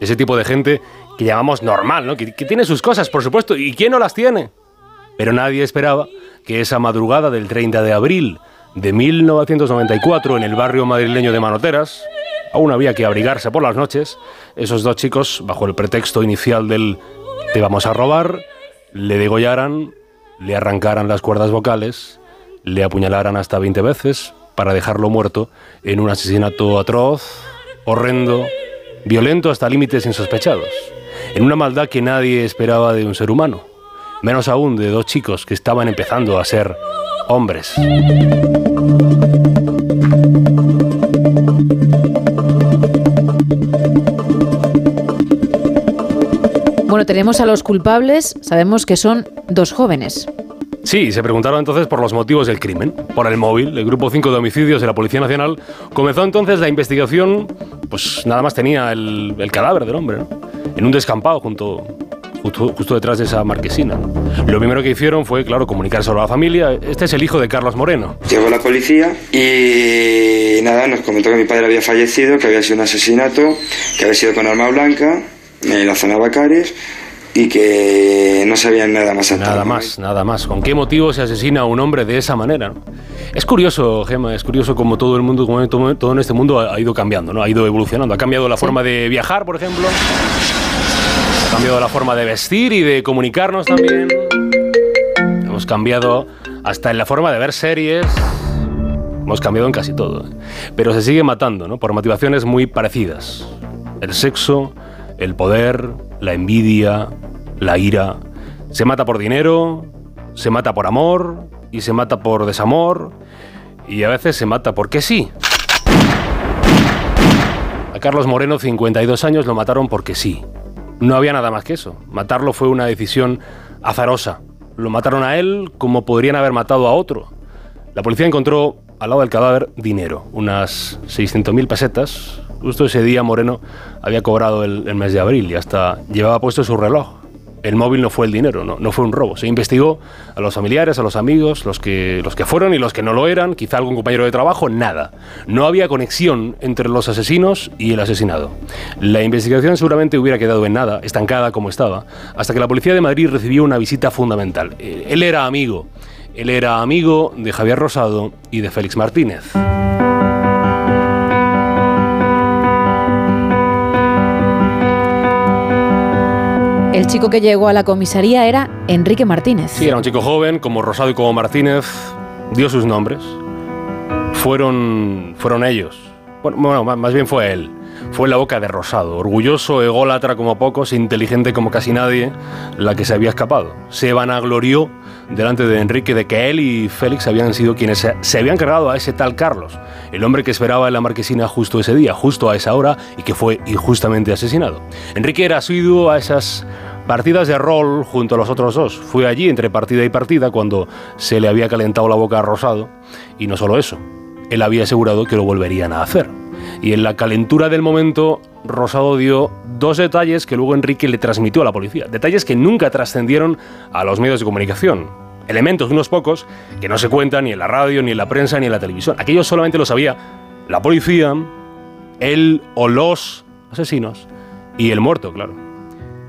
Ese tipo de gente que llamamos normal, ¿no? Que, que tiene sus cosas, por supuesto. ¿Y quién no las tiene? Pero nadie esperaba que esa madrugada del 30 de abril de 1994 en el barrio madrileño de Manoteras, aún había que abrigarse por las noches, esos dos chicos, bajo el pretexto inicial del te vamos a robar, le degollaran, le arrancaran las cuerdas vocales, le apuñalaran hasta 20 veces para dejarlo muerto en un asesinato atroz, horrendo, violento hasta límites insospechados, en una maldad que nadie esperaba de un ser humano, menos aún de dos chicos que estaban empezando a ser hombres. Bueno, tenemos a los culpables, sabemos que son dos jóvenes. Sí, se preguntaron entonces por los motivos del crimen, por el móvil. El Grupo 5 de Homicidios de la Policía Nacional comenzó entonces la investigación, pues nada más tenía el, cadáver del hombre, ¿no? en un descampado junto, justo, detrás de esa marquesina. Lo primero que hicieron fue, claro, comunicárselo a la familia. Este es el hijo de Carlos Moreno. Llegó la policía y nada, nos comentó que mi padre había fallecido, que había sido un asesinato, que había sido con arma blanca en la zona Bacares y que no sabían nada más. Nada más, nada más. ¿Con qué motivo se asesina a un hombre de esa manera? no? Es curioso, Gemma, es curioso cómo todo el mundo, como todo, en este mundo ha, ha ido cambiando, ¿no? Ha ido evolucionando. Ha cambiado la forma de viajar, por ejemplo. Ha cambiado la forma de vestir y de comunicarnos también. Hemos cambiado hasta en la forma de ver series. Hemos cambiado en casi todo. ¿eh? Pero se sigue matando, ¿no? Por motivaciones muy parecidas. El sexo, el poder, la envidia, la ira. Se mata por dinero, se mata por amor y se mata por desamor y a veces se mata porque sí. A Carlos Moreno, 52 años, lo mataron porque sí. No había nada más que eso. Matarlo fue una decisión azarosa. Lo mataron a él como podrían haber matado a otro. La policía encontró al lado del cadáver dinero, unas 600.000 pesetas. Justo ese día Moreno había cobrado el, mes de abril y hasta llevaba puesto su reloj. El móvil no fue el dinero, no, no fue un robo. Se investigó a los familiares, a los amigos, los que, los que fueron y los que no lo eran, quizá algún compañero de trabajo, nada. No había conexión entre los asesinos y el asesinado. La investigación seguramente hubiera quedado en nada, estancada como estaba, hasta que la policía de Madrid recibió una visita fundamental. Él era amigo, él era amigo de Javier Rosado y de Félix Martínez. El chico que llegó a la comisaría era Enrique Martínez. Sí, era un chico joven, como Rosado y como Martínez, dio sus nombres. Fueron, fueron ellos. Bueno, bueno, más bien fue él. fue la boca de Rosado, orgulloso, ególatra como pocos, inteligente como casi nadie, la que se había escapado. Se vanaglorió delante de Enrique de que él y Félix habían sido quienes se, habían cargado a ese tal Carlos, el hombre que esperaba en la marquesina justo ese día, justo a esa hora, y que fue injustamente asesinado. Enrique era asiduo a esas partidas de rol junto a los otros dos. Fue allí entre partida y partida cuando se le había calentado la boca a Rosado, y no solo eso, él había asegurado que lo volverían a hacer. Y en la calentura del momento, Rosado dio dos detalles que luego Enrique le transmitió a la policía. Detalles que nunca trascendieron a los medios de comunicación. Elementos, unos pocos, que no se cuentan ni en la radio, ni en la prensa, ni en la televisión. Aquello solamente lo sabía la policía, él o los asesinos y el muerto, claro.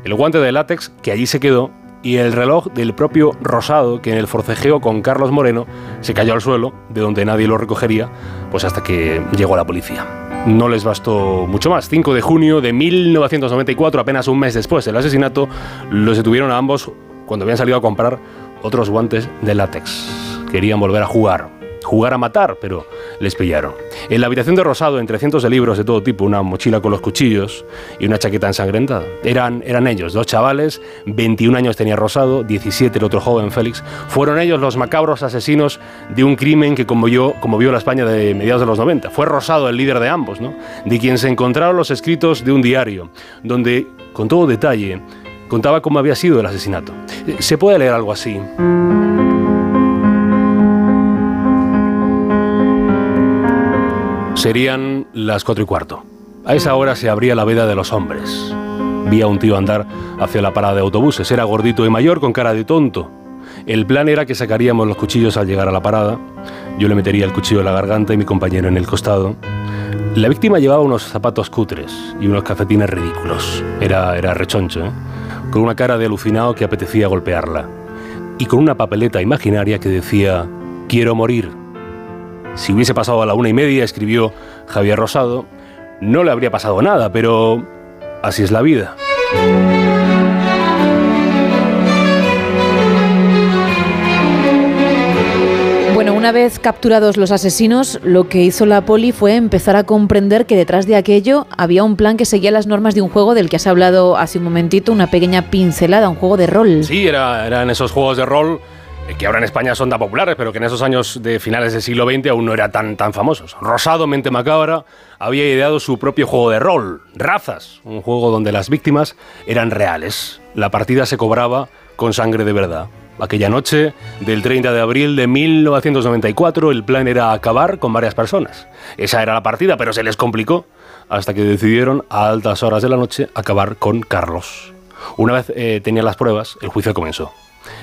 El guante de látex que allí se quedó y el reloj del propio Rosado que en el forcejeo con Carlos Moreno se cayó al suelo, de donde nadie lo recogería, pues hasta que llegó la policía. No les bastó mucho más. 5 de junio de 1994, apenas un mes después del asesinato, los detuvieron a ambos cuando habían salido a comprar otros guantes de látex. Querían volver a jugar, jugar a matar, pero les pillaron. En la habitación de Rosado, entre cientos de libros de todo tipo, una mochila con los cuchillos y una chaqueta ensangrentada. Eran, eran ellos, dos chavales, 21 años tenía Rosado, 17 el otro joven Félix. Fueron ellos los macabros asesinos de un crimen que conmovió, conmovió la España de mediados de los 90. Fue Rosado el líder de ambos, ¿no? De quien se encontraron los escritos de un diario, donde, con todo detalle, contaba cómo había sido el asesinato. Se puede leer algo así. Serían las cuatro y cuarto. A esa hora se abría la veda de los hombres. Vi a un tío andar hacia la parada de autobuses. Era gordito y mayor, con cara de tonto. El plan era que sacaríamos los cuchillos al llegar a la parada. Yo le metería el cuchillo en la garganta y mi compañero en el costado. La víctima llevaba unos zapatos cutres y unos cafetines ridículos. Era, era rechoncho, ¿eh? con una cara de alucinado que apetecía golpearla. Y con una papeleta imaginaria que decía, quiero morir. Si hubiese pasado a la una y media, escribió Javier Rosado, no le habría pasado nada, pero así es la vida. Bueno, una vez capturados los asesinos, lo que hizo la poli fue empezar a comprender que detrás de aquello había un plan que seguía las normas de un juego del que has hablado hace un momentito, una pequeña pincelada, un juego de rol. Sí, era, eran esos juegos de rol que ahora en España son tan populares, pero que en esos años de finales del siglo XX aún no eran tan, tan famosos. Rosado, mente macabra, había ideado su propio juego de rol, Razas, un juego donde las víctimas eran reales. La partida se cobraba con sangre de verdad. Aquella noche del 30 de abril de 1994 el plan era acabar con varias personas. Esa era la partida, pero se les complicó hasta que decidieron a altas horas de la noche acabar con Carlos. Una vez eh, tenían las pruebas, el juicio comenzó.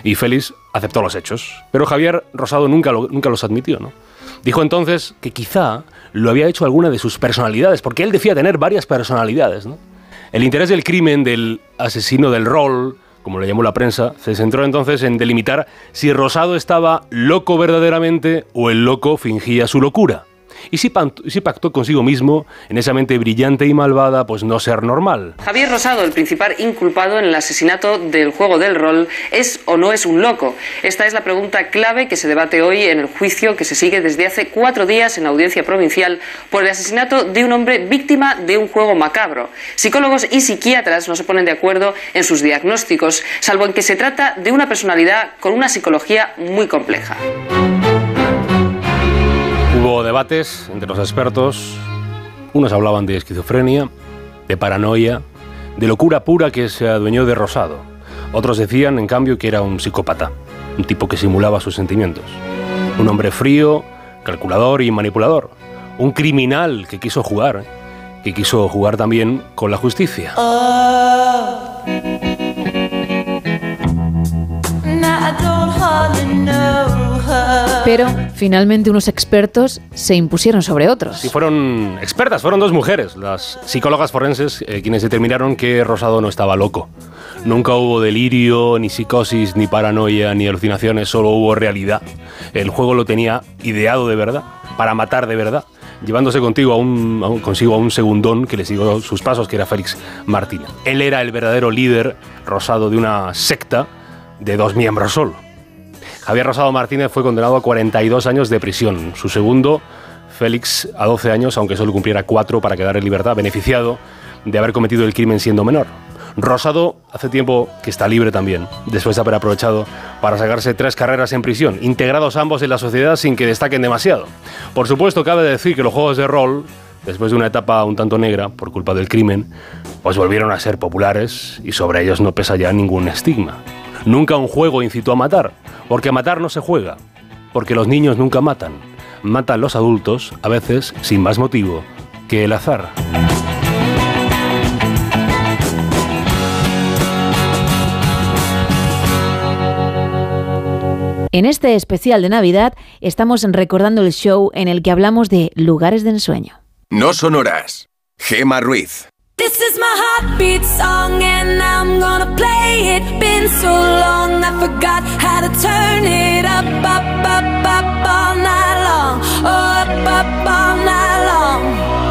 Y Félix aceptó los hechos. Pero Javier Rosado nunca, nunca los admitió, ¿no? Dijo entonces que quizá lo había hecho alguna de sus personalidades, porque él decía tener varias personalidades. El interés del crimen del asesino del rol, como le llamó la prensa, se centró entonces en delimitar si Rosado estaba loco verdaderamente o el loco fingía su locura. Y si, pactó consigo mismo, en esa mente brillante y malvada, pues no ser normal. Javier Rosado, el principal inculpado en el asesinato del juego del rol, ¿es o no es un loco? Esta es la pregunta clave que se debate hoy en el juicio que se sigue desde hace cuatro días en la audiencia provincial por el asesinato de un hombre víctima de un juego macabro. Psicólogos y psiquiatras no se ponen de acuerdo en sus diagnósticos, salvo en que se trata de una personalidad con una psicología muy compleja. Hubo debates entre los expertos. Unos hablaban de esquizofrenia, de paranoia, de locura pura que se adueñó de Rosado. Otros decían, en cambio, que era un psicópata, un tipo que simulaba sus sentimientos. Un hombre frío, calculador y manipulador. Un criminal que quiso jugar, que quiso jugar también con la justicia. Pero finalmente unos expertos se impusieron sobre otros. Sí, fueron expertas, fueron dos mujeres, las psicólogas forenses, eh, quienes determinaron que Rosado no estaba loco. Nunca hubo delirio, ni psicosis, ni paranoia, ni alucinaciones, solo hubo realidad. El juego lo tenía ideado de verdad, para matar de verdad, llevándose contigo a un- consigo a un segundón que le siguió sus pasos, que era Félix Martínez. Él era el verdadero líder rosado de una secta de dos miembros solo. Javier Rosado Martínez fue condenado a 42 años de prisión. Su segundo, Félix, a 12 años, aunque solo cumpliera 4 para quedar en libertad, beneficiado de haber cometido el crimen siendo menor. Rosado hace tiempo que está libre también, después de haber aprovechado para sacarse tres carreras en prisión, integrados ambos en la sociedad sin que destaquen demasiado. Por supuesto, cabe decir que los juegos de rol, después de una etapa un tanto negra por culpa del crimen, pues volvieron a ser populares y sobre ellos no pesa ya ningún estigma. Nunca un juego incitó a matar, porque a matar no se juega, porque los niños nunca matan, matan los adultos, a veces sin más motivo que el azar. En este especial de Navidad estamos recordando el show en el que hablamos de lugares de ensueño. No sonoras. Gema Ruiz. This is my heartbeat song and I'm gonna play it. Been so long I forgot how to turn it up, up, up, up all night long. Oh, up, up all night long.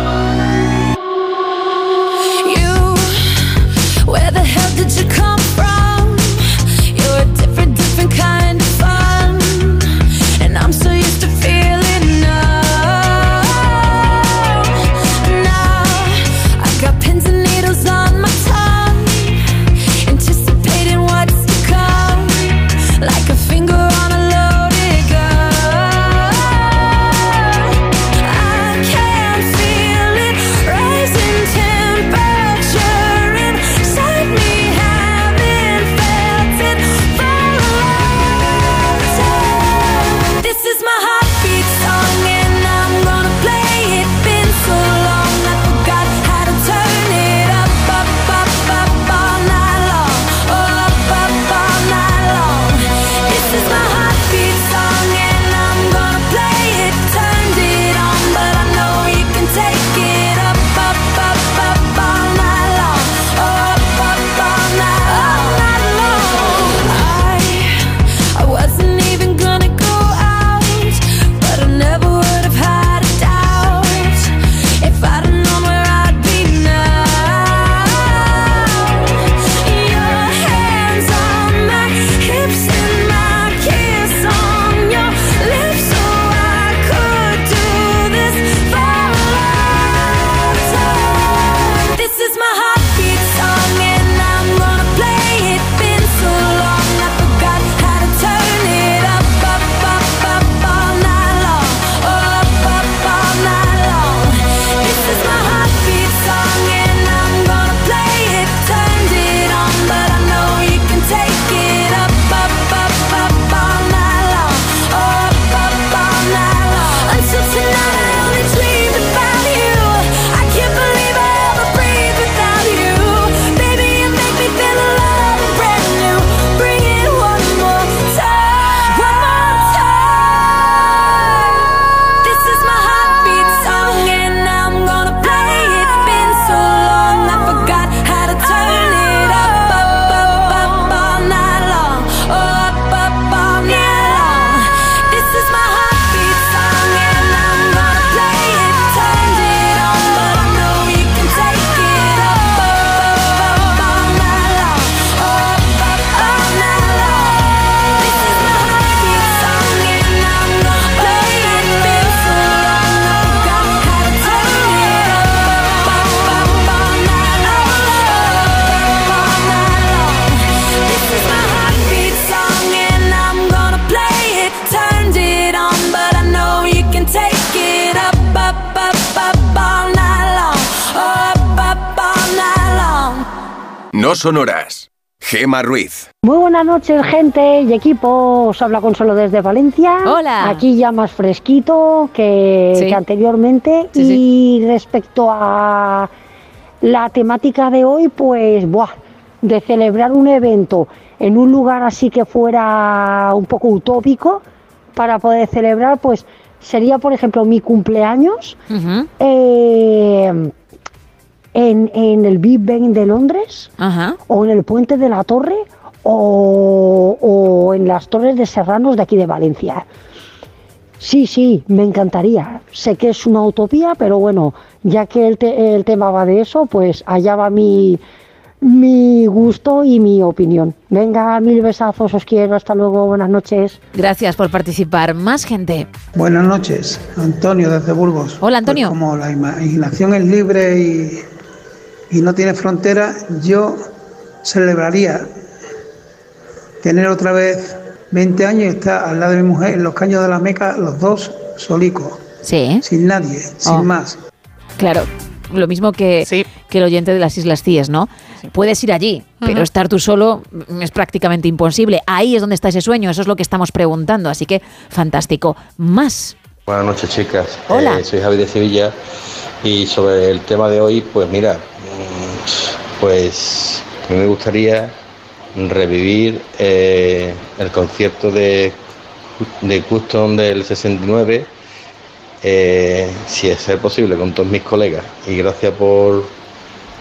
Sonoras. Gema Ruiz. Muy buenas noches, gente y equipo. Os habla Consuelo desde Valencia. Hola. Aquí ya más fresquito que, Sí. que anteriormente. Sí, y respecto a la temática de hoy, pues, buah, de celebrar un evento en un lugar así que fuera un poco utópico para poder celebrar, pues sería, por ejemplo, mi cumpleaños. eh, en, en el Big Ben de Londres o en el puente de la Torre o, o en las torres de Serranos de aquí de Valencia. Sí, sí, me encantaría. Sé que es una utopía, pero bueno, ya que el, te- el tema va de eso, pues allá va mi, mi gusto y mi opinión. Venga, mil besazos, os quiero, hasta luego, buenas noches. Gracias por participar. Más gente. Buenas noches, Antonio desde Burgos. Hola, Antonio. Pues como la imaginación es libre y, y no tiene frontera, yo celebraría tener otra vez 20 años y estar al lado de mi mujer en los caños de la Meca, los dos solicos. Sí. Sin nadie, sin Oh. más. Claro, lo mismo que, que el oyente de las Islas Cíes, ¿no? Puedes ir allí, pero estar tú solo es prácticamente imposible. Ahí es donde está ese sueño, eso es lo que estamos preguntando, así que fantástico. Más. Buenas noches, chicas. Hola. Eh, soy Javi de Sevilla y sobre el tema de hoy, pues mira, pues a mí me gustaría revivir eh, el concierto de, de Custom del 69, eh, si es ser posible, con todos mis colegas. Y gracias por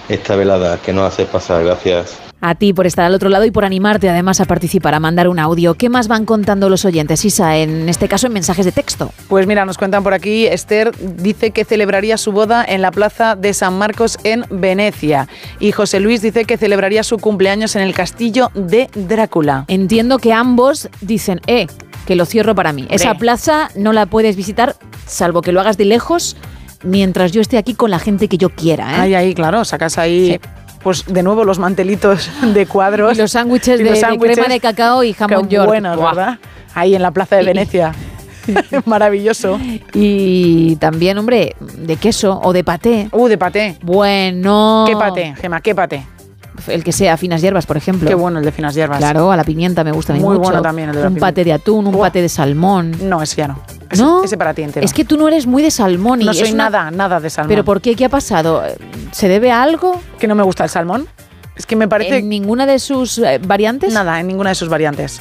esta velada que nos hace pasar. Gracias. A ti por estar al otro lado y por animarte además a participar, a mandar un audio. ¿Qué más van contando los oyentes, Isa? En este caso en mensajes de texto. Pues mira, nos cuentan por aquí, Esther dice que celebraría su boda en la plaza de San Marcos en Venecia. Y José Luis dice que celebraría su cumpleaños en el castillo de Drácula. Entiendo que ambos dicen, eh, que lo cierro para mí. Esa plaza no la puedes visitar, salvo que lo hagas de lejos, mientras yo esté aquí con la gente que yo quiera. ¿eh? Ahí, ahí, claro, sacas ahí, pues de nuevo los mantelitos de cuadros. Y los sándwiches de, crema de cacao y jamón york. buenos, Buah. ¿verdad? Ahí en la plaza de Venecia. Maravilloso. Y también, hombre, de queso o de paté. Uh, de paté. Bueno. ¿Qué paté, Gema? ¿Qué paté? El que sea finas hierbas, por ejemplo. Qué bueno el de finas hierbas. Claro, a la pimienta me gusta Muy mucho. bueno también el de la Un pimienta. paté de atún, un paté de salmón. No, ese ya no. Ese, ¿No? ese para ti entero. Es que tú no eres muy de salmón y no es soy una- nada, nada de salmón. ¿Pero por qué? ¿Qué ha pasado? ¿Se debe a algo? ¿Que no me gusta el salmón? Es que me parece... ¿En ninguna de sus eh, variantes? Nada, en ninguna de sus variantes.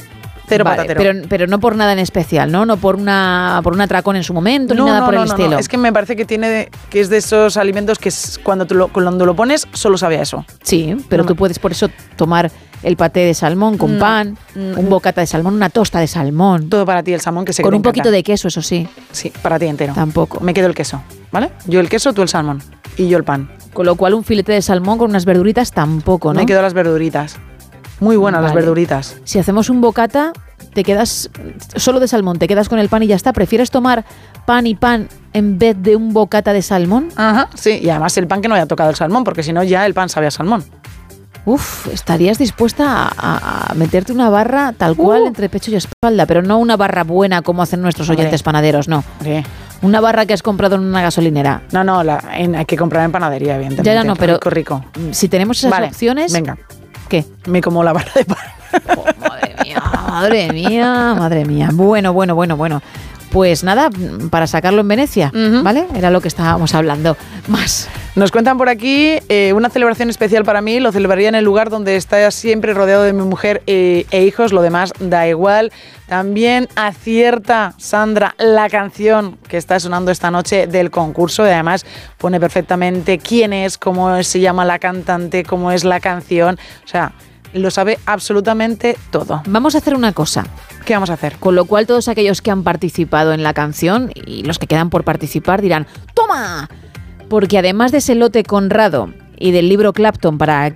Cero Vale, patatero. Pero, pero no por nada en especial, ¿no? No por una por un atracón en su momento, ni nada por el estilo. Es que me parece que tiene que es de esos alimentos que es- cuando, tú lo, cuando lo pones solo sabe a eso. Sí, pero tú puedes por eso tomar el paté de salmón con Mm, pan, mm, un bocata de salmón, una tosta de salmón. Todo para ti el salmón que se Con un poquito de queso, eso sí. Sí, para ti entero. Tampoco. Me quedo el queso, ¿vale? Yo el queso, tú el salmón. Y yo el pan. Con lo cual un filete de salmón con unas verduritas tampoco, ¿no? Me quedo las verduritas. Muy buenas las verduritas. Si hacemos un bocata, te quedas solo de salmón, te quedas con el pan y ya está. ¿Prefieres tomar pan y pan en vez de un bocata de salmón? Ajá, sí. Y además el pan que no haya tocado el salmón, porque si no ya el pan sabe a salmón. Uf, estarías dispuesta a, meterte una barra tal cual entre pecho y espalda, pero no una barra buena como hacen nuestros Hombre. oyentes panaderos, no. Hombre. Una barra que has comprado en una gasolinera. No, no, la- en- hay que comprar en panadería, evidentemente. Ya, ya no, pero Rico, rico. si tenemos esas Vale, opciones, Venga, ¿qué? me como la barra de pan. Madre mía, madre mía. Bueno, bueno, bueno, bueno. Pues nada, para sacarlo en Venecia, ¿vale? Era lo que estábamos hablando. Más. Nos cuentan por aquí eh, una celebración especial para mí. Lo celebraría en el lugar donde está siempre rodeado de mi mujer eh, e hijos. Lo demás da igual. También acierta Sandra la canción que está sonando esta noche del concurso. Y además pone perfectamente quién es, cómo se llama la cantante, cómo es la canción. O sea, lo sabe absolutamente todo. Vamos a hacer una cosa. ¿Qué vamos a hacer? Con lo cual todos aquellos que han participado en la canción y los que quedan por participar dirán, ¡toma! Porque además de ese lote Conrado y del libro Clapton para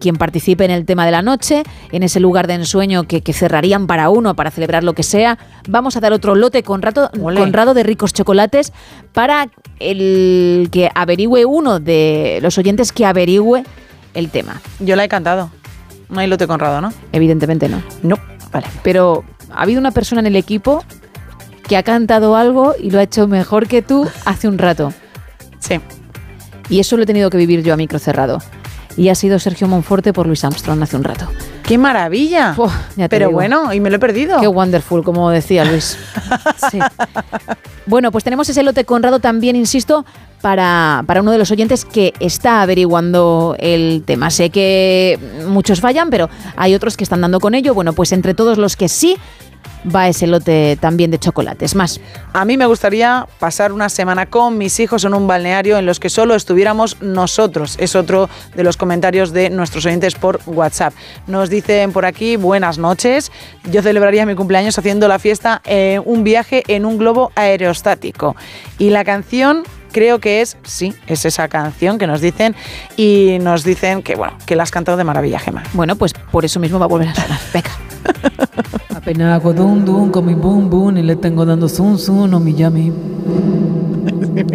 quien participe en el tema de la noche, en ese lugar de ensueño que, que cerrarían para uno, para celebrar lo que sea, vamos a dar otro lote Conrado. Conrado de ricos chocolates para el que averigüe uno de los oyentes que averigüe el tema. Yo la he cantado. No hay lote Conrado, ¿no? Evidentemente no. No, vale. Pero ha habido una persona en el equipo que ha cantado algo y lo ha hecho mejor que tú hace un rato. Sí. Y eso lo he tenido que vivir yo a micro cerrado. Y ha sido Sergio Monforte por Luis Armstrong hace un rato. ¡Qué maravilla! Pero digo. bueno, y me lo he perdido. Qué wonderful, como decía Luis. Sí. Bueno, pues tenemos ese lote Conrado también, insisto, para, para uno de los oyentes que está averiguando el tema. Sé que muchos fallan, pero hay otros que están dando con ello. Bueno, pues entre todos los que sí, va ese lote también de chocolates. Más. A mí me gustaría pasar una semana con mis hijos en un balneario en los que solo estuviéramos nosotros. Es otro de los comentarios de nuestros oyentes por WhatsApp. Nos dicen por aquí, buenas noches. Yo celebraría mi cumpleaños haciendo la fiesta en un viaje en un globo aerostático. Y la canción creo que es, sí, es esa canción que nos dicen y nos dicen que, bueno, que la has cantado de maravilla, Gema. Bueno, pues por eso mismo va a volver a sonar. Venga. Apenas hago dum dum con mi boom boom y le tengo dando zum zum o mi yami.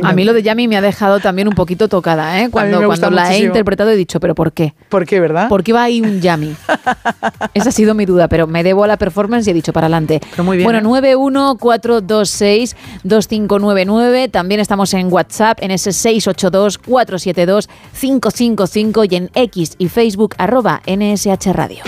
A mí lo de Yami me ha dejado también un poquito tocada, ¿eh? Cuando, la he interpretado he dicho, ¿pero por qué? ¿Por qué, verdad? ¿Por qué va ahí un Yami? Esa ha sido mi duda, pero me debo a la performance y he dicho para adelante. muy bien, bueno, ¿eh? 914262599. También estamos en WhatsApp en ese 682-472-555 y en X y Facebook arroba NSH Radio.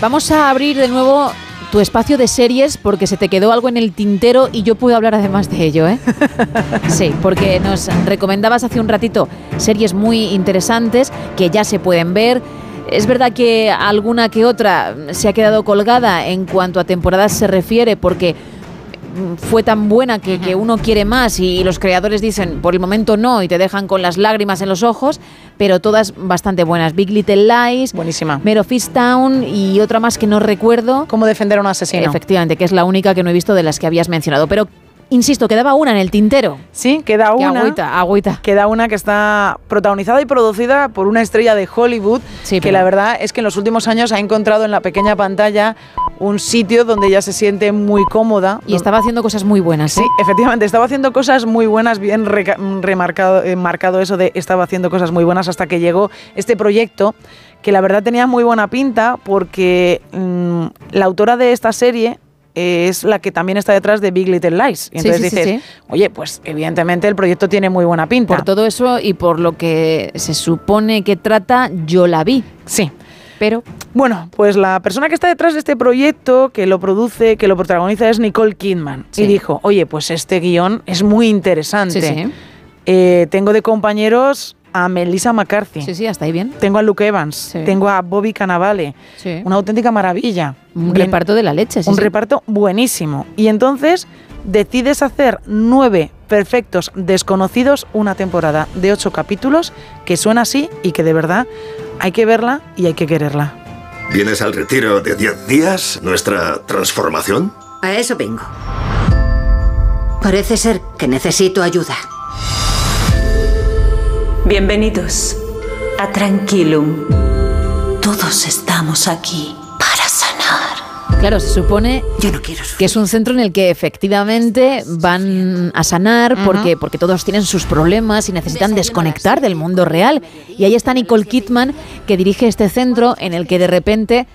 Vamos a abrir de nuevo tu espacio de series porque se te quedó algo en el tintero y yo puedo hablar además de ello, ¿eh? Sí, porque nos recomendabas hace un ratito series muy interesantes que ya se pueden ver. Es verdad que alguna que otra se ha quedado colgada en cuanto a temporadas se refiere porque fue tan buena que, que uno quiere más y los creadores dicen por el momento no y te dejan con las lágrimas en los ojos, pero todas bastante buenas. Big Little Lies, buenísima. Mare of Easttown y otra más que no recuerdo. ¿Cómo defender a un asesino? Efectivamente, que es la única que no he visto de las que habías mencionado. Pero, insisto, quedaba una en el tintero. Sí, queda una. agüita, agüita. Queda una que está protagonizada y producida por una estrella de Hollywood, que pero- la verdad es que en los últimos años ha encontrado en la pequeña pantalla un sitio donde ella se siente muy cómoda. Y estaba haciendo cosas muy buenas. Sí, ¿eh? efectivamente, estaba haciendo cosas muy buenas, bien remarcado eh, marcado eso de estaba haciendo cosas muy buenas hasta que llegó este proyecto que la verdad tenía muy buena pinta porque mm, la autora de esta serie eh, es la que también está detrás de Big Little Lies. Y entonces sí, sí, dices, sí. oye, pues evidentemente el proyecto tiene muy buena pinta. Por todo eso y por lo que se supone que trata, yo la vi. Sí. Pero Bueno, pues la persona que está detrás de este proyecto, que lo produce, que lo protagoniza, es Nicole Kidman. Sí. Y dijo, oye, pues este guion es muy interesante. Sí, sí. Eh, tengo de compañeros a Melissa McCarthy. Sí, sí, hasta ahí bien. Tengo a Luke Evans. Tengo a Bobby Cannavale. Sí. Una auténtica maravilla. Un Bien- reparto de la leche, sí, un sí. reparto buenísimo. Y entonces decides hacer nueve perfectos desconocidos, una temporada de ocho capítulos que suena así y que de verdad hay que verla y hay que quererla. ¿Vienes al retiro de 10 días? ¿Nuestra transformación? A eso vengo. Parece ser que necesito ayuda. Bienvenidos a Tranquilum. Todos estamos aquí para sanar. Claro, se supone que es un centro en el que efectivamente van a sanar porque, porque todos tienen sus problemas y necesitan desconectar del mundo real. Y ahí está Nicole Kidman, que dirige este centro en el que de repente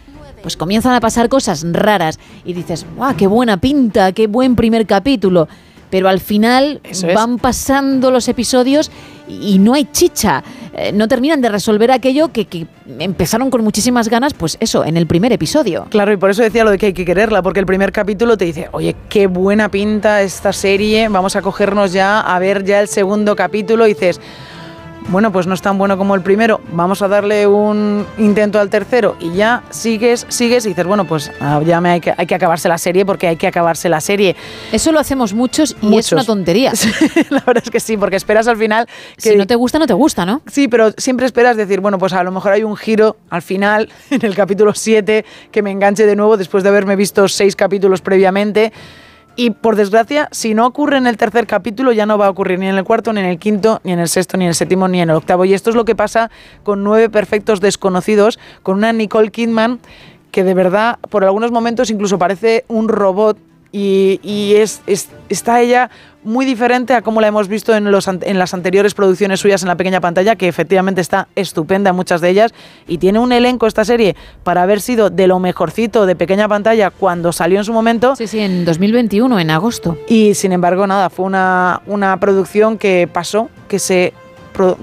pues comienzan a pasar cosas raras y dices, ¡guau, qué buena pinta, qué buen primer capítulo! Pero al final Eso es. van pasando los episodios y no hay chicha. Eh, no terminan de resolver aquello que, que empezaron con muchísimas ganas, pues eso, en el primer episodio. Claro, y por eso decía lo de que hay que quererla, porque el primer capítulo te dice, oye, qué buena pinta esta serie, vamos a cogernos ya a ver ya el segundo capítulo y dices, bueno, pues no es tan bueno como el primero, vamos a darle un intento al tercero y ya sigues, sigues y dices, bueno, pues ah, ya me hay, que, hay que acabarse la serie porque hay que acabarse la serie. Eso lo hacemos muchos y es una tontería. la verdad es que sí, porque esperas al final que... Si no te gusta, no te gusta, ¿no? Sí, pero siempre esperas decir, bueno, pues a lo mejor hay un giro al final, en el capítulo 7, que me enganche de nuevo después de haberme visto seis capítulos previamente. Y por desgracia, si no ocurre en el tercer capítulo, ya no va a ocurrir ni en el cuarto, ni en el quinto, ni en el sexto, ni en el séptimo, ni en el octavo. Y esto es lo que pasa con nueve perfectos desconocidos, con una Nicole Kidman que de verdad, por algunos momentos, incluso parece un robot. Y, y es, es- está ella muy diferente a como la hemos visto en, los, en las anteriores producciones suyas en la pequeña pantalla, que efectivamente está estupenda en muchas de ellas. Y tiene un elenco esta serie para haber sido de lo mejorcito de pequeña pantalla cuando salió en su momento. Sí, sí, en 2021, en agosto. Y sin embargo, nada, fue una, una producción que pasó, que se,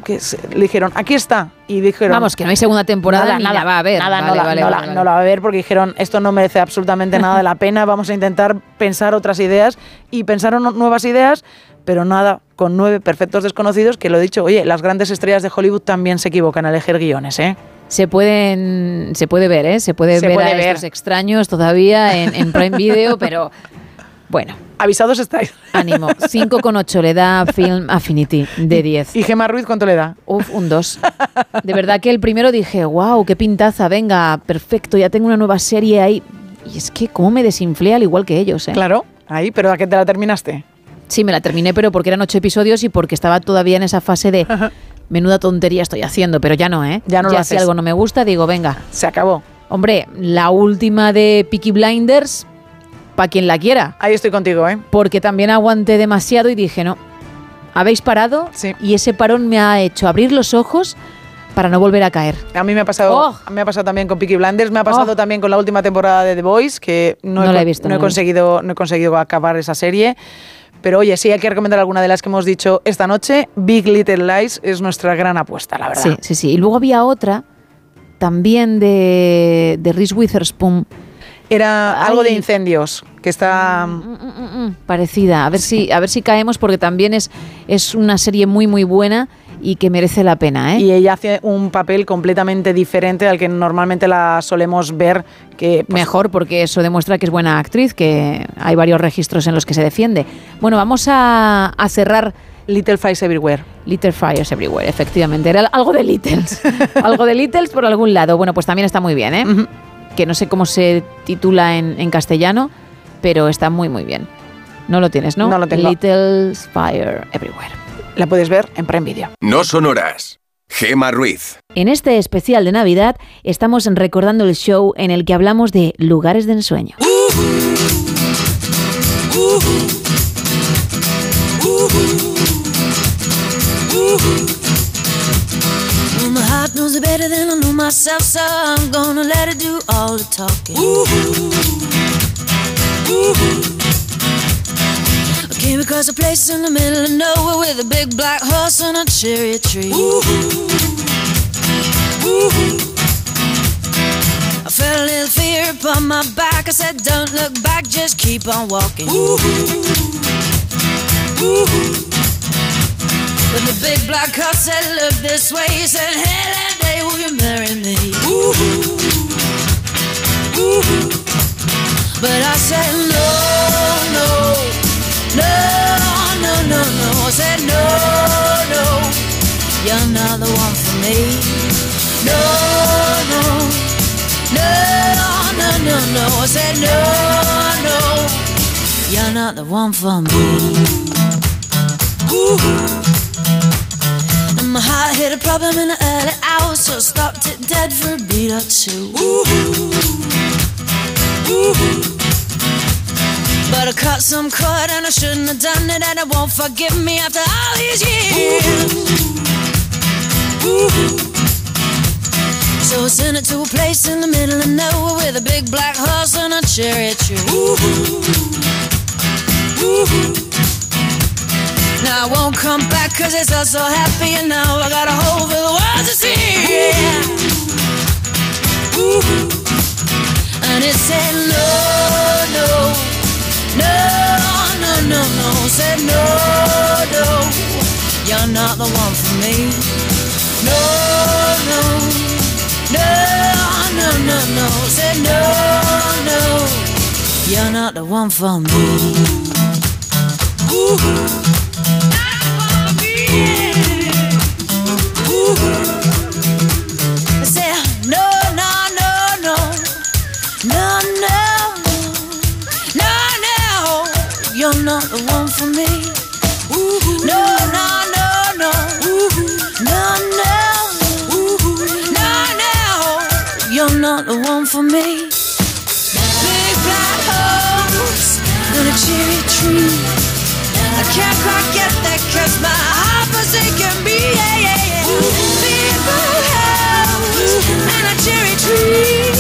que se- le dijeron, aquí está. Y dijeron, Vamos, que no hay segunda temporada ni la va a haber. Nada, Vale, no, la, vale, no vale, la- no la va a ver porque dijeron, esto no merece absolutamente nada de la pena, vamos a intentar pensar otras ideas. Y pensaron nu- nuevas ideas, pero nada, con nueve perfectos desconocidos, que lo he dicho, oye, las grandes estrellas de Hollywood también se equivocan al elegir guiones, ¿eh? Se pueden, se puede ver, ¿eh? Se puede Se ver puede a ver. estos extraños todavía en, en Prime Video, pero bueno. Avisados estáis. Ánimo. 5,8 le da Film Affinity de 10. ¿Y Gemma Ruiz cuánto le da? Uf, un 2. De verdad que el primero dije, wow, qué pintaza, venga, perfecto, ya tengo una nueva serie ahí. Y es que cómo me desinflé al igual que ellos, ¿eh? Claro, ahí, pero ¿a qué te la terminaste? Sí, me la terminé, pero porque eran ocho episodios y porque estaba todavía en esa fase de menuda tontería estoy haciendo, pero ya no, ¿eh? Ya no lo si haces. algo no me gusta, digo, venga. Se acabó. Hombre, la última de Peaky Blinders, para quien la quiera. Ahí estoy contigo, ¿eh? Porque también aguanté demasiado y dije, no, habéis parado y ese parón me ha hecho abrir los ojos para no volver a caer. A mí me ha pasado, Oh. me ha pasado también con Peaky Blinders, me ha pasado también con la última temporada de The Voice, que no, No he, la he visto, no no he visto. conseguido, no he conseguido acabar esa serie. Pero oye, sí hay que recomendar alguna de las que hemos dicho esta noche. Big Little Lies es nuestra gran apuesta, la verdad. Sí, sí, sí. Y luego había otra también de, de Reese Witherspoon. Era algo de incendios, que está... Mm, parecida. A ver si, a ver si caemos porque también es, es una serie muy muy buena y que merece la pena, ¿eh? Y ella hace un papel completamente diferente al que normalmente la solemos ver. Que, pues, Mejor porque eso demuestra que es buena actriz, que hay varios registros en los que se defiende. Bueno, vamos a, a cerrar Little Fires Everywhere. Little Fires Everywhere, efectivamente. Era algo de Littles. algo de Littles por algún lado. Bueno, pues también está muy bien, ¿eh? Que no sé cómo se titula en, en castellano, pero está muy, muy bien. No lo tienes, ¿no? No lo tengo. Little Fire Everywhere. La puedes ver en Prime Video. No son horas. Gema Ruiz. En este especial de Navidad estamos recordando el show en el que hablamos de lugares de ensueño. Well, my heart knows it better than I know myself, so I'm gonna let it do all the talking. I came across a place in the middle of nowhere with a big black horse and a cherry tree. Ooh. Ooh. I felt a little fear upon my back. I said, Don't look back, just keep on walking. But the big black horse said, Look this way. He said, Hey, that day, will you marry me? But I said, No, no, no, no, no, no. I said, No, no, you're not the one for me. No, no, no, no, no, no. I said, No, no, you're not the one for me. And my heart hit a problem in the early hours, so I stopped it dead for a beat or two. But I cut some cord and I shouldn't have done it, and it won't forgive me after all these years. So I sent it to a place in the middle of nowhere with a big black horse and a cherry tree. Now I won't come back cause it's all so happy and now I got a hole for the world to see. And it said no, no, no, no, no, no. Said no, no, you're not the one for me. No, no, no, no, no, no. Said no, no, you're not the one for me. I me. Big black house and a cherry tree. I can't quite get that cause my heart forsaken me. Yeah, yeah, yeah. Big black house and a cherry tree.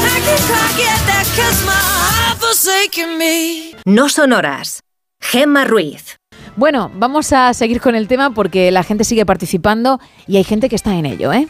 I can't quite get that cause my heart forsaken me. No sonoras. Gemma Ruiz. Bueno, vamos a seguir con el tema porque la gente sigue participando y hay gente que está en ello, ¿eh?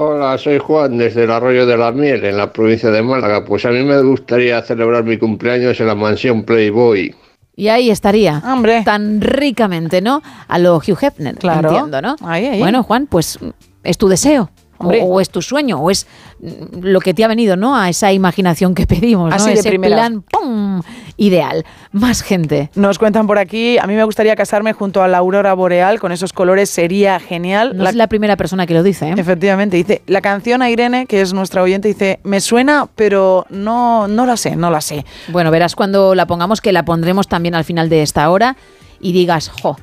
Hola, soy Juan desde el Arroyo de la Miel, en la provincia de Málaga. Pues a mí me gustaría celebrar mi cumpleaños en la mansión Playboy. Y ahí estaría. Hombre. Tan ricamente, ¿no? A lo Hugh Hefner. Claro. Entiendo, ¿no? Ahí, ahí. Bueno, Juan, pues es tu deseo. O, Hombre. o es tu sueño, o es mm, lo que te ha venido, ¿no? A esa imaginación que pedimos, ¿no? Así de Ese primeras. plan, ¡pum! Ideal. Más gente. Nos cuentan por aquí, a mí me gustaría casarme junto a la aurora boreal, con esos colores sería genial. No es la primera persona que lo dice, ¿eh? Efectivamente, dice, la canción a Irene, que es nuestra oyente, dice, me suena, pero no, no la sé, no la sé. Bueno, verás cuando la pongamos, que la pondremos también al final de esta hora y digas, jo,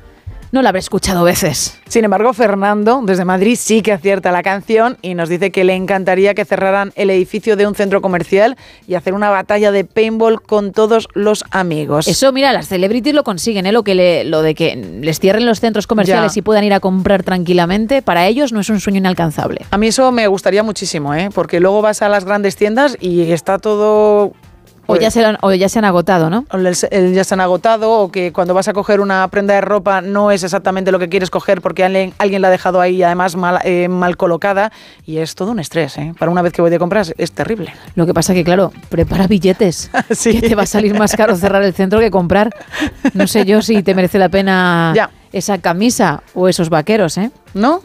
no la habré escuchado veces. Sin embargo, Fernando, desde Madrid, sí que acierta la canción y nos dice que le encantaría que cerraran el edificio de un centro comercial y hacer una batalla de paintball con todos los amigos. Eso, mira, las celebrities lo consiguen, ¿eh? Lo, que le- lo de que les cierren los centros comerciales Ya. y puedan ir a comprar tranquilamente, para ellos no es un sueño inalcanzable. A mí eso me gustaría muchísimo, ¿eh? porque luego vas a las grandes tiendas y está todo... O ya, se lo han- o ya se han agotado, ¿no? el- ya se han agotado o que cuando vas a coger una prenda de ropa no es exactamente lo que quieres coger porque alguien, alguien la ha dejado ahí además mal, eh, mal colocada y es todo un estrés. ¿eh? Para una vez que voy de compras es terrible. Lo que pasa que, claro, prepara billetes. Que te va a salir más caro cerrar el centro que comprar. No sé yo si te merece la pena Ya. esa camisa o esos vaqueros, ¿eh? ¿No?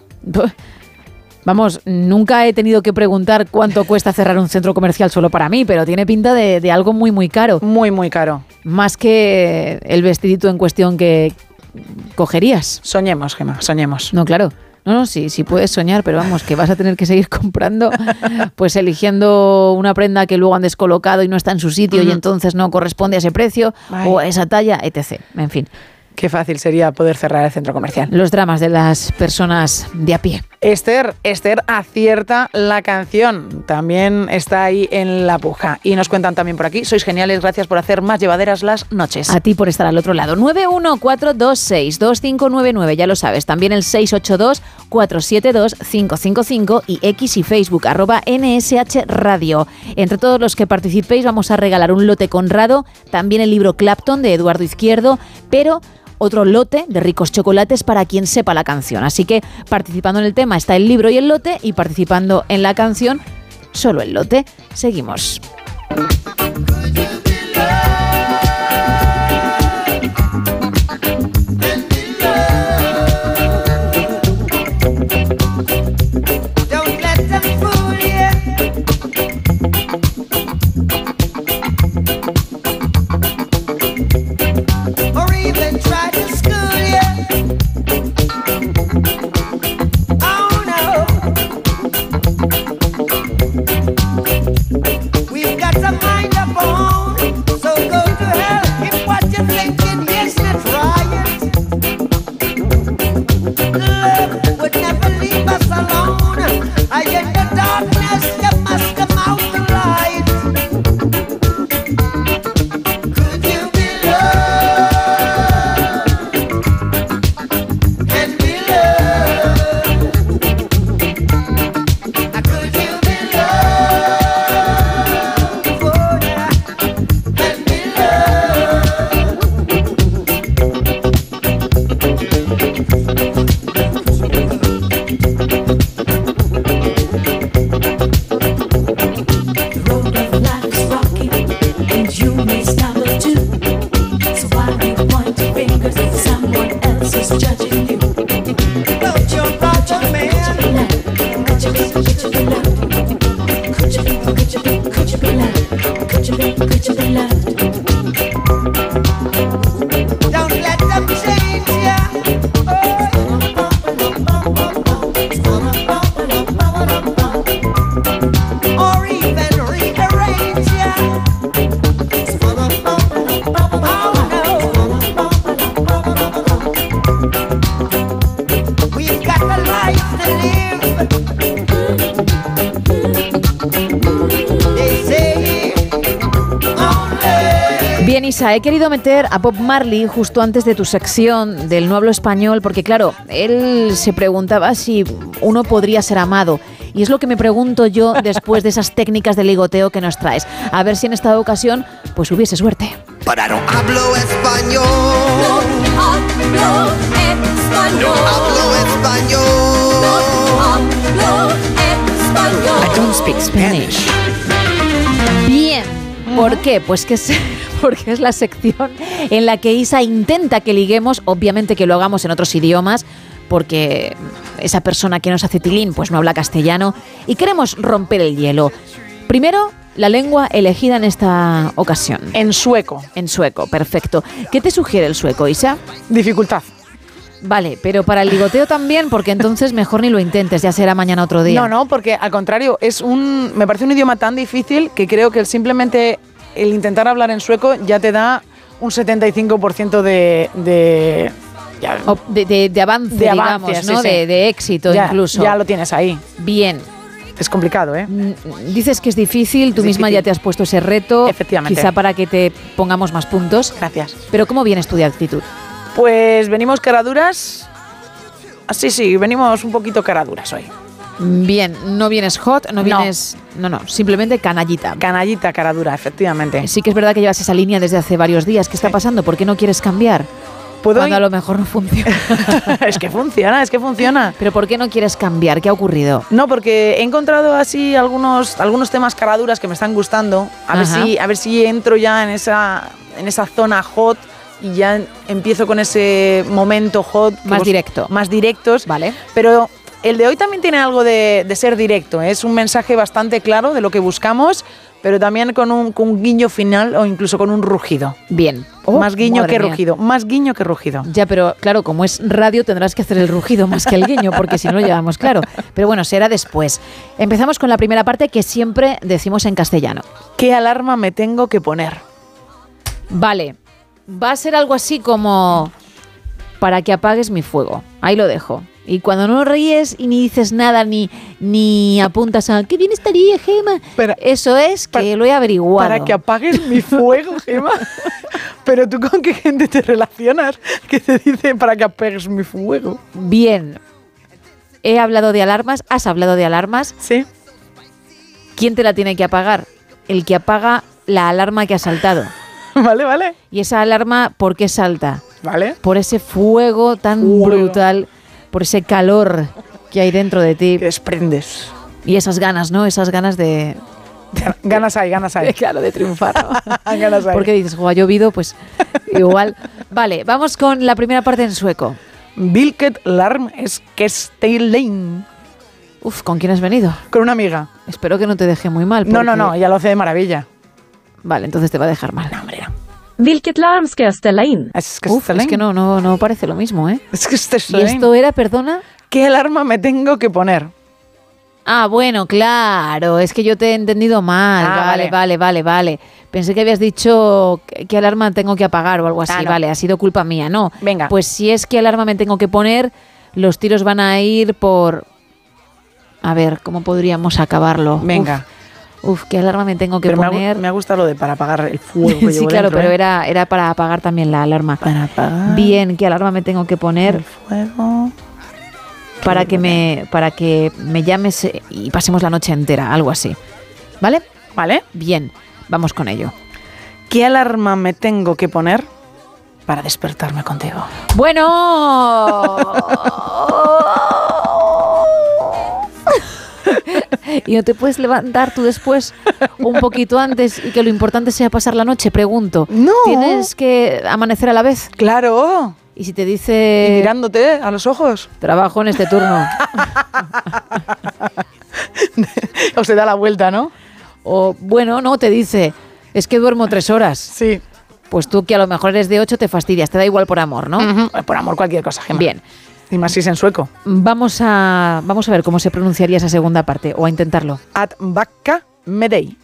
Vamos, nunca he tenido que preguntar cuánto cuesta cerrar un centro comercial solo para mí, pero tiene pinta de, de algo muy, muy caro. Muy, muy caro. Más que el vestidito en cuestión que cogerías. Soñemos, Gemma, soñemos. No, claro. No, no, sí, sí puedes soñar, pero vamos, que vas a tener que seguir comprando, pues eligiendo una prenda que luego han descolocado y no está en su sitio y entonces no corresponde a ese precio o a esa talla, etc. En fin, Qué fácil sería poder cerrar el centro comercial. los dramas de las personas de a pie. Esther, Esther acierta la canción. También está ahí en la puja. Y nos cuentan también por aquí. Sois geniales, gracias por hacer más llevaderas las noches. A ti por estar al otro lado. 914262599, ya lo sabes. También el 682-472-555 y X y Facebook, arroba NSH Radio. Entre todos los que participéis vamos a regalar un lote conrado, también el libro Clapton de Eduardo Izquierdo, pero otro lote de ricos chocolates para quien sepa la canción. Así que participando en el tema está el libro y el lote y participando en la canción solo el lote. Seguimos. Isa, he querido meter a Bob Marley justo antes de tu sección del No hablo español, porque claro, él se preguntaba si uno podría ser amado. Y es lo que me pregunto yo después de esas técnicas de ligoteo que nos traes. A ver si en esta ocasión, pues hubiese suerte. Pero no hablo español. No hablo español. No hablo español. No hablo español. I don't speak Spanish. Bien. ¿Por qué? Pues que es, porque es la sección en la que Isa intenta que liguemos, obviamente que lo hagamos en otros idiomas, porque esa persona que nos hace tilín pues no habla castellano y queremos romper el hielo. Primero, la lengua elegida en esta ocasión. En sueco. En sueco, perfecto. ¿Qué te sugiere el sueco, Isa? Dificultad. Vale, pero para el ligoteo también, porque entonces mejor ni lo intentes, ya será mañana otro día. No, no, porque al contrario, es un. Me parece un idioma tan difícil que creo que el simplemente el intentar hablar en sueco ya te da un 75% de. de ya- de, de- de avance, De avance, digamos, ¿no? sí. De, de éxito ya- incluso. Ya lo tienes ahí. Bien. Es complicado, ¿eh? Dices que es difícil, tú Es misma difícil. ya te has puesto ese reto. Efectivamente. Quizá para que te pongamos más puntos. Gracias. Pero ¿cómo vienes tú de actitud? Pues venimos caraduras. Ah, Sí, sí, venimos un poquito caraduras hoy. Bien, no vienes hot, no vienes. No, no, simplemente canallita. Canallita, caradura, efectivamente. Sí que es verdad que llevas esa línea desde hace varios días. ¿Qué está pasando? ¿Por qué no quieres cambiar? ¿Puedo Cuando a lo mejor no funciona. es que funciona, es que funciona. Pero ¿por qué no quieres cambiar? ¿Qué ha ocurrido? No, porque he encontrado así algunos, algunos temas caraduras que me están gustando. A ver, si, a ver si entro ya en esa, en esa zona hot y ya empiezo con ese momento hot. Más vos- directo. Más directos. Vale. Pero el de hoy también tiene algo de, de ser directo. ¿eh? Es un mensaje bastante claro de lo que buscamos, pero también con un, con un guiño final o incluso con un rugido. Bien. más guiño Oh, que mía. rugido. Más guiño que rugido. Ya, pero claro, como es radio tendrás que hacer el rugido más que el guiño, porque si no lo llevamos claro. Pero bueno, será después. Empezamos con la primera parte que siempre decimos en castellano. ¿Qué alarma me tengo que poner? Vale, va a ser algo así como para que apagues mi fuego. Ahí lo dejo. Y cuando no ríes y ni dices nada, ni, ni apuntas a qué bien estaría, Gema. Eso es que lo he averiguado. Para que apagues mi fuego, Gema. Pero tú con qué gente te relacionas que te dice para que apagues mi fuego. Bien. He hablado de alarmas, has hablado de alarmas. Sí. ¿Quién te la tiene que apagar? El que apaga la alarma que ha saltado. Vale, vale. ¿Y esa alarma por qué salta? Vale. Por ese fuego tan brutal, por ese calor que hay dentro de ti. Que desprendes. Y esas ganas, ¿no? Esas ganas de... Ganas hay, ganas hay. Claro, de triunfar. ¿no? ganas hay. Porque dices, "Jo, ha llovido, pues igual. Vale, vamos con la primera parte en sueco. Vilket larm es lane. Uf, ¿con quién has venido? Con una amiga. Espero que no te deje muy mal. No, no, no, ella lo hace de maravilla. Vale, entonces te va a dejar mal. Vilket larm ska jag ställa in? Es que, Uf, es que no, no, no parece lo mismo, ¿eh? Es que este ¿Y esto era, perdona? ¿Qué alarma me tengo que poner? Ah, bueno, claro, es que yo te he entendido mal. Ah, vale, vale. vale, vale, vale. Pensé que habías dicho que- qué alarma tengo que apagar o algo así. Ah, no. Vale, ha sido culpa mía, no. Venga. Pues si es qué alarma me tengo que poner, los tiros van a ir por... A ver, ¿cómo podríamos acabarlo? Venga. Uf, Uf, qué alarma me tengo que Pero me ha, poner. me ha gustado lo de para apagar el fuego. que sí, claro, dentro, pero ¿eh? era, era para apagar también la alarma. Para apagar Bien, ¿qué alarma me tengo que poner? el fuego. para que me para que me llames eh, y pasemos la noche entera, algo así. ¿Vale? ¿Vale? Bien, vamos con ello. ¿Qué alarma me tengo que poner para despertarme contigo? Bueno. y no te puedes levantar tú después un poquito antes y que lo importante sea pasar la noche, pregunto. No. ¿Tienes que amanecer a la vez? Claro. Y si te dice Y mirándote a los ojos. trabajo en este turno O se da la vuelta, ¿no? o bueno, no te dice, es que duermo tres horas. Sí. Pues tú que a lo mejor eres de ocho te fastidias, te da igual por amor, ¿no? Ujú. Por amor, cualquier cosa, Gemma. Bien. Y más si es en sueco. Vamos a, vamos a ver cómo se pronunciaría esa segunda parte, o a intentarlo. At vakka medei.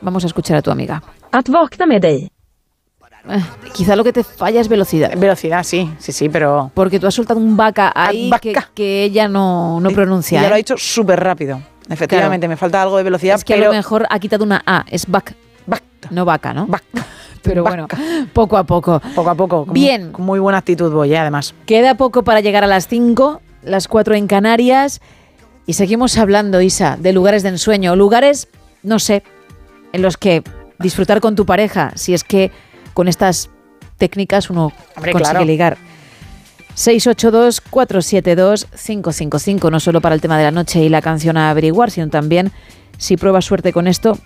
Vamos a escuchar a tu amiga. Att vakna med dig. Eh, quizá lo que te falla es velocidad. Velocidad, sí, sí, sí, pero... Porque tú has soltado un vaca ahí que, que ella no, no pronuncia. Ya ¿eh? lo ha dicho súper rápido. Efectivamente, me falta algo de velocidad, Es que pero... a lo mejor ha quitado una A, es vac. No vaca, ¿no? Pero bueno, poco a poco. Poco a poco. con- Bien. Con muy buena actitud voy, ¿eh? además. Queda poco para llegar a las 5, las 4 en Canarias. Y seguimos hablando, Isa, de lugares de ensueño. Lugares, no sé, en los que disfrutar con tu pareja, si es que con estas técnicas uno Hombre, consigue claro. ligar. 682-472-555, no solo para el tema de la noche y la canción a averiguar, sino también si pruebas suerte con esto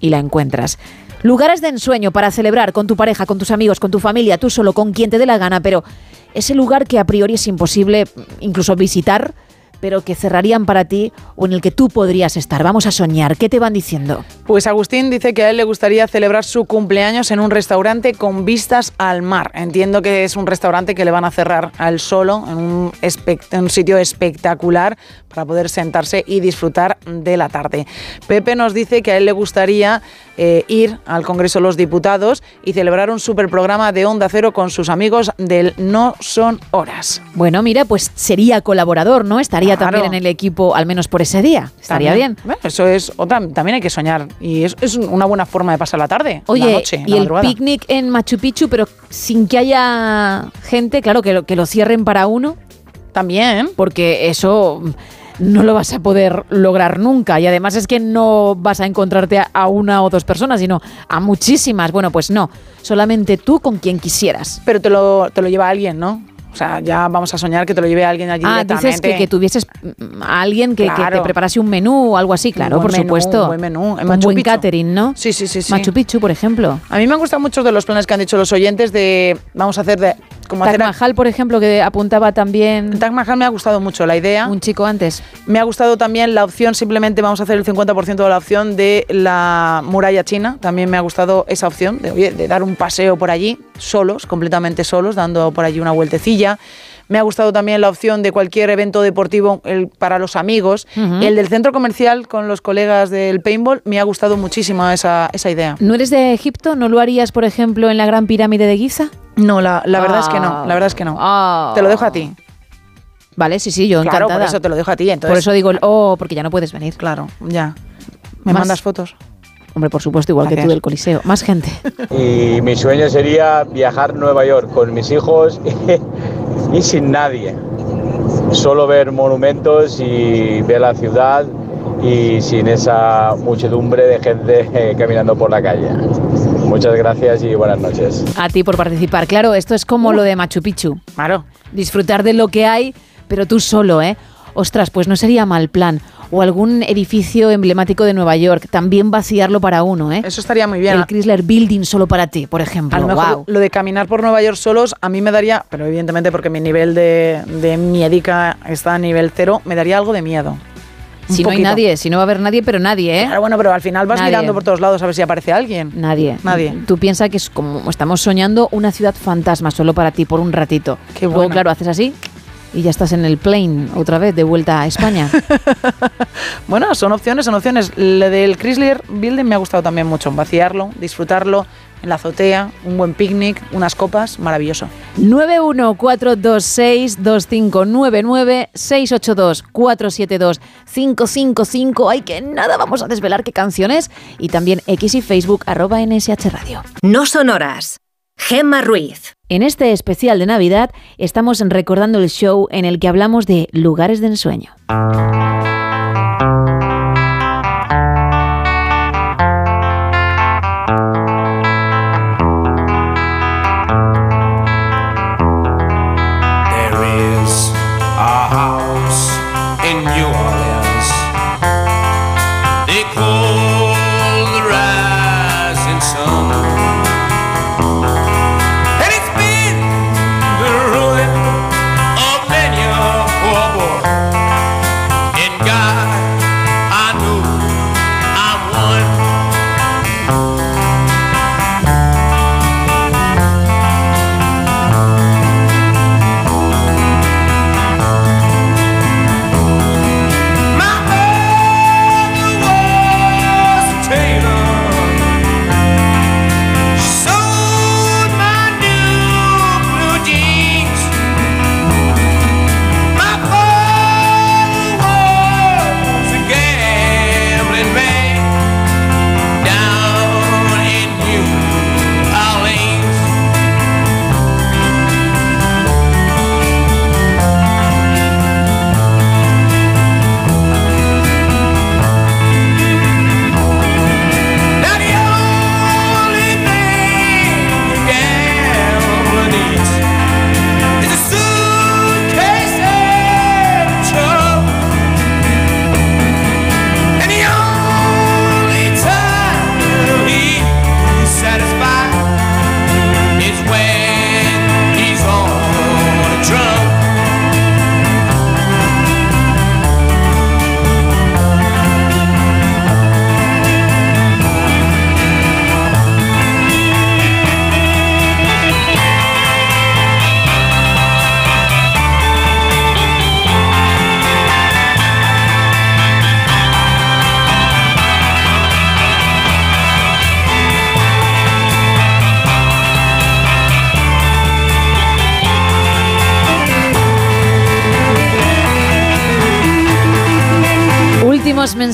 y la encuentras. Lugares de ensueño para celebrar con tu pareja, con tus amigos, con tu familia, tú solo, con quien te dé la gana, pero ese lugar que a priori es imposible incluso visitar, pero que cerrarían para ti o en el que tú podrías estar. Vamos a soñar. ¿Qué te van diciendo? Pues Agustín dice que a él le gustaría celebrar su cumpleaños en un restaurante con vistas al mar. Entiendo que es un restaurante que le van a cerrar a él solo, en un, un sitio espectacular para poder sentarse y disfrutar de la tarde. Pepe nos dice que a él le gustaría eh, ir al Congreso de los Diputados y celebrar un superprograma de Onda Cero con sus amigos del No Son Horas. Bueno, mira, pues sería colaborador, ¿no? Estaría Claro. también en el equipo, al menos por ese día. Estaría También. bien. Bueno, eso es otra, también hay que soñar y es, es una buena forma de pasar la tarde, la Oye, noche, y la el picnic en Machu Picchu, pero sin que haya gente, claro, que lo, que lo cierren para uno. También. Porque eso no lo vas a poder lograr nunca. Y además es que no vas a encontrarte a- una o dos personas, sino a muchísimas. Bueno, pues no. Solamente tú con quien quisieras. Pero te lo, te lo lleva alguien, ¿no? O sea, ya vamos a soñar que te lo lleve alguien allí Ah, directamente. dices que, que tuvieses mm, a alguien que, te preparase un menú o algo así, claro, por menú, supuesto. un buen menú. En Un Machu buen Picchu. catering, ¿no? Sí, sí, sí, sí. Machu Picchu, por ejemplo. A mí me han gustado muchos de los planes que han dicho los oyentes de vamos a hacer de como Taj Mahal, por ejemplo, que apuntaba también. Taj Mahal me ha gustado mucho la idea. Un chico antes. Me ha gustado también la opción, simplemente vamos a hacer el 50% de la opción de la muralla china. También me ha gustado esa opción de, oye, de dar un paseo por allí, solos, completamente solos, dando por allí una vueltecilla. Me ha gustado también la opción de cualquier evento deportivo el- para los amigos. El del centro comercial con los colegas del paintball, me ha gustado muchísimo esa, esa idea. ¿No eres de Egipto? ¿No lo harías, por ejemplo, en la Gran Pirámide de Giza? No, la, la verdad es que no, la verdad es que no. Te lo dejo a ti. Vale, sí, sí, yo Claro, encantada. por eso te lo dejo a ti. Entonces, Por eso digo el oh, porque ya no puedes venir. Claro, ya. ¿Me Más- mandas fotos? Hombre, por supuesto, igual que tú del Coliseo. Más gente. Y mi sueño sería viajar a Nueva York con mis hijos y sin nadie. Solo ver monumentos y ver la ciudad y sin esa muchedumbre de gente eh, caminando por la calle. Muchas gracias y buenas noches. A ti por participar. Claro, esto es como lo de Machu Picchu. Claro. Disfrutar de lo que hay, pero tú solo, ¿eh? Ostras, pues no sería mal plan. O algún edificio emblemático de Nueva York, también vaciarlo para uno, ¿eh? Eso estaría muy bien. El Chrysler Building solo para ti, por ejemplo. A lo mejor lo de caminar por Nueva York solos a mí me daría, pero evidentemente porque mi nivel de, de miedica está a nivel cero, me daría algo de miedo. Si no hay nadie, si no va a haber nadie, pero nadie, ¿eh? Claro, bueno, pero al final vas Nadie. mirando por todos lados a ver si aparece alguien. Nadie. Nadie. Tú piensas que es como estamos soñando una ciudad fantasma solo para ti por un ratito. Qué Luego, bueno. claro, haces así y ya estás en el plane otra vez de vuelta a España. Bueno, son opciones, son opciones. Lo del Chrysler Building me ha gustado también mucho. Vaciarlo, disfrutarlo en la azotea, un buen picnic, unas copas, maravilloso. 914262599 682 472 Ay, que nada, vamos a desvelar qué canciones y también X y Facebook arroba NSH Radio. No son horas. Gemma Ruiz. En este especial de Navidad estamos recordando el show en el que hablamos de lugares de ensueño.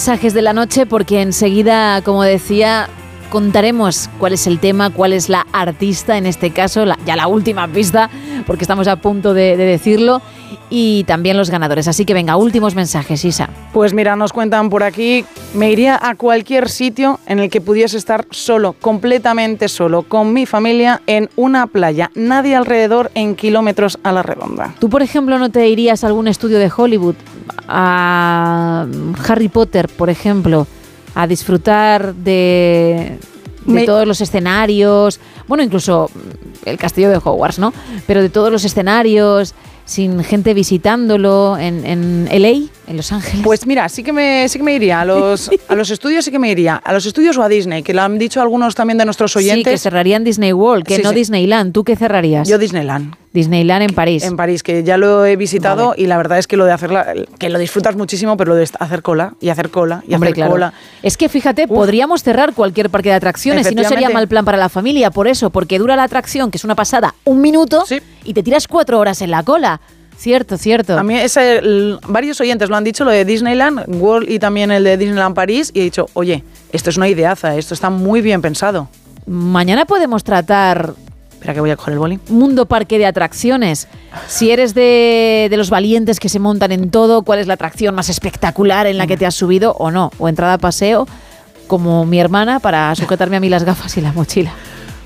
Mensajes de la noche porque enseguida, como decía, contaremos cuál es el tema, cuál es la artista, en este caso, ya la última pista, porque estamos a punto de, de decirlo, y también los ganadores. Así que venga, últimos mensajes, Isa. Pues mira, nos cuentan por aquí, me iría a cualquier sitio en el que pudiese estar solo, completamente solo, con mi familia, en una playa, nadie alrededor en kilómetros a la redonda. ¿Tú, por ejemplo, no te irías a algún estudio de Hollywood, a Harry Potter, por ejemplo, a disfrutar de, de Me- todos los escenarios? Bueno, incluso el castillo de Hogwarts, ¿no? Pero de todos los escenarios, sin gente visitándolo, en, en LA, en Los Ángeles. Pues mira, sí que me, sí que me iría a los, a los estudios, sí que me iría. A los estudios o a Disney, que lo han dicho algunos también de nuestros Sí, oyentes. que cerrarían Disney World, que Sí, no sí. Disneyland. ¿Tú qué cerrarías? Yo Disneyland. Disneyland en París. En París, que ya lo he visitado y la verdad es que lo de hacerla, que lo disfrutas muchísimo, pero lo de hacer cola y hacer cola y Hombre, hacer claro. cola. Es que fíjate, podríamos cerrar cualquier parque de atracciones y no sería mal plan para la familia, por eso, porque dura la atracción, que es una pasada, un minuto y te tiras cuatro horas en la cola. Cierto, cierto. A mí ese, el- varios oyentes lo han dicho, lo de Disneyland World y también el de Disneyland París, y he dicho, oye, esto es una ideaza, esto está muy bien pensado. Mañana podemos tratar Espera que voy a coger el boli. Mundo Parque de Atracciones. Si eres de, de los valientes que se montan en todo, ¿cuál es la atracción más espectacular en la que te has subido o no? O entrada a paseo, como mi hermana, para sujetarme a mí las gafas y la mochila.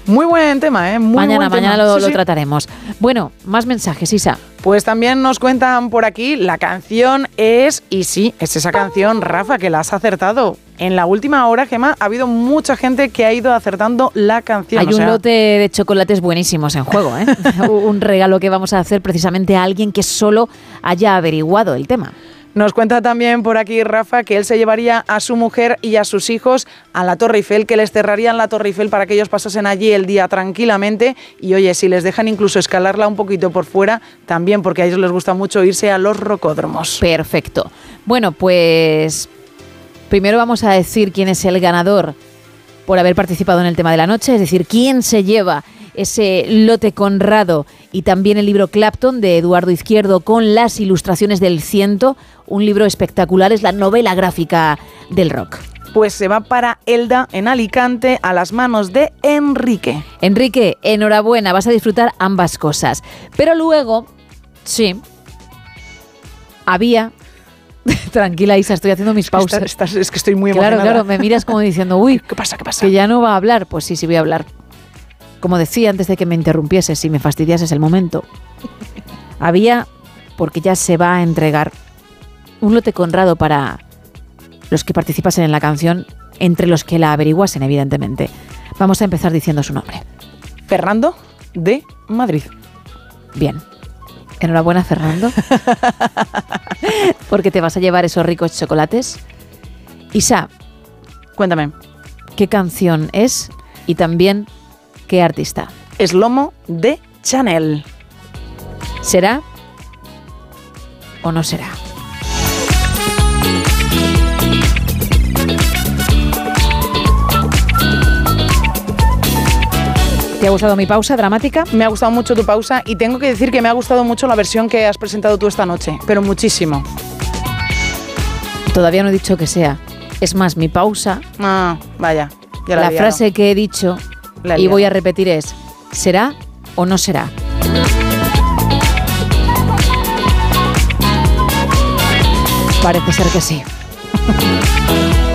Muy buen tema, ¿eh? Muy mañana, buen tema. mañana lo, Sí, lo sí. trataremos. Bueno, más mensajes, Isa. Pues también nos cuentan por aquí, la canción es, y sí, es esa canción, Rafa, que la has acertado. En la última hora, Gemma, ha habido mucha gente que ha ido acertando la canción. Hay o un sea, lote de chocolates buenísimos en juego, ¿eh? un regalo que vamos a hacer precisamente a alguien que solo haya averiguado el tema. Nos cuenta también por aquí Rafa que él se llevaría a su mujer y a sus hijos a la Torre Eiffel, que les cerrarían la Torre Eiffel para que ellos pasasen allí el día tranquilamente. Y oye, si les dejan incluso escalarla un poquito por fuera, también porque a ellos les gusta mucho irse a los rocódromos. Perfecto. Bueno, pues primero vamos a decir quién es el ganador por haber participado en el tema de la noche, es decir, quién se lleva ese lote Conrado y también el libro Clapton de Eduardo Izquierdo con las ilustraciones del ciento, un libro espectacular, es la novela gráfica del rock. Pues se va para Elda en Alicante a las manos de Enrique. Enrique, enhorabuena, vas a disfrutar ambas cosas. Pero luego, sí, había... Tranquila, Isa, estoy haciendo mis pausas. Estás- es que estoy muy Claro, emocionada. claro, me miras como diciendo, uy, ¿Qué pasa? ¿Qué pasa? que ya no va a hablar. Pues sí, sí voy a hablar. Como decía antes de que me interrumpieses, si me fastidiases el momento. Había, porque ya se va a entregar, un lote conrado para los que participasen en la canción, entre los que la averiguasen, evidentemente. Vamos a empezar diciendo su nombre. Fernando de Madrid. Bien. Enhorabuena, Fernando. porque te vas a llevar esos ricos chocolates. Isa, Cuéntame. ¿qué canción es? Y también, ¿qué artista? Es Lomo de Chanel. ¿Será o no será? ¿Te ha gustado mi pausa dramática? Me ha gustado mucho tu pausa y tengo que decir que me ha gustado mucho la versión que has presentado tú esta noche, pero muchísimo. Todavía no he dicho que sea. Es más, mi pausa, Ah, vaya. ya la, la he liado. frase que he dicho La y voy a repetir es, ¿será o no será? Parece ser que sí.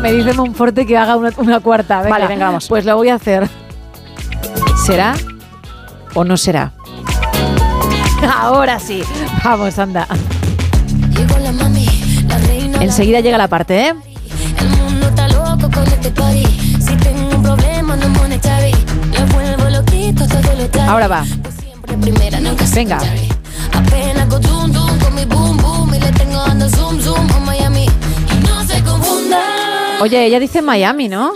me dice Monforte que haga una, una cuarta. Venga, Vale, venga, vamos. Pues lo voy a hacer. ¿Será o no será? Ahora sí. Vamos, anda. Enseguida llega la parte, ¿eh? El mundo está loco con este party. Si tengo un problema, no monetary. Lo vuelvo loquito, todo lo trae. Ahora va. Primera, nunca Venga. secondary. Apenas con zoom, zoom, con mi boom, boom. Y le tengo dando zoom, zoom a Miami. Oye, ella dice Miami, ¿no?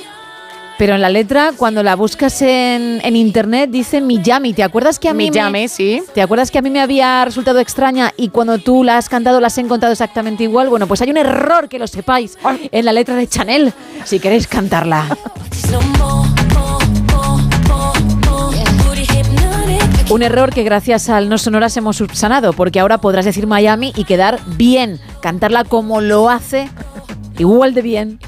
Pero en la letra, cuando la buscas en, en internet, dice Miami. ¿Te acuerdas que a mí Miami, me, sí. ¿Te acuerdas que a mí me había resultado extraña y cuando tú la has cantado la has encontrado exactamente igual? Bueno, pues hay un error que lo sepáis en la letra de Chanel, si queréis cantarla. Un error que gracias al No Sonoras hemos subsanado, porque ahora podrás decir Miami y quedar bien, cantarla como lo hace, igual de bien,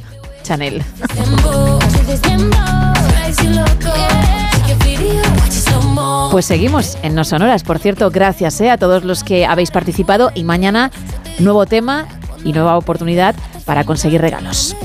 Pues seguimos en No Sonoras. Por cierto, gracias eh, a todos los que habéis participado y mañana nuevo tema y nueva oportunidad para conseguir regalos.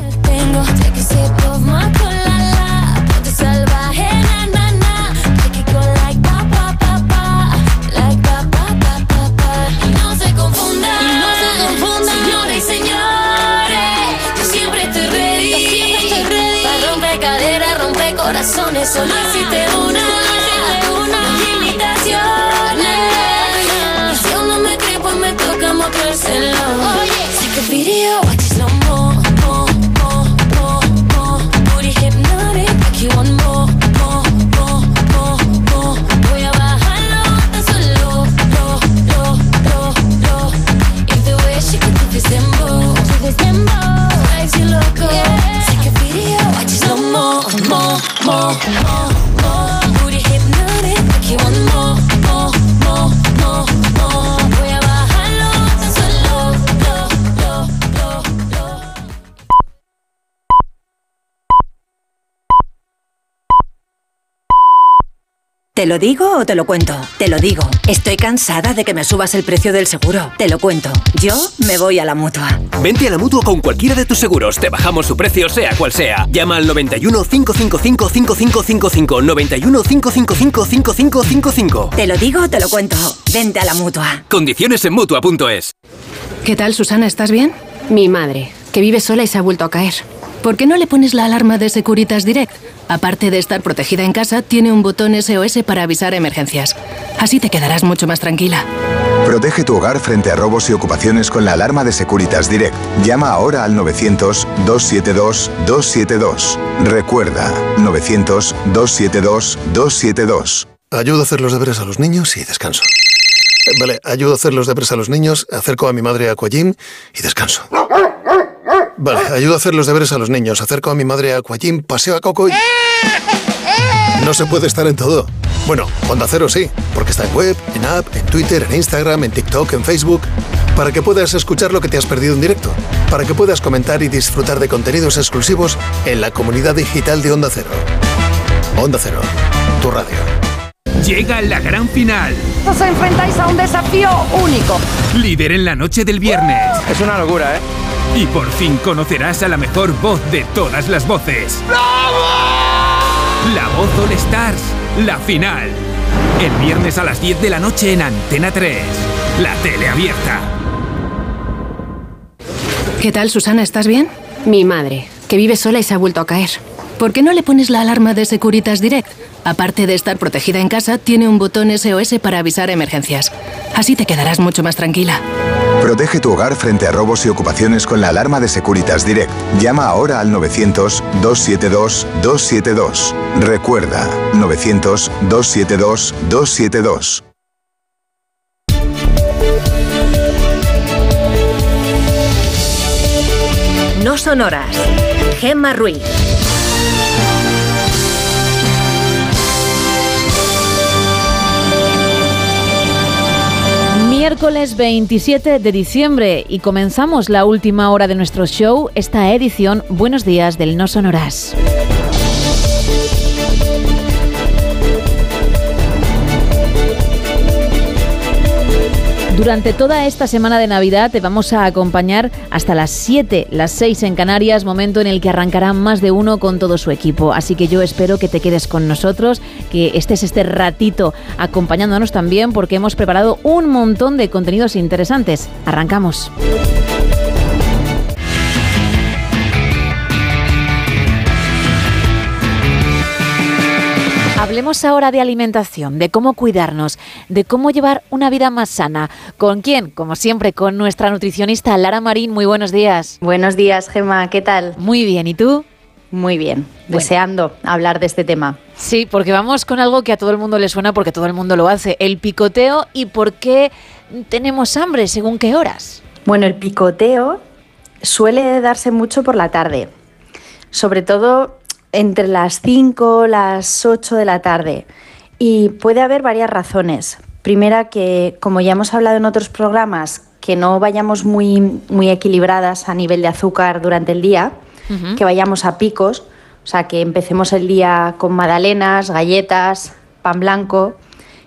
So ¿Te lo digo o te lo cuento? Te lo digo. Estoy cansada de que me subas el precio del seguro. Te lo cuento. Yo me voy a la mutua. Vente a la mutua con cualquiera de tus seguros. Te bajamos su precio, sea cual sea. Llama al 91 555 5555. 91 555 5555. Te lo digo o te lo cuento. Vente a la mutua. Condiciones en mutua.es. ¿Qué tal, Susana? ¿Estás bien? Mi madre, que vive sola y se ha vuelto a caer. ¿Por qué no le pones la alarma de Securitas Direct? Aparte de estar protegida en casa, tiene un botón SOS para avisar emergencias. Así te quedarás mucho más tranquila. Protege tu hogar frente a robos y ocupaciones con la alarma de Securitas Direct. Llama ahora al 900-272-272. Recuerda, 900-272-272. Ayudo a hacer los deberes a los niños y descanso. Eh, Vale, ayudo a hacer los deberes a los niños, acerco a mi madre a Aquagym y descanso. Vale, ayudo a hacer los deberes a los niños, acerco a mi madre a Aquagym, paseo a Coco y... No se puede estar en todo. Bueno, Onda Cero sí, porque está en web, en app, en Twitter, en Instagram, en TikTok, en Facebook, para que puedas escuchar lo que te has perdido en directo, para que puedas comentar y disfrutar de contenidos exclusivos en la comunidad digital de Onda Cero. Onda Cero, tu radio. Llega la gran final. Os enfrentáis a un desafío único. Líder en la noche del viernes. Es una locura, ¿eh? Y por fin conocerás a la mejor voz de todas las voces. La voz All Stars, la final. El viernes a las 10 de la noche en Antena 3. La tele abierta. ¿Qué tal, Susana? ¿Estás bien? Mi madre, que vive sola y se ha vuelto a caer. ¿Por qué no le pones la alarma de Securitas Direct? Aparte de estar protegida en casa, tiene un botón SOS para avisar emergencias. Así te quedarás mucho más tranquila. Protege tu hogar frente a robos y ocupaciones con la alarma de Securitas Direct. Llama ahora al 900-272-272. Recuerda, 900-272-272. No sonoras. Gemma Ruiz. Miércoles 27 de diciembre y comenzamos la última hora de nuestro show, esta edición Buenos días del No Sonoras. Durante toda esta semana de Navidad te vamos a acompañar hasta las 7, las 6 en Canarias, momento en el que arrancará más de uno con todo su equipo. Así que yo espero que te quedes con nosotros, que estés este ratito acompañándonos también porque hemos preparado un montón de contenidos interesantes. Arrancamos. Hablemos ahora de alimentación, de cómo cuidarnos, de cómo llevar una vida más sana. ¿Con quién? Como siempre, con nuestra nutricionista Lara Marín. Muy buenos días. Buenos días, Gemma. ¿Qué tal? Muy bien. ¿Y tú? Muy bien. Deseando hablar de este tema. Sí, porque vamos con algo que a todo el mundo le suena porque todo el mundo lo hace. El picoteo y por qué tenemos hambre según qué horas. Bueno, el picoteo suele darse mucho por la tarde. Sobre todo entre las 5, las 8 de la tarde. Y puede haber varias razones. Primera, que como ya hemos hablado en otros programas, que no vayamos muy, muy equilibradas a nivel de azúcar durante el día, que vayamos a picos, o sea, que empecemos el día con magdalenas, galletas, pan blanco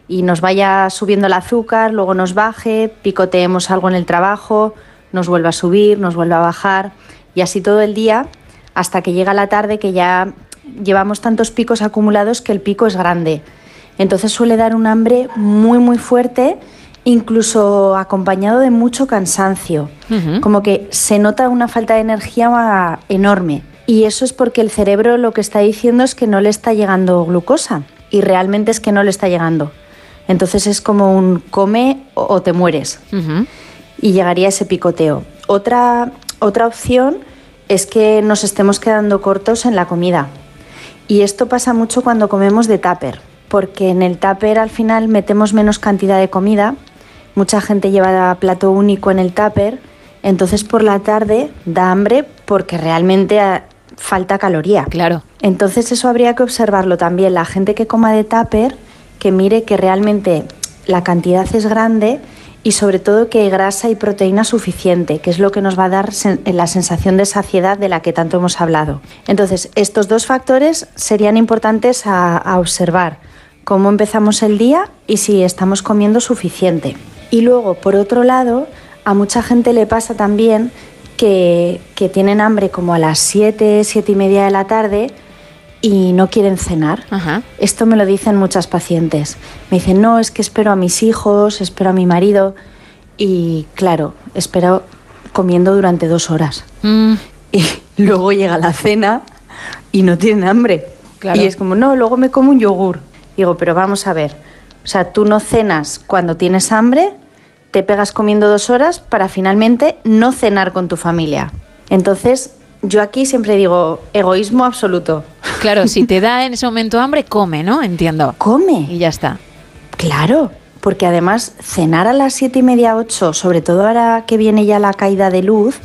y nos vaya subiendo el azúcar, luego nos baje, picoteemos algo en el trabajo, nos vuelva a subir, nos vuelva a bajar y así todo el día hasta que llega la tarde que ya llevamos tantos picos acumulados que el pico es grande. Entonces suele dar un hambre muy muy fuerte, incluso acompañado de mucho cansancio. Como que se nota una falta de energía enorme. Y eso es porque el cerebro lo que está diciendo es que no le está llegando glucosa. Y realmente es que no le está llegando. Entonces es como un come o te mueres. Y llegaría ese picoteo. Otra, otra opción es que nos estemos quedando cortos en la comida. Y esto pasa mucho cuando comemos de tupper, porque en el tupper al final metemos menos cantidad de comida. Mucha gente lleva plato único en el tupper, entonces por la tarde da hambre porque realmente ah, falta caloría. Claro. Entonces eso habría que observarlo también. La gente que coma de tupper, que mire que realmente la cantidad es grande y sobre todo que grasa y proteína suficiente, que es lo que nos va a dar la sensación de saciedad de la que tanto hemos hablado. Entonces, estos dos factores serían importantes a, a observar. Cómo empezamos el día y si estamos comiendo suficiente. Y luego, por otro lado, a mucha gente le pasa también que, que tienen hambre como a las 7, 7 y media de la tarde y no quieren cenar. Esto me lo dicen muchas pacientes. Me dicen, no, es que espero a mis hijos, espero a mi marido. Y claro, espero comiendo durante dos horas. Mm, Y luego llega la cena y no tienen hambre. Claro. Y es como, no, luego me como un yogur. Digo, pero vamos a ver. O sea, tú no cenas cuando tienes hambre, te pegas comiendo dos horas para finalmente no cenar con tu familia. Entonces, yo aquí siempre digo, egoísmo absoluto. Claro, si te da en ese momento hambre, come, ¿no? Entiendo. Come. Y ya está. Claro, porque además cenar a las siete y media, ocho, sobre todo ahora que viene ya la caída de luz,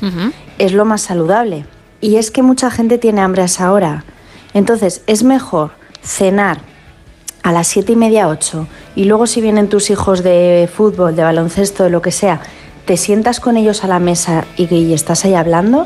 es lo más saludable. Y es que mucha gente tiene hambre a esa hora. Entonces, es mejor cenar a las siete y media, ocho, y luego si vienen tus hijos de fútbol, de baloncesto, de lo que sea, te sientas con ellos a la mesa y, y estás ahí hablando,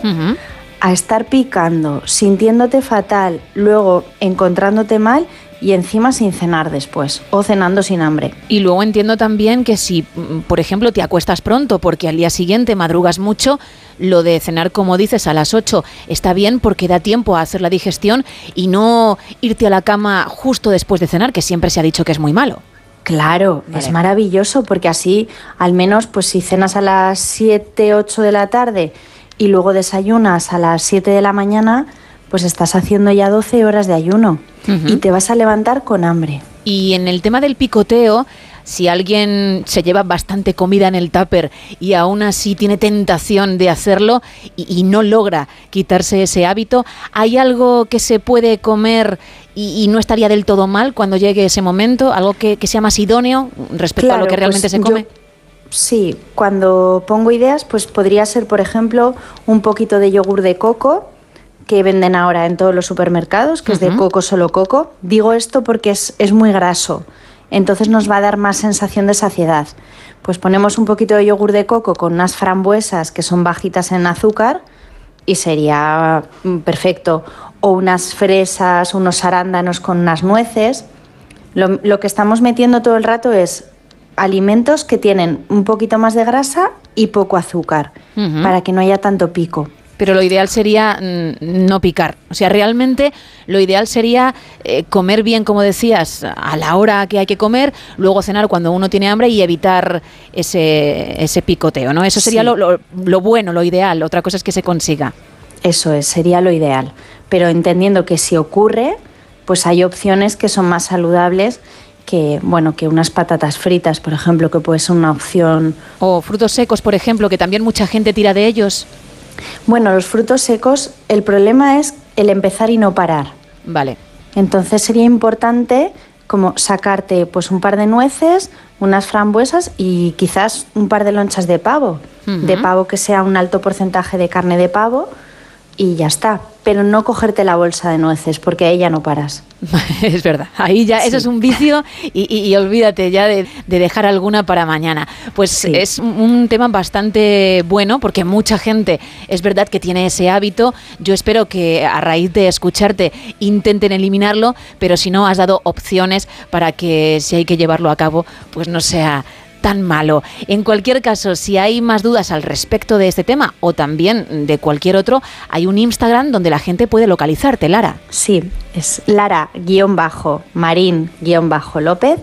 a estar picando, sintiéndote fatal, luego encontrándote mal y encima sin cenar después, o cenando sin hambre. Y luego entiendo también que si, mm, por ejemplo, te acuestas pronto porque al día siguiente madrugas mucho, lo de cenar, como dices, a las 8 está bien porque da tiempo a hacer la digestión y no irte a la cama justo después de cenar, que siempre se ha dicho que es muy malo. Claro, es maravilloso porque así, al menos, pues si cenas a las 7, 8 de la tarde y luego desayunas a las 7 de la mañana, pues estás haciendo ya 12 horas de ayuno y te vas a levantar con hambre. Y en el tema del picoteo, si alguien se lleva bastante comida en el tupper y aún así tiene tentación de hacerlo y, y no logra quitarse ese hábito, ¿hay algo que se puede comer y, y no estaría del todo mal cuando llegue ese momento? ¿Algo que, que sea más idóneo respecto a lo que realmente pues se yo- come? Sí, cuando pongo ideas, pues podría ser, por ejemplo, un poquito de yogur de coco que venden ahora en todos los supermercados, que es de coco solo coco. Digo esto porque es, es muy graso, entonces nos va a dar más sensación de saciedad. Pues ponemos un poquito de yogur de coco con unas frambuesas que son bajitas en azúcar y sería mm, perfecto. O unas fresas, unos arándanos con unas nueces. Lo, lo que estamos metiendo todo el rato es alimentos que tienen un poquito más de grasa y poco azúcar, para que no haya tanto pico. Pero lo ideal sería mm, no picar. O sea, realmente lo ideal sería eh, comer bien, como decías, a la hora que hay que comer, luego cenar cuando uno tiene hambre y evitar ese, ese picoteo, ¿no? Eso sería Sí. lo, lo- lo bueno, lo ideal. Otra cosa es que se consiga. Eso es, sería lo ideal. Pero entendiendo que si ocurre, pues hay opciones que son más saludables que, bueno, que unas patatas fritas, por ejemplo, que puede ser una opción. O frutos secos, por ejemplo, que también mucha gente tira de ellos. Bueno, los frutos secos, el problema es el empezar y no parar. Vale. Entonces sería importante como sacarte pues un par de nueces, unas frambuesas y quizás un par de lonchas de pavo, de pavo que sea un alto porcentaje de carne de pavo y ya está. Pero no cogerte la bolsa de nueces, porque ahí ya no paras. es verdad, ahí ya eso es un vicio y, y- y olvídate ya de, de dejar alguna para mañana. Pues es un tema bastante bueno porque mucha gente es verdad que tiene ese hábito. Yo espero que a raíz de escucharte intenten eliminarlo, pero si no has dado opciones para que si hay que llevarlo a cabo, pues no sea tan malo. En cualquier caso, si hay más dudas al respecto de este tema o también de cualquier otro, hay un Instagram donde la gente puede localizarte, Lara. Sí, es Lara-Marín-López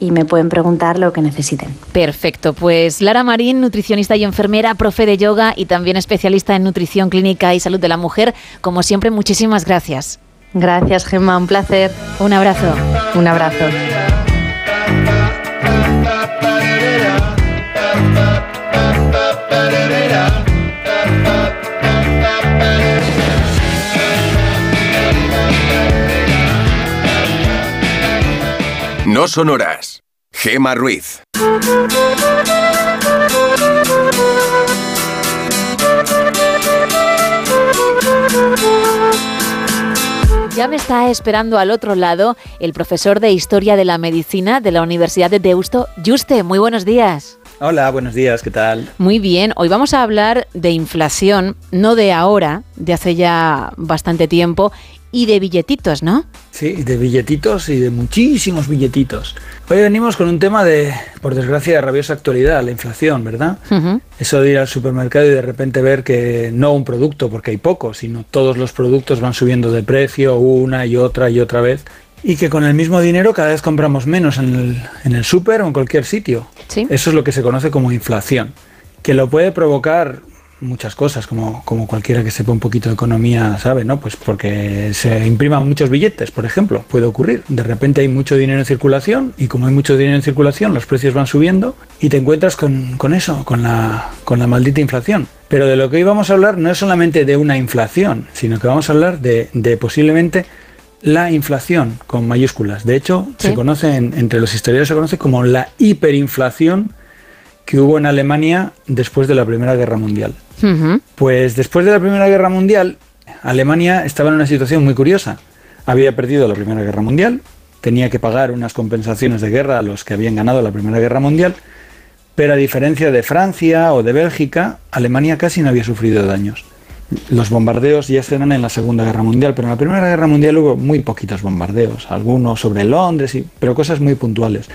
y me pueden preguntar lo que necesiten. Perfecto, pues Lara Marín, nutricionista y enfermera, profe de yoga y también especialista en nutrición clínica y salud de la mujer. Como siempre, muchísimas gracias. Gracias, Gemma, un placer. Un abrazo. Un abrazo. No sonoras. Gema Ruiz. Ya me está esperando al otro lado el profesor de Historia de la Medicina de la Universidad de Deusto, Juste. Muy buenos días. Hola, buenos días, ¿qué tal? Muy bien, hoy vamos a hablar de inflación, no de ahora, de hace ya bastante tiempo, y de billetitos, ¿no? Sí, de billetitos y de muchísimos billetitos. Hoy venimos con un tema de, por desgracia, de rabiosa actualidad, la inflación, ¿verdad? Eso de ir al supermercado y de repente ver que no un producto, porque hay pocos, sino todos los productos van subiendo de precio una y otra y otra vez. Y que con el mismo dinero cada vez compramos menos en el, en el súper o en cualquier sitio. Sí. Eso es lo que se conoce como inflación. Que lo puede provocar muchas cosas, como, como cualquiera que sepa un poquito de economía sabe, ¿no? Pues porque se impriman muchos billetes, por ejemplo, puede ocurrir. De repente hay mucho dinero en circulación y como hay mucho dinero en circulación, los precios van subiendo y te encuentras con, con eso, con la, con la maldita inflación. Pero de lo que hoy vamos a hablar no es solamente de una inflación, sino que vamos a hablar de, de posiblemente la inflación con mayúsculas. De hecho, Sí. se conoce en- entre los historiadores se conoce como la hiperinflación que hubo en Alemania después de la Primera Guerra Mundial. Pues después de la Primera Guerra Mundial, Alemania estaba en una situación muy curiosa. Había perdido la Primera Guerra Mundial, tenía que pagar unas compensaciones de guerra a los que habían ganado la Primera Guerra Mundial, pero a diferencia de Francia o de Bélgica, Alemania casi no había sufrido daños. Los bombardeos ya eran en la Segunda Guerra Mundial, pero en la Primera Guerra Mundial hubo muy poquitos bombardeos, algunos sobre Londres, y- pero cosas muy puntuales.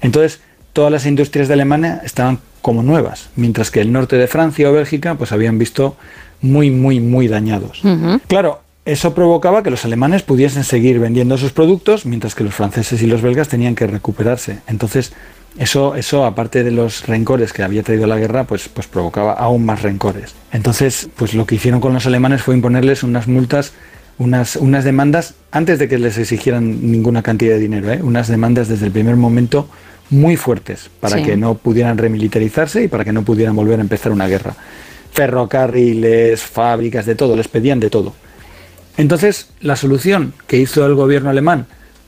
Entonces, todas las industrias de Alemania estaban como nuevas, mientras que el norte de Francia o Bélgica pues habían visto muy, muy, muy dañados. Claro, eso provocaba que los alemanes pudiesen seguir vendiendo sus productos, mientras que los franceses y los belgas tenían que recuperarse. Entonces, eso, eso aparte de los rencores que había traído la guerra, pues, pues provocaba aún más rencores. Entonces, pues lo que hicieron con los alemanes fue imponerles unas multas, unas, unas demandas, antes de que les exigieran ninguna cantidad de dinero, ¿eh? unas demandas desde el primer momento muy fuertes para Sí. que no pudieran remilitarizarse y para que no pudieran volver a empezar una guerra. Ferrocarriles, fábricas, de todo, les pedían de todo. Entonces, la solución que hizo el gobierno alemán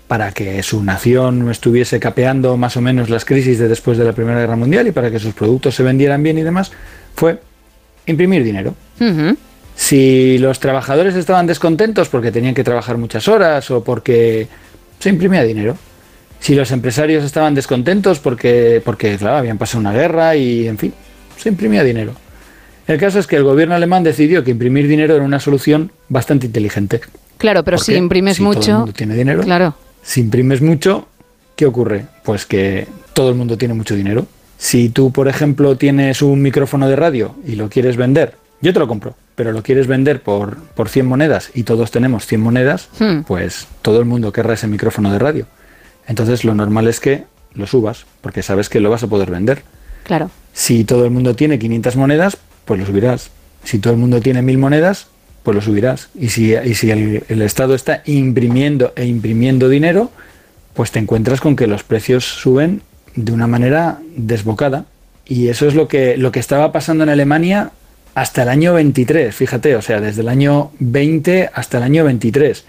para que su nación no estuviese capeando más o menos las crisis de después de la Primera Guerra Mundial y para que sus productos se vendieran bien y demás, fue imprimir dinero. Si los trabajadores estaban descontentos porque tenían que trabajar muchas horas o porque se imprimía dinero. Si los empresarios estaban descontentos porque, porque claro, habían pasado una guerra y, en fin, se imprimía dinero. El caso es que el gobierno alemán decidió que imprimir dinero era una solución bastante inteligente. Claro, pero ¿Por si imprimes Si todo el mucho. mundo tiene dinero. Claro. Si imprimes mucho, ¿qué ocurre? Pues que todo el mundo tiene mucho dinero. Si tú, por ejemplo, tienes un micrófono de radio y lo quieres vender, yo te lo compro, pero lo quieres vender por, por 100 monedas y todos tenemos 100 monedas, Hmm. pues todo el mundo querrá ese micrófono de radio. Entonces lo normal es que lo subas, porque sabes que lo vas a poder vender. Claro. Si todo el mundo tiene 500 monedas, pues lo subirás. Si todo el mundo tiene 1000 monedas, pues lo subirás. Y si, el, el Estado está imprimiendo e imprimiendo dinero, pues te encuentras con que los precios suben de una manera desbocada. Y eso es lo que, lo que estaba pasando en Alemania hasta el año 23, fíjate, o sea, desde el año 20 hasta el año 23.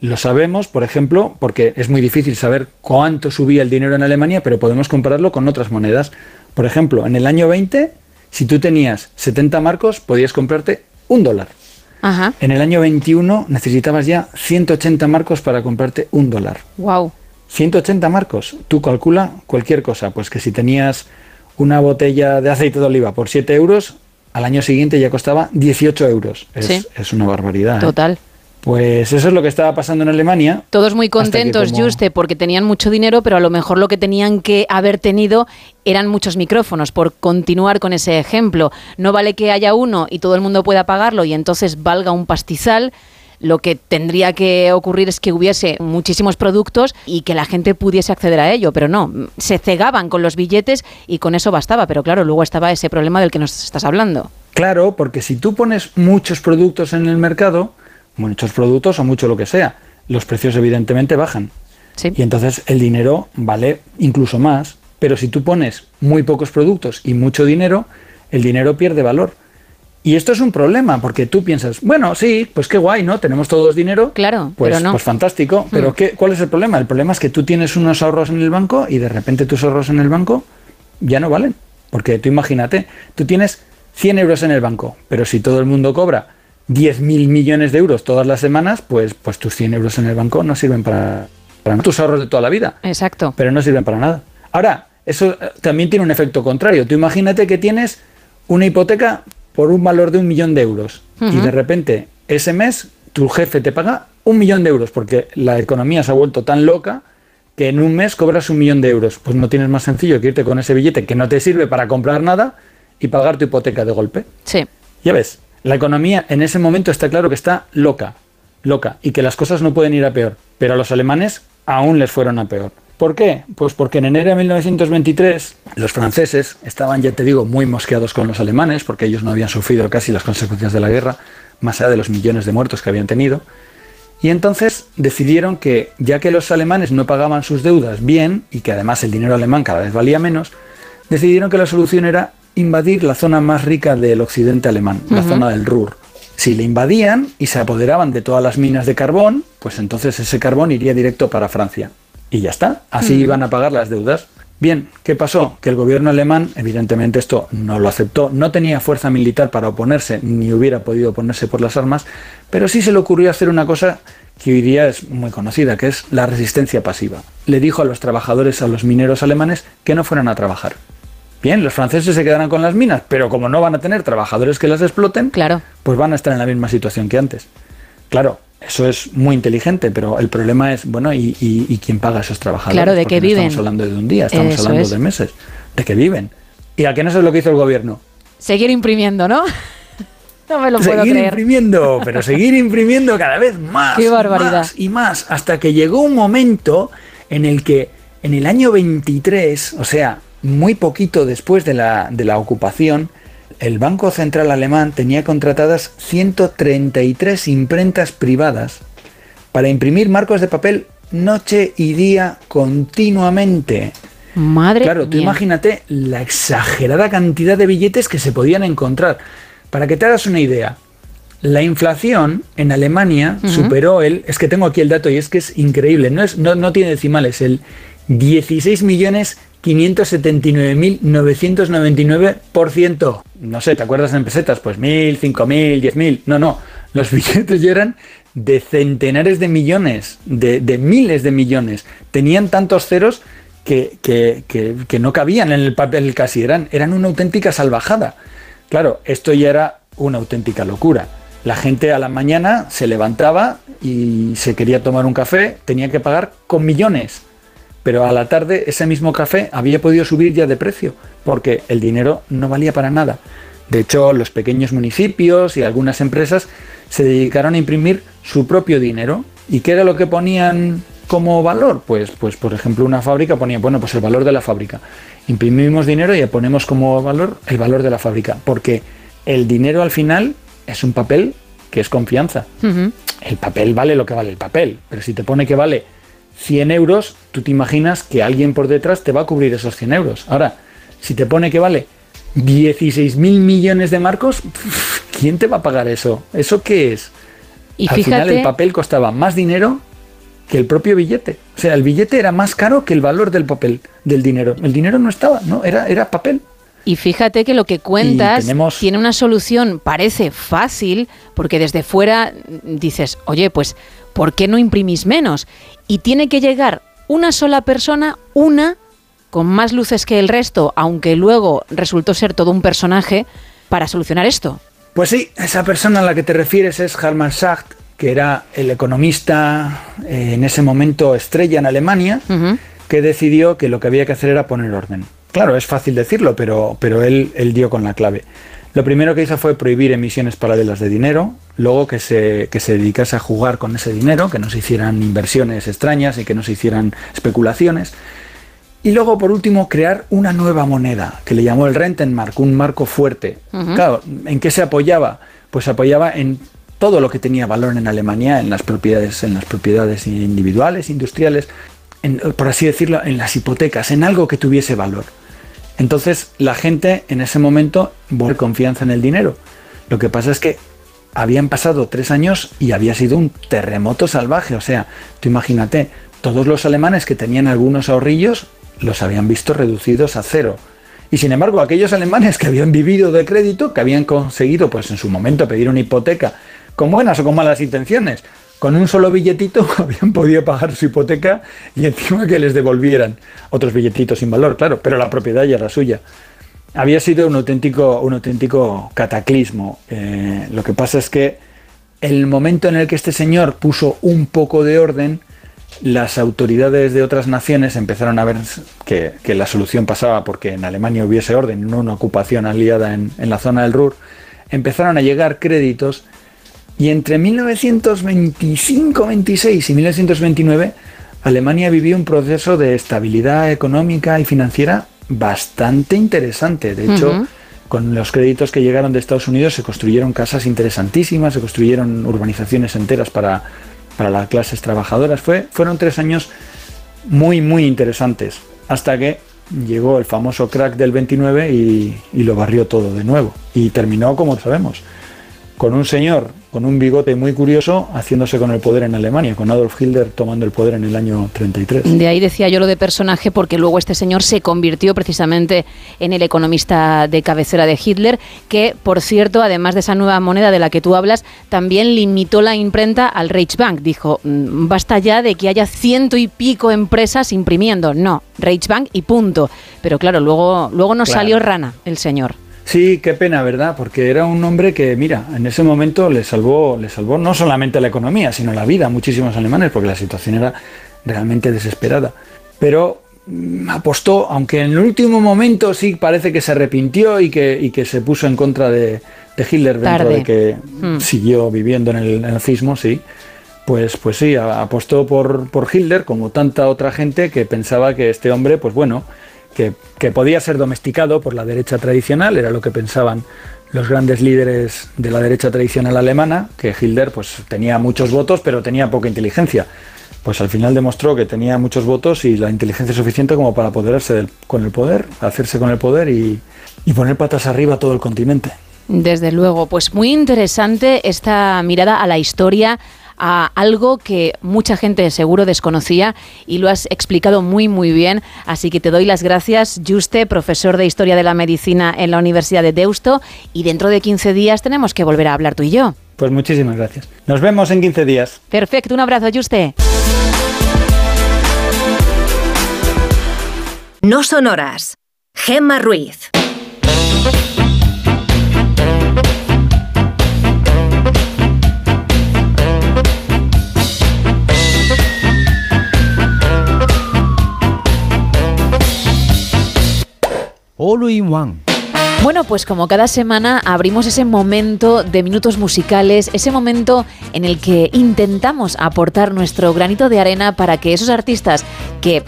Lo sabemos, por ejemplo, porque es muy difícil saber cuánto subía el dinero en Alemania, pero podemos compararlo con otras monedas. Por ejemplo, en el año 20, si tú tenías 70 marcos, podías comprarte un dólar. Ajá. En el año 21 necesitabas ya 180 marcos para comprarte un dólar. Wow. 180 marcos. Tú calcula cualquier cosa. Pues que si tenías una botella de aceite de oliva por 7 euros, al año siguiente ya costaba 18 euros. Es, Sí. es una barbaridad. ¿eh? Pues eso es lo que estaba pasando en Alemania. Todos muy contentos, como- Juste, porque tenían mucho dinero, pero a lo mejor lo que tenían que haber tenido eran muchos micrófonos, por continuar con ese ejemplo. No vale que haya uno y todo el mundo pueda pagarlo y entonces valga un pastizal. Lo que tendría que ocurrir es que hubiese muchísimos productos y que la gente pudiese acceder a ello, pero no, se cegaban con los billetes y con eso bastaba, pero claro, luego estaba ese problema del que nos estás hablando. Claro, porque si tú pones muchos productos en el mercado, muchos productos o mucho lo que sea, los precios evidentemente bajan. Y entonces el dinero vale incluso más. Pero si tú pones muy pocos productos y mucho dinero, el dinero pierde valor. Y esto es un problema, porque tú piensas, bueno, sí, pues qué guay, ¿no? Tenemos todos dinero. Claro, Pues, pero no. pues fantástico. Pero Mm. ¿qué, ¿cuál es el problema? El problema es que tú tienes unos ahorros en el banco y de repente tus ahorros en el banco ya no valen. Porque tú imagínate, tú tienes 100 euros en el banco, pero si todo el mundo cobra 10.000 millones de euros todas las semanas, pues, pues tus 100 euros en el banco no sirven para, para tus ahorros de toda la vida. Exacto. Pero no sirven para nada. Ahora, eso eh, también tiene un efecto contrario. Tú imagínate que tienes una hipoteca por un valor de un millón de euros y de repente ese mes tu jefe te paga un millón de euros porque la economía se ha vuelto tan loca que en un mes cobras un millón de euros. Pues no tienes más sencillo que irte con ese billete que no te sirve para comprar nada y pagar tu hipoteca de golpe. Sí. Ya ves, la economía en ese momento está claro que está loca, loca, y que las cosas no pueden ir a peor. Pero a los alemanes aún les fueron a peor. ¿Por qué? Pues porque en enero de 1923 los franceses estaban, ya te digo, muy mosqueados con los alemanes, porque ellos no habían sufrido casi las consecuencias de la guerra, más allá de los millones de muertos que habían tenido. Y entonces decidieron que, ya que los alemanes no pagaban sus deudas bien y que además el dinero alemán cada vez valía menos, decidieron que la solución era invadir la zona más rica del occidente alemán, la zona del Ruhr. Si le invadían y se apoderaban de todas las minas de carbón, pues entonces ese carbón iría directo para Francia. Y ya está, así iban a pagar las deudas. Bien, ¿qué pasó? Que el gobierno alemán, evidentemente esto no lo aceptó, no tenía fuerza militar para oponerse, ni hubiera podido oponerse por las armas, pero sí se le ocurrió hacer una cosa que hoy día es muy conocida, que es la resistencia pasiva. Le dijo a los trabajadores, a los mineros alemanes, que no fueran a trabajar. Bien, los franceses se quedarán con las minas, pero como no van a tener trabajadores que las exploten, claro. pues van a estar en la misma situación que antes. Claro, eso es muy inteligente, pero el problema es, bueno, ¿y, y- y quién paga a esos trabajadores? Claro, ¿de Porque qué no viven? Estamos hablando de un día, estamos Eso hablando es. de meses. ¿De qué viven? ¿Y a qué no es lo que hizo el gobierno? Seguir imprimiendo, ¿no? no me lo puedo seguir creer. imprimiendo, pero seguir imprimiendo cada vez más. Qué barbaridad. más y más, hasta que llegó un momento en el que en el año 23, o sea, muy poquito después de la, de la ocupación, el Banco Central Alemán tenía contratadas 133 imprentas privadas para imprimir marcos de papel noche y día continuamente. Madre Claro, tú imagínate la exagerada cantidad de billetes que se podían encontrar. Para que te hagas una idea, la inflación en Alemania superó el, es que tengo aquí el dato y es que es increíble, no, es, no, no tiene decimales, el 16 millones 579.999%. No sé, ¿te acuerdas en pesetas? Pues mil, cinco mil, diez mil. No, no. Los billetes ya eran de centenares de millones, de, de miles de millones. Tenían tantos ceros que, que- que- que no cabían en el papel casi. Eran, eran una auténtica salvajada. Claro, esto ya era una auténtica locura. La gente a la mañana se levantaba y se quería tomar un café, tenía que pagar con millones pero a la tarde ese mismo café había podido subir ya de precio, porque el dinero no valía para nada. De hecho, los pequeños municipios y algunas empresas se dedicaron a imprimir su propio dinero. ¿Y qué era lo que ponían como valor? Pues, pues por ejemplo, una fábrica ponía, bueno, pues el valor de la fábrica. Imprimimos dinero y ponemos como valor el valor de la fábrica, porque el dinero al final es un papel que es confianza. El papel vale lo que vale el papel, pero si te pone que vale 100 euros, tú te imaginas que alguien por detrás te va a cubrir esos 100 euros. Ahora, si te pone que vale 16 mil millones de marcos, ¿quién te va a pagar eso? ¿Eso qué es? Y Al final el papel costaba más dinero que el propio billete. O sea, el billete era más caro que el valor del papel, del dinero. El dinero no estaba, ¿no? Era, era papel. Y fíjate que lo que cuentas tenemos- tiene una solución, parece fácil, porque desde fuera dices, oye, pues, ¿por qué no imprimís menos? Y tiene que llegar una sola persona, una, con más luces que el resto, aunque luego resultó ser todo un personaje, para solucionar esto. Pues sí, esa persona a la que te refieres es Hermann Schacht, que era el economista eh, en ese momento estrella en Alemania, que decidió que lo que había que hacer era poner orden. Claro, es fácil decirlo, pero, pero él, él dio con la clave. Lo primero que hizo fue prohibir emisiones paralelas de dinero, luego que se, que se dedicase a jugar con ese dinero, que no se hicieran inversiones extrañas y que no se hicieran especulaciones. Y luego, por último, crear una nueva moneda, que le llamó el Rentenmark, un marco fuerte. Claro, ¿en qué se apoyaba? Pues se apoyaba en todo lo que tenía valor en Alemania, en las propiedades, en las propiedades individuales, industriales, en, por así decirlo, en las hipotecas, en algo que tuviese valor. Entonces, la gente en ese momento volvió confianza en el dinero. Lo que pasa es que habían pasado tres años y había sido un terremoto salvaje. O sea, tú imagínate, todos los alemanes que tenían algunos ahorrillos los habían visto reducidos a cero. Y sin embargo, aquellos alemanes que habían vivido de crédito, que habían conseguido, pues en su momento, pedir una hipoteca, con buenas o con malas intenciones, con un solo billetito habían podido pagar su hipoteca y encima que les devolvieran otros billetitos sin valor, claro, pero la propiedad ya era suya. Había sido un auténtico, un auténtico cataclismo. Eh, lo que pasa es que el momento en el que este señor puso un poco de orden, las autoridades de otras naciones empezaron a ver que, la solución pasaba porque en Alemania hubiese orden, no una ocupación aliada en la zona del Ruhr, empezaron a llegar créditos y entre 1925-26 y 1929 Alemania vivió un proceso de estabilidad económica y financiera bastante interesante. De hecho, con los créditos que llegaron de Estados Unidos se construyeron casas interesantísimas, se construyeron urbanizaciones enteras para, para las clases trabajadoras. Fue, fueron tres años muy, muy interesantes, hasta que llegó el famoso crack del 29 y, y lo barrió todo de nuevo. Y terminó, como sabemos, con un señor con un bigote muy curioso haciéndose con el poder en Alemania, con Adolf Hitler tomando el poder en el año 33. De ahí decía yo lo de personaje, porque luego este señor se convirtió precisamente en el economista de cabecera de Hitler, que, por cierto, además de esa nueva moneda de la que tú hablas, también limitó la imprenta al Reichsbank. Dijo, "Mm, basta ya de que haya ciento y pico empresas imprimiendo. No, Reichsbank y punto. Pero claro, luego, luego nos Claro. salió rana el señor. Sí, qué pena, ¿verdad? Porque era un hombre que, mira, en ese momento le salvó, le salvó no solamente la economía, sino la vida a muchísimos alemanes, porque la situación era realmente desesperada. Pero mm, apostó, aunque en el último momento sí parece que se arrepintió y que, y que se puso en contra de, de Hitler dentro Tarde. de que Hmm. siguió viviendo en el nazismo, sí. Pues, pues sí, apostó por, por Hitler, como tanta otra gente que pensaba que este hombre, pues bueno, que, podía ser domesticado por la derecha tradicional, era lo que pensaban los grandes líderes de la derecha tradicional alemana, que Hitler pues tenía muchos votos, pero tenía poca inteligencia. Pues al final demostró que tenía muchos votos y la inteligencia suficiente como para apoderarse del- con el poder, hacerse con el poder y, y poner patas arriba a todo el continente. Desde luego, pues muy interesante esta mirada a la historia, a algo que mucha gente seguro desconocía y lo has explicado muy muy bien, así que te doy las gracias, Juste, profesor de Historia de la Medicina en la Universidad de Deusto, y dentro de 15 días tenemos que volver a hablar tú y yo. Pues muchísimas gracias. Nos vemos en 15 días. Perfecto, un abrazo, Juste. No son horas. Gemma Ruiz. All in one. Bueno, pues como cada semana abrimos ese momento de minutos musicales, ese momento en el que intentamos aportar nuestro granito de arena para que esos artistas que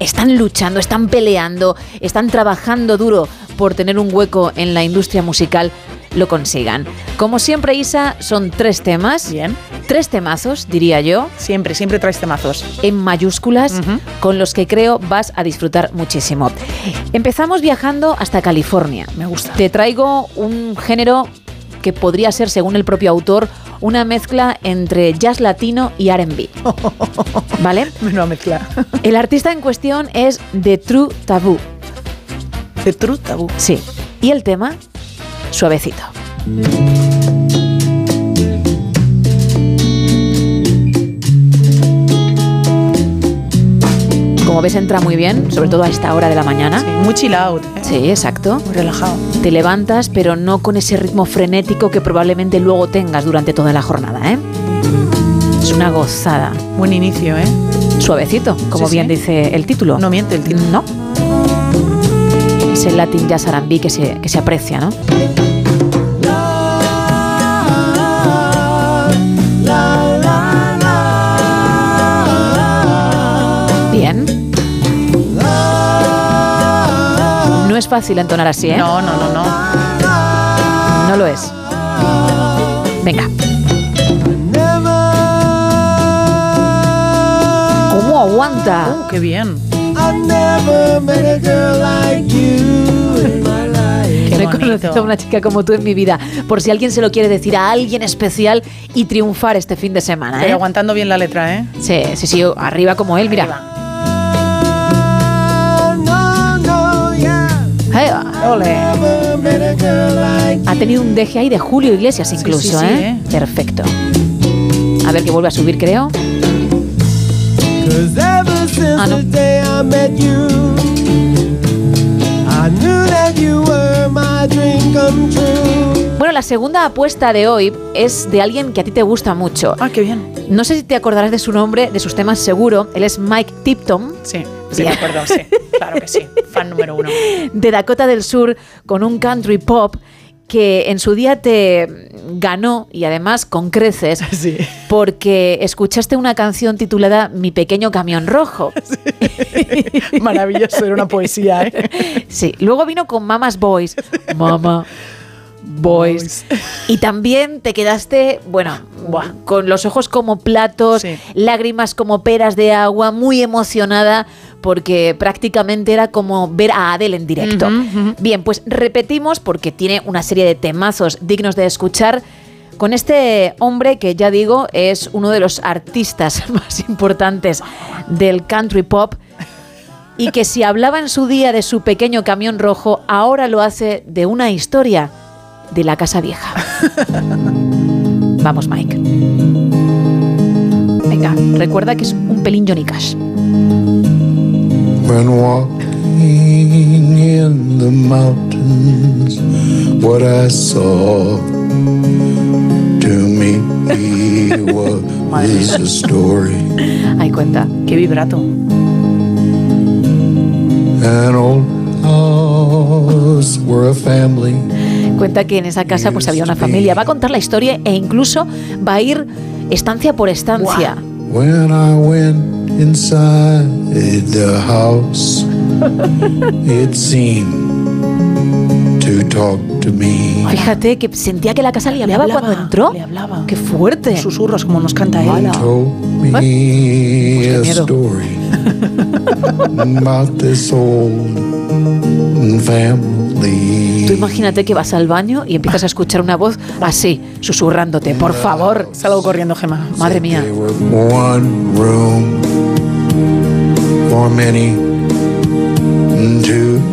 están luchando, están peleando, están trabajando duro por tener un hueco en la industria musical, lo consigan. Como siempre, Isa, son tres temas. Bien. Tres temazos, diría yo. Siempre, siempre traes temazos. En mayúsculas, con los que creo vas a disfrutar muchísimo. Empezamos viajando hasta California. Me gusta. Te traigo un género que podría ser, según el propio autor, una mezcla entre jazz latino y RB. ¿Vale? Menuda mezcla. El artista en cuestión es The True Taboo. The Truth Tabú. Sí. Y el tema, suavecito. Como ves, entra muy bien, sobre todo a esta hora de la mañana. Sí, muy chill out. ¿eh? Sí, exacto. Muy relajado. Te levantas, pero no con ese ritmo frenético que probablemente luego tengas durante toda la jornada, ¿eh? Es una gozada. Buen inicio, ¿eh? Suavecito, como Sí, bien sí. dice el título. No miente el título. No. Ese Latin Jazz R&B que se, que se aprecia, ¿no? Es fácil entonar así, ¿eh? No, no, no, no. No lo es. Venga. ¿Cómo aguanta? Oh, qué bien. Que no he conocido a una chica como tú en mi vida. Por si alguien se lo quiere decir a alguien especial y triunfar este fin de semana, Pero ¿eh? aguantando bien la letra, ¿eh? Sí, sí, sí, arriba como él, mira. Ole. Ha tenido un deje ahí de Julio Iglesias incluso, sí, sí, ¿eh? Perfecto. A ver que vuelve a subir, creo. Ah, no. Bueno, la segunda apuesta de hoy es de alguien que a ti te gusta mucho. Ah, qué bien. No sé si te acordarás de su nombre, de sus temas seguro. Él es Mike Tipton. Sí, sí, Bien. me acuerdo, sí. Claro que sí. Fan número uno. de Dakota del Sur con un country pop que en su día te ganó y además con creces porque escuchaste una canción titulada Mi pequeño camión rojo. Maravilloso, era una poesía, ¿eh? Sí, luego vino con Mama's Boys. Mama Boys. Y también te quedaste, bueno, con los ojos como platos, lágrimas como peras de agua, muy emocionada porque prácticamente era como ver a Adele en directo. Bien, pues repetimos porque tiene una serie de temazos dignos de escuchar con este hombre que ya digo es uno de los artistas más importantes del country pop y que si hablaba en su día de su pequeño camión rojo, ahora lo hace de una historia de la casa vieja. Vamos, Mike. Venga, recuerda que es un pelín Johnny Cash. When walking in the mountains, what I saw to me was a story. Ahí cuenta. Qué vibrato. An old house where a family Cuenta que en esa casa pues había una familia. Va a contar la historia e incluso va a ir estancia por estancia. When I went inside the house, it seemed to talk to me. Fíjate que sentía que la casa le hablaba, cuando entró. Le hablaba. Qué fuerte. Susurros como nos canta él. Told me qué a miedo. story about this old family. Tú imagínate que vas al baño y empiezas a escuchar una voz así, susurrándote. Por favor. Salgo corriendo, Gemma. Madre mía. There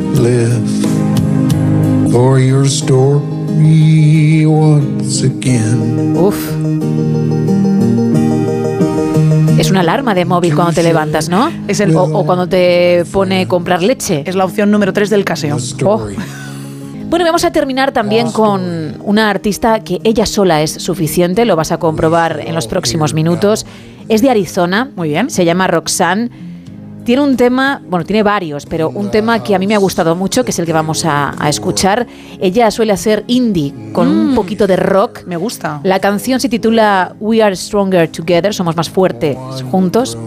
Es una alarma de móvil cuando te levantas, ¿no? Es el- o, o cuando te pone comprar leche. Es la opción número 3 del caseo. Oh. Bueno, vamos a terminar también con una artista que ella sola es suficiente, lo vas a comprobar en los próximos minutos. Es de Arizona, Muy bien. se llama Roxanne. Tiene un tema, bueno, tiene varios, pero un tema que a mí me ha gustado mucho, que es el que vamos a, a escuchar. Ella suele hacer indie con un poquito de rock. Me gusta. La canción se titula We Are Stronger Together, somos más fuertes juntos.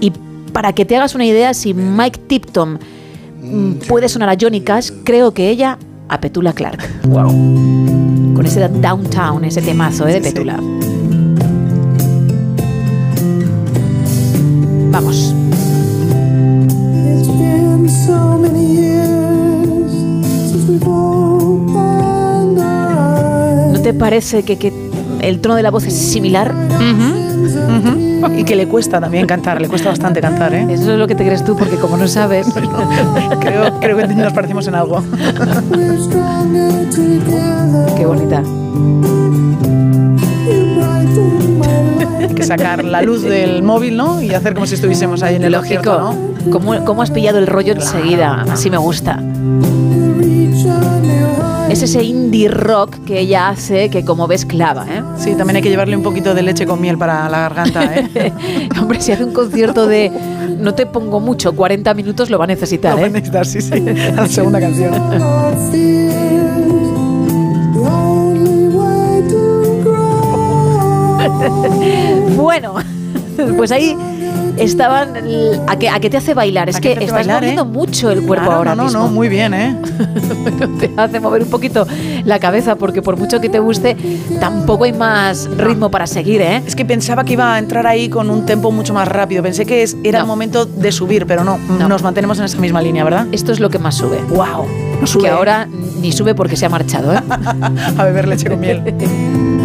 Y para que te hagas una idea, si Mike Tipton mm, puede sonar a Johnny Cash, creo que ella a Petula Clark. Wow. Con ese downtown, ese temazo ¿eh? de Petula. Vamos. Parece que, que el tono de la voz es similar? Ujú. Y que le cuesta también cantar, le cuesta bastante cantar, ¿eh? Eso es lo que te crees tú, porque como no sabes. creo, creo que nos parecemos en algo. Qué bonita. Hay que sacar la luz del móvil, ¿no? Y hacer como si estuviésemos ahí en el Lógico. concierto, ¿no? ¿Cómo, cómo has pillado el rollo enseguida? Así me gusta. Es ese indie rock que ella hace que como ves clava, ¿eh? Sí, también hay que llevarle un poquito de leche con miel para la garganta, ¿eh? Hombre, si hace un concierto de no te pongo mucho, 40 minutos lo va a necesitar, Lo va a ¿eh? necesitar, sí, sí. A la segunda canción. bueno, pues ahí estaban. ¿A qué, a qué te hace bailar? Es ¿A que estás bailar, moviendo eh? mucho el cuerpo Claro, ahora no, no, mismo. no, muy bien, ¿eh? te hace mover un poquito la cabeza porque por mucho que te guste, tampoco hay más ritmo para seguir, ¿eh? Es que pensaba que iba a entrar ahí con un tempo mucho más rápido. Pensé que es- era el momento de subir, pero no, Nos mantenemos en esa misma línea, ¿verdad? Esto es lo que más sube. ¡Wow! Que ahora ni sube porque se ha marchado, ¿eh? a beber leche con miel.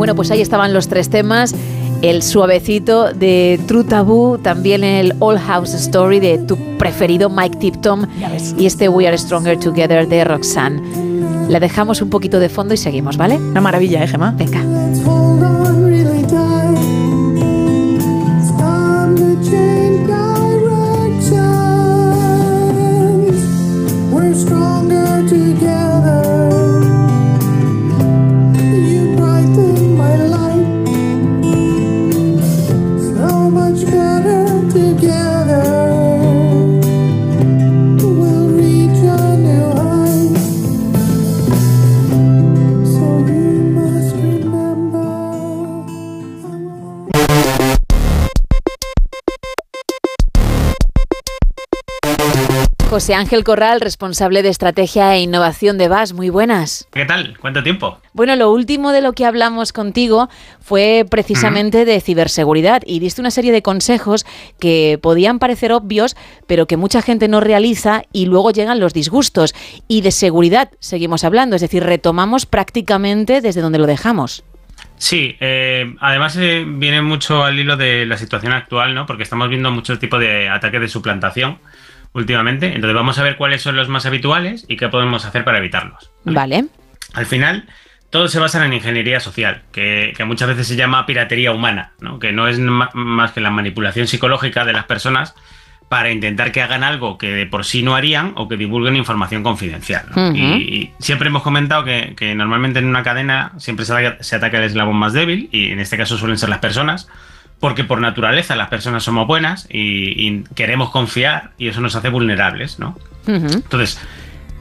Bueno, pues ahí estaban los tres temas. El suavecito de True Taboo, también el All House Story de tu preferido Mike Tipton y este We Are Stronger Together de Roxanne. La dejamos un poquito de fondo y seguimos, ¿vale? Una maravilla, ¿eh, Gemma? Venga. Hold on really tight. It's time to José Ángel Corral, responsable de estrategia e innovación de VAS. Muy buenas. ¿Qué tal? ¿Cuánto tiempo? Bueno, lo último de lo que hablamos contigo fue precisamente de ciberseguridad y diste una serie de consejos que podían parecer obvios, pero que mucha gente no realiza y luego llegan los disgustos. Y de seguridad seguimos hablando, es decir, retomamos prácticamente desde donde lo dejamos. Sí, eh, además eh, viene mucho al hilo de la situación actual, ¿no? Porque estamos viendo muchos tipos de ataques de suplantación últimamente. Entonces vamos a ver cuáles son los más habituales y qué podemos hacer para evitarlos. Vale. Al final, todo se basa en ingeniería social, que, que muchas veces se llama piratería humana, ¿no? que no es más que la manipulación psicológica de las personas para intentar que hagan algo que de por sí no harían o que divulguen información confidencial. y, y siempre hemos comentado que, que normalmente en una cadena siempre se ataca, se ataca el eslabón más débil y en este caso suelen ser las personas. Porque por naturaleza las personas somos buenas y, y queremos confiar y eso nos hace vulnerables, ¿no? Entonces,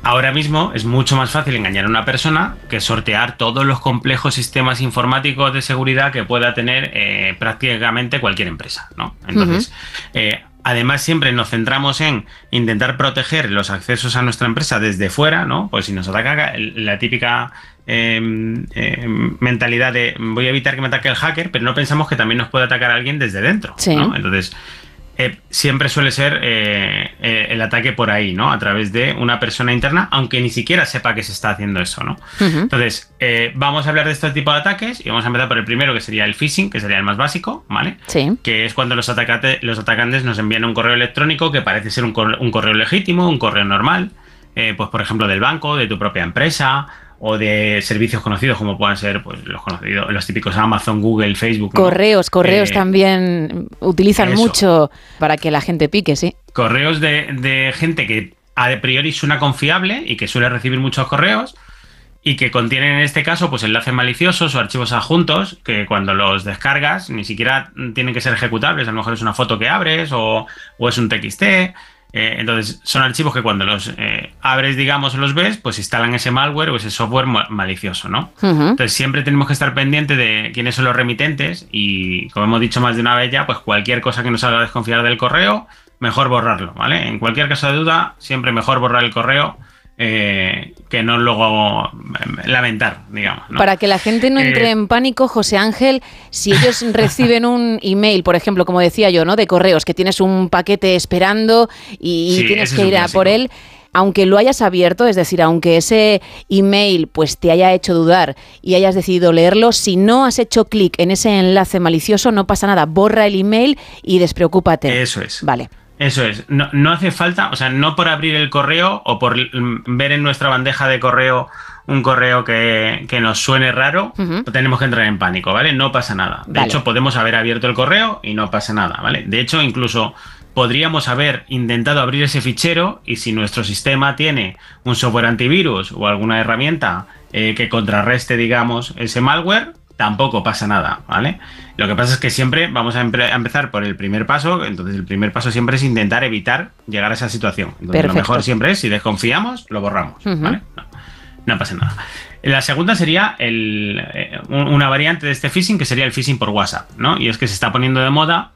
ahora mismo es mucho más fácil engañar a una persona que sortear todos los complejos sistemas informáticos de seguridad que pueda tener eh, prácticamente cualquier empresa, ¿no? Entonces, eh, además siempre nos centramos en intentar proteger los accesos a nuestra empresa desde fuera, ¿no? Pues si nos ataca la típica eh, eh, mentalidad de voy a evitar que me ataque el hacker, pero no pensamos que también nos puede atacar alguien desde dentro, Sí. ¿no? Entonces, eh, siempre suele ser eh, eh, el ataque por ahí, ¿no? A través de una persona interna, aunque ni siquiera sepa que se está haciendo eso, ¿no? Entonces, vamos a hablar de este tipo de ataques y vamos a empezar por el primero, que sería el phishing, que sería el más básico, ¿vale? Sí. Que es cuando los, atacate- los atacantes nos envían un correo electrónico que parece ser un, correo, un correo legítimo, un correo normal, pues por ejemplo del banco, de tu propia empresa o de servicios conocidos como puedan ser pues, los conocidos, los típicos Amazon, Google, Facebook. ¿no? Correos, correos Eh, también utilizan eso. mucho para que la gente pique, sí. correos de, de gente que a priori suena confiable y que suele recibir muchos correos y que contienen en este caso pues enlaces maliciosos o archivos adjuntos que cuando los descargas ni siquiera tienen que ser ejecutables, a lo mejor es una foto que abres o, o es un TXT. Eh, entonces son archivos que cuando los eh, abres, digamos, los ves, pues instalan ese malware o ese software ma- malicioso, ¿no? Entonces siempre tenemos que estar pendiente de quiénes son los remitentes y como hemos dicho más de una vez ya, pues cualquier cosa que nos haga desconfiar del correo, mejor borrarlo, ¿vale? En cualquier caso de duda, siempre mejor borrar el correo eh, que no luego eh, lamentar, digamos. ¿no? Para que la gente no entre Eh, en pánico, José Ángel, si ellos reciben un email, por ejemplo, como decía yo, ¿no? De correos, que tienes un paquete esperando y Sí, tienes que ir a por él, aunque lo hayas abierto, es decir, aunque ese email pues te haya hecho dudar y hayas decidido leerlo, si no has hecho clic en ese enlace malicioso, no pasa nada, borra el email y despreocúpate. Eso es. Vale. Eso es, no, no hace falta, o sea, no por abrir el correo o por ver en nuestra bandeja de correo un correo que, que nos suene raro, tenemos que entrar en pánico, ¿vale? No pasa nada. De Vale. hecho, podemos haber abierto el correo y no pasa nada, ¿vale? De hecho, incluso podríamos haber intentado abrir ese fichero y si nuestro sistema tiene un software antivirus o alguna herramienta eh, que contrarreste, digamos, ese malware, tampoco pasa nada, ¿vale? Lo que pasa es que siempre vamos a, empe- a empezar por el primer paso, entonces el primer paso siempre es intentar evitar llegar a esa situación. Entonces, lo mejor siempre es, si desconfiamos, lo borramos. ¿vale? No pasa nada. La segunda sería el, eh, un- una variante de este phishing que sería el phishing por WhatsApp, ¿no? Y es que se está poniendo de moda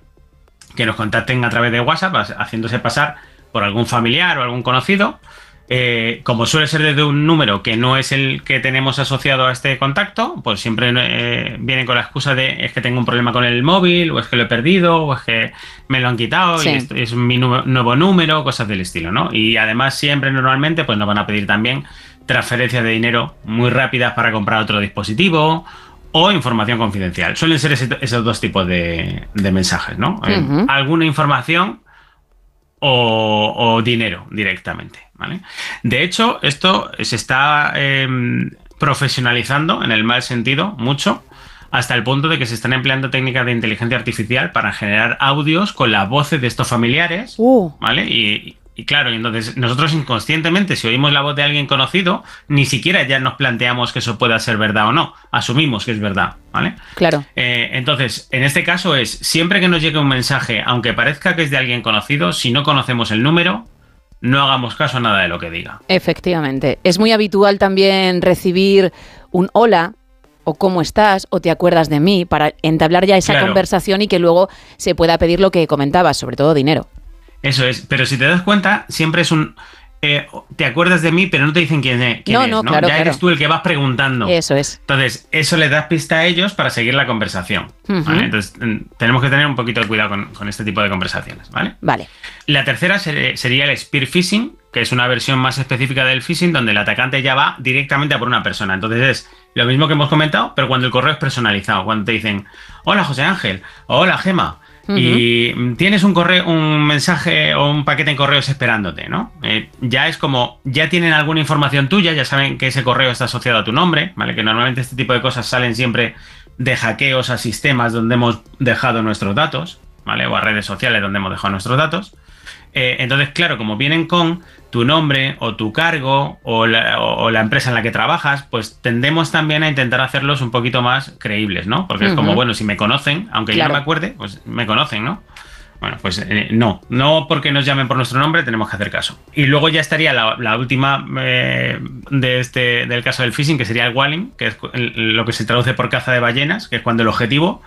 que nos contacten a través de WhatsApp, haciéndose pasar por algún familiar o algún conocido. Eh, como suele ser desde un número que no es el que tenemos asociado a este contacto, pues siempre eh, vienen con la excusa de es que tengo un problema con el móvil, o es que lo he perdido, o es que me lo han quitado Sí. y esto es mi nu- nuevo número, cosas del estilo, ¿no? Y además siempre normalmente pues nos van a pedir también transferencias de dinero muy rápidas para comprar otro dispositivo o información confidencial. Suelen ser ese- esos dos tipos de, de mensajes, ¿no? Eh, alguna información o, o dinero directamente, ¿vale? De hecho, esto se está em, profesionalizando en el mal sentido mucho hasta el punto de que se están empleando técnicas de inteligencia artificial para generar audios con las voces de estos familiares, ¿vale? Y, y claro, entonces nosotros inconscientemente, si oímos la voz de alguien conocido, ni siquiera ya nos planteamos que eso pueda ser verdad o no, asumimos que es verdad, ¿vale? Claro. Eh, entonces, en este caso es, siempre que nos llegue un mensaje, aunque parezca que es de alguien conocido, si no conocemos el número, no hagamos caso a nada de lo que diga. Efectivamente. Es muy habitual también recibir un hola o cómo estás o te acuerdas de mí para entablar ya esa Claro. conversación y que luego se pueda pedir lo que comentabas, sobre todo dinero. Eso es, pero si te das cuenta, siempre es un... eh, te acuerdas de mí, pero no te dicen quién, es- quién No, es, no, ¿no? claro, ya claro. eres tú el que vas preguntando. Eso es. Entonces, eso le das pista a ellos para seguir la conversación. Entonces, tenemos que tener un poquito de cuidado con, con este tipo de conversaciones, ¿vale? Vale. La tercera ser- sería el spear phishing, que es una versión más específica del phishing donde el atacante ya va directamente a por una persona. Entonces es lo mismo que hemos comentado, pero cuando el correo es personalizado, cuando te dicen, hola José Ángel, hola Gema, y tienes un correo, un mensaje o un paquete en correos esperándote, ¿no? Eh, ya es como, ya tienen alguna información tuya, ya saben que ese correo está asociado a tu nombre, ¿vale? Que normalmente este tipo de cosas salen siempre de hackeos a sistemas donde hemos dejado nuestros datos, ¿vale? O a redes sociales donde hemos dejado nuestros datos. Eh, entonces, claro, como vienen con tu nombre o tu cargo o la, o- o la empresa en la que trabajas, pues tendemos también a intentar hacerlos un poquito más creíbles, ¿no? Porque es como, bueno, si me conocen, aunque yo Claro. no me acuerde, pues me conocen, ¿no? Bueno, pues eh, no, no porque nos llamen por nuestro nombre tenemos que hacer caso. Y luego ya estaría la, la última eh, de este, del caso del phishing, que sería el walling, que es lo que se traduce por caza de ballenas, que es cuando el objetivo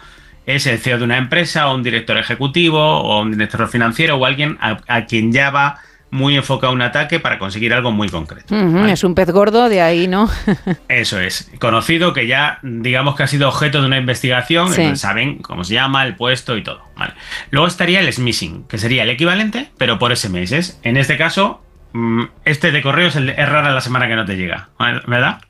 es el CEO de una empresa o un director ejecutivo o un director financiero o alguien a, a quien ya va muy enfocado un ataque para conseguir algo muy concreto. Es un pez gordo, de ahí, ¿no? Eso es, conocido que ya digamos que ha sido objeto de una investigación, Sí. saben cómo se llama, el puesto y todo. Vale. Luego estaría el smishing, que sería el equivalente, pero por SMS. En este caso, mm, este de correo es, el de- es rara la semana que no te llega. ¿verdad?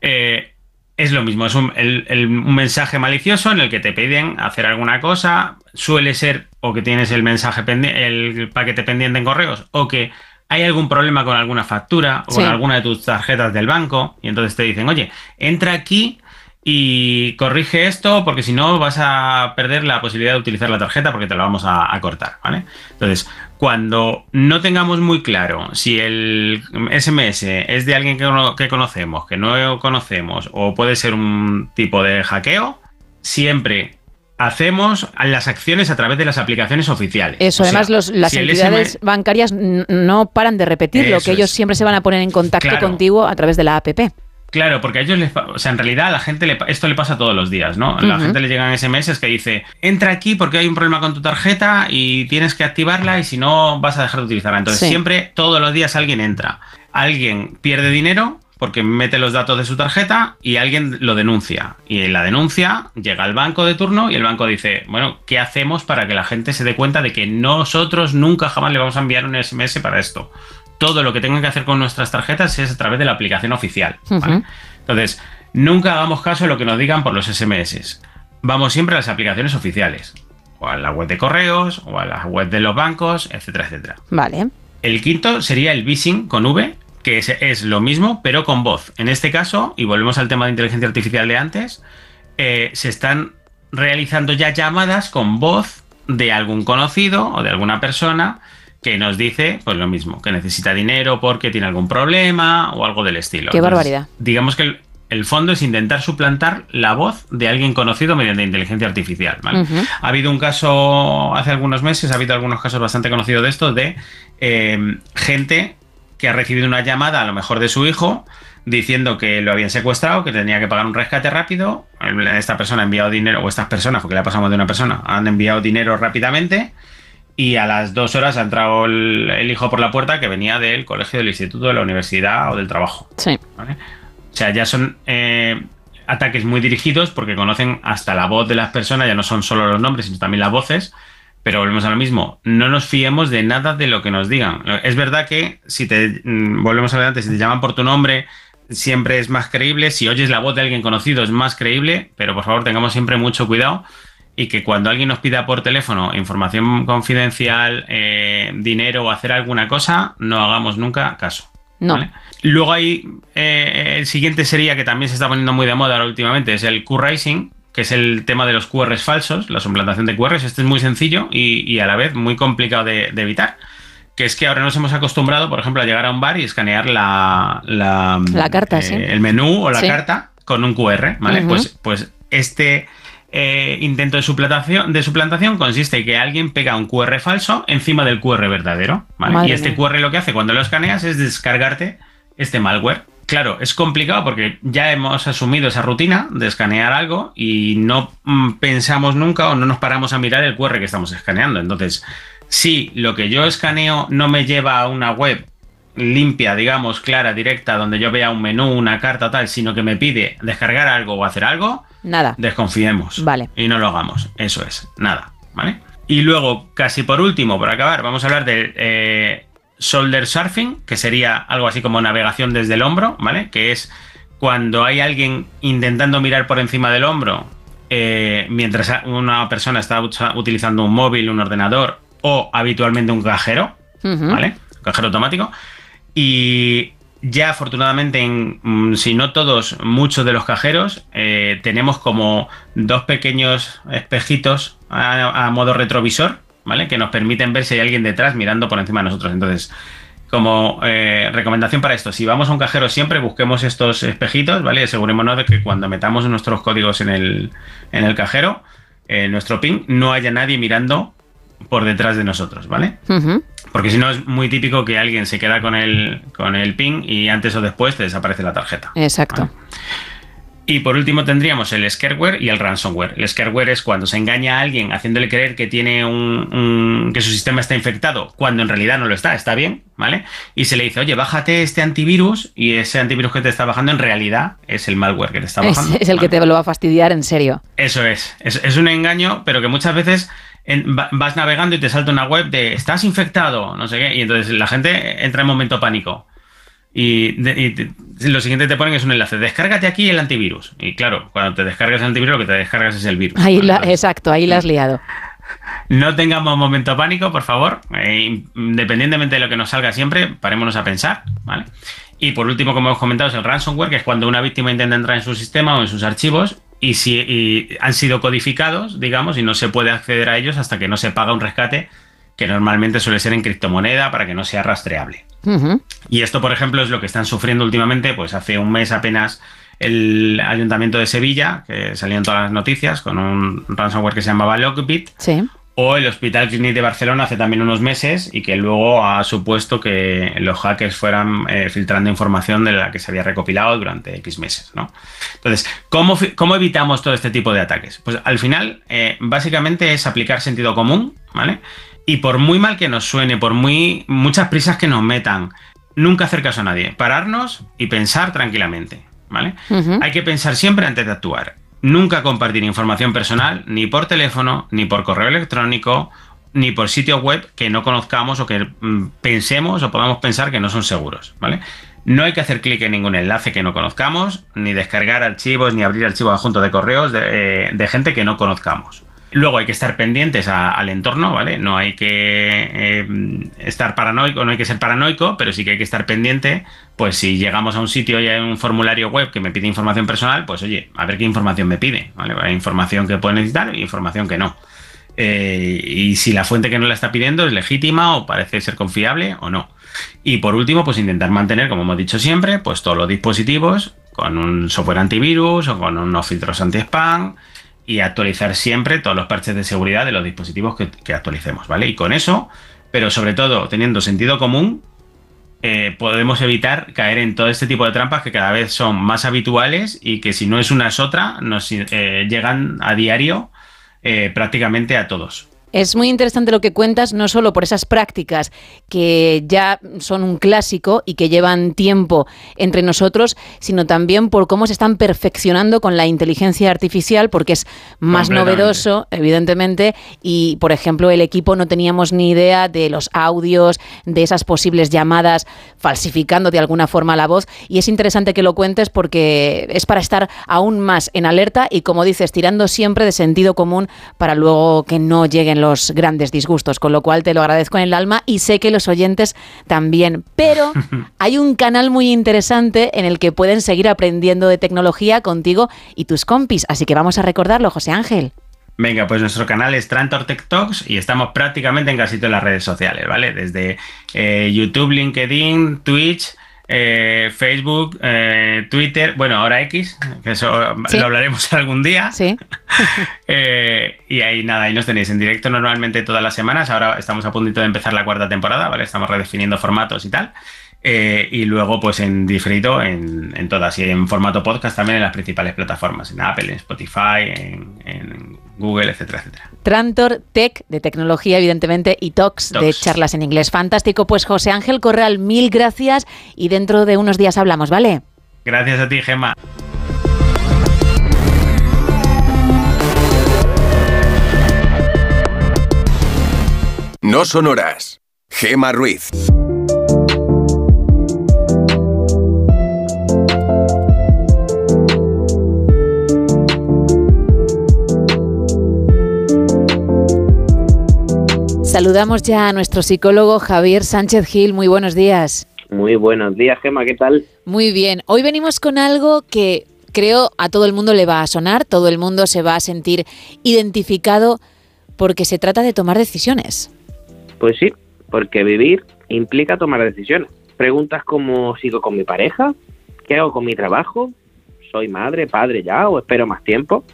Eh, es lo mismo, es un, el- el- un mensaje malicioso en el que te piden hacer alguna cosa, suele ser o que tienes el mensaje el paquete pendiente en correos, o que hay algún problema con alguna factura o con alguna de tus tarjetas del banco, y entonces te dicen, oye, entra aquí y corrige esto porque si no vas a perder la posibilidad de utilizar la tarjeta porque te la vamos a, a cortar, ¿vale? Entonces, cuando no tengamos muy claro si el SMS es de alguien que, cono- que conocemos, que no conocemos, o puede ser un tipo de hackeo, siempre hacemos las acciones a través de las aplicaciones oficiales. Eso, O sea, además los- las si entidades SM bancarias no paran de repetirlo, Eso que ellos es. siempre se van a poner en contacto Claro. contigo a través de la APP. Claro, porque a ellos les o sea, en realidad a la gente le esto le pasa todos los días, ¿no? A la gente le llegan SMS que dice, entra aquí porque hay un problema con tu tarjeta y tienes que activarla y si no vas a dejar de utilizarla. Entonces Sí. siempre, todos los días alguien entra. Alguien pierde dinero porque mete los datos de su tarjeta y alguien lo denuncia. Y la denuncia llega al banco de turno y el banco dice, bueno, ¿qué hacemos para que la gente se dé cuenta de que nosotros nunca jamás le vamos a enviar un SMS para esto? Todo lo que tengan que hacer con nuestras tarjetas es a través de la aplicación oficial. Entonces, nunca hagamos caso a lo que nos digan por los SMS. Vamos siempre a las aplicaciones oficiales, o a la web de correos, o a la web de los bancos, etcétera, etcétera. Vale. El quinto sería el Vising con V, que es, es lo mismo, pero con voz. En este caso, y volvemos al tema de inteligencia artificial de antes, eh, se están realizando ya llamadas con voz de algún conocido o de alguna persona que nos dice pues lo mismo, que necesita dinero porque tiene algún problema o algo del estilo. Qué barbaridad. Digamos que el, el fondo es intentar suplantar la voz de alguien conocido mediante inteligencia artificial. ¿vale? Ha habido un caso hace algunos meses, ha habido algunos casos bastante conocidos de esto, de eh, gente que ha recibido una llamada, a lo mejor de su hijo, diciendo que lo habían secuestrado, que tenía que pagar un rescate rápido. Esta persona ha enviado dinero, o estas personas, porque le ha pasado más de una persona, han enviado dinero rápidamente. Y a las dos horas ha entrado el, el hijo por la puerta que venía del colegio, del instituto, de la universidad o del trabajo. Sí. ¿vale? O sea, ya son eh, ataques muy dirigidos porque conocen hasta la voz de las personas, ya no son solo los nombres, sino también las voces. Pero volvemos a lo mismo, no nos fiemos de nada de lo que nos digan. Es verdad que si te mm, volvemos a ver antes, si te llaman por tu nombre, siempre es más creíble. Si oyes la voz de alguien conocido, es más creíble. Pero por favor, tengamos siempre mucho cuidado y que cuando alguien nos pida por teléfono información confidencial, eh, dinero o hacer alguna cosa, no hagamos nunca caso. No. ¿vale? Luego hay eh, el siguiente sería que también se está poniendo muy de moda ahora últimamente, es el Q-Rising, que es el tema de los QRs falsos, la suplantación de QRs. Este es muy sencillo y, y a la vez muy complicado de, de evitar. Que es que ahora nos hemos acostumbrado, por ejemplo, a llegar a un bar y escanear la, la, La carta, eh, sí. el menú o la Sí. carta con un QR, ¿vale? Pues, pues este eh, intento de suplantación, de suplantación consiste en que alguien pega un QR falso encima del QR verdadero, y este mía. QR lo que hace cuando lo escaneas es descargarte este malware. Claro, es complicado porque ya hemos asumido esa rutina de escanear algo y no mm, pensamos nunca o no nos paramos a mirar el QR que estamos escaneando. Entonces, si lo que yo escaneo no me lleva a una web limpia, digamos, clara, directa, donde yo vea un menú, una carta, tal, sino que me pide descargar algo o hacer algo, Nada. desconfiemos. Vale. Y no lo hagamos. Eso es, nada, ¿vale? Y luego, casi por último, por acabar, vamos a hablar de eh, shoulder surfing, que sería algo así como navegación desde el hombro, ¿vale? Que es cuando hay alguien intentando mirar por encima del hombro eh, mientras una persona está utilizando un móvil, un ordenador o habitualmente un cajero. ¿vale? Un cajero automático. Y ya afortunadamente, en, mm, si no todos, muchos de los cajeros, eh, tenemos como dos pequeños espejitos a, modo retrovisor, ¿vale? Que nos permiten ver si hay alguien detrás mirando por encima de nosotros. Entonces, como eh, recomendación para esto, si vamos a un cajero siempre busquemos estos espejitos, ¿vale? Y asegurémonos de que cuando metamos nuestros códigos en el, en el cajero, en nuestro PIN, no haya nadie mirando por detrás de nosotros, ¿vale? Porque si no es muy típico que alguien se queda con el, con el PIN y antes o después te desaparece la tarjeta. Exacto. Y por último tendríamos el scareware y el ransomware. El scareware es cuando se engaña a alguien haciéndole creer que tiene un, un- que su sistema está infectado, cuando en realidad no lo está, está bien, ¿vale? Y se le dice, oye, bájate este antivirus y ese antivirus que te está bajando en realidad es el malware que te está Es, bajando. es el que te lo va a fastidiar en serio. Eso es. es. es un engaño, pero que muchas veces en- vas navegando y te salta una web de estás infectado, no sé qué, y entonces la gente entra en momento pánico. Y, de- y te- lo siguiente te ponen es un enlace, descárgate aquí el antivirus. Y claro, cuando te descargas el antivirus, lo que te descargas es el virus. Ahí la- exacto, ahí la has liado. No tengamos momento pánico, por favor. Eh, independientemente de lo que nos salga siempre, parémonos a pensar, ¿vale? Y por último, como hemos comentado, es el ransomware, que es cuando una víctima intenta entrar en su sistema o en sus archivos y si y han sido codificados, digamos, y no se puede acceder a ellos hasta que no se paga un rescate, que normalmente suele ser en criptomoneda para que no sea rastreable. Y esto, por ejemplo, es lo que están sufriendo últimamente, pues hace un mes apenas el Ayuntamiento de Sevilla, que salió en todas las noticias, con un ransomware que se llamaba Lockbit, Sí. O el Hospital Clínic de Barcelona hace también unos meses y que luego ha supuesto que los hackers fueran eh, filtrando información de la que se había recopilado durante X meses, ¿no? Entonces, ¿cómo, cómo evitamos todo este tipo de ataques? Pues al final, eh, básicamente es aplicar sentido común, ¿vale? Y por muy mal que nos suene, por muy muchas prisas que nos metan, nunca hacer caso a nadie. Pararnos y pensar tranquilamente, ¿vale? Hay que pensar siempre antes de actuar. Nunca compartir información personal, ni por teléfono, ni por correo electrónico, ni por sitios web que no conozcamos o que mm, pensemos o podamos pensar que no son seguros, ¿vale? No hay que hacer clic en ningún enlace que no conozcamos, ni descargar archivos, ni abrir archivos adjuntos de correos de, eh, de gente que no conozcamos. Luego hay que estar pendientes al entorno, ¿vale? No hay que eh, estar paranoico, no hay que ser paranoico, pero sí que hay que estar pendiente. Pues si llegamos a un sitio y hay un formulario web que me pide información personal, pues oye, a ver qué información me pide, ¿vale? Información que puede necesitar y información que no. Eh, y si la fuente que nos la está pidiendo es legítima o parece ser confiable o no. Y por último, pues intentar mantener, como hemos dicho siempre, pues todos los dispositivos con un software antivirus o con unos filtros anti-spam y actualizar siempre todos los parches de seguridad de los dispositivos que, actualicemos, ¿vale? Y con eso, pero sobre todo teniendo sentido común, eh, podemos evitar caer en todo este tipo de trampas que cada vez son más habituales y que si no es una es otra, nos eh, llegan a diario eh, prácticamente a todos. Es muy interesante lo que cuentas, no solo por esas prácticas que ya son un clásico y que llevan tiempo entre nosotros, sino también por cómo se están perfeccionando con la inteligencia artificial, porque es más novedoso, evidentemente, y por ejemplo el equipo no teníamos ni idea de los audios, de esas posibles llamadas falsificando de alguna forma la voz, y es interesante que lo cuentes porque es para estar aún más en alerta y como dices, tirando siempre de sentido común para luego que no lleguen los grandes disgustos, con lo cual te lo agradezco en el alma y sé que los oyentes también. Pero hay un canal muy interesante en el que pueden seguir aprendiendo de tecnología contigo y tus compis, así que vamos a recordarlo, José Ángel. Venga, pues nuestro canal es Trantor Tech Talks y estamos prácticamente en casi todas las redes sociales, ¿vale? Desde eh, YouTube, LinkedIn, Twitch, eh, Facebook, eh, Twitter, bueno, ahora X, que eso Sí. lo hablaremos algún día. Sí. Eh, y ahí nada, ahí nos tenéis en directo normalmente todas las semanas. Ahora estamos a puntito de empezar la cuarta temporada, ¿vale? Estamos redefiniendo formatos y tal. Eh, y luego, pues en diferido en, en todas. Y en formato podcast también en las principales plataformas, en Apple, en Spotify, en, en Google, etcétera, etcétera. Trantor Tech, de tecnología, evidentemente, y Talks, de Talks. charlas en inglés. Fantástico. Pues José Ángel Corral, mil gracias y dentro de unos días hablamos, ¿vale? Gracias a ti, Gemma. No son horas. Gema Ruiz. Saludamos ya a nuestro psicólogo Javier Sánchez Gil. Muy buenos días. Muy buenos días, Gema, ¿qué tal? Muy bien. Hoy venimos con algo que creo a todo el mundo le va a sonar, todo el mundo se va a sentir identificado porque se trata de tomar decisiones. Pues sí, porque vivir implica tomar decisiones. Preguntas como sigo con mi pareja, qué hago con mi trabajo, soy madre, padre ya o espero más tiempo.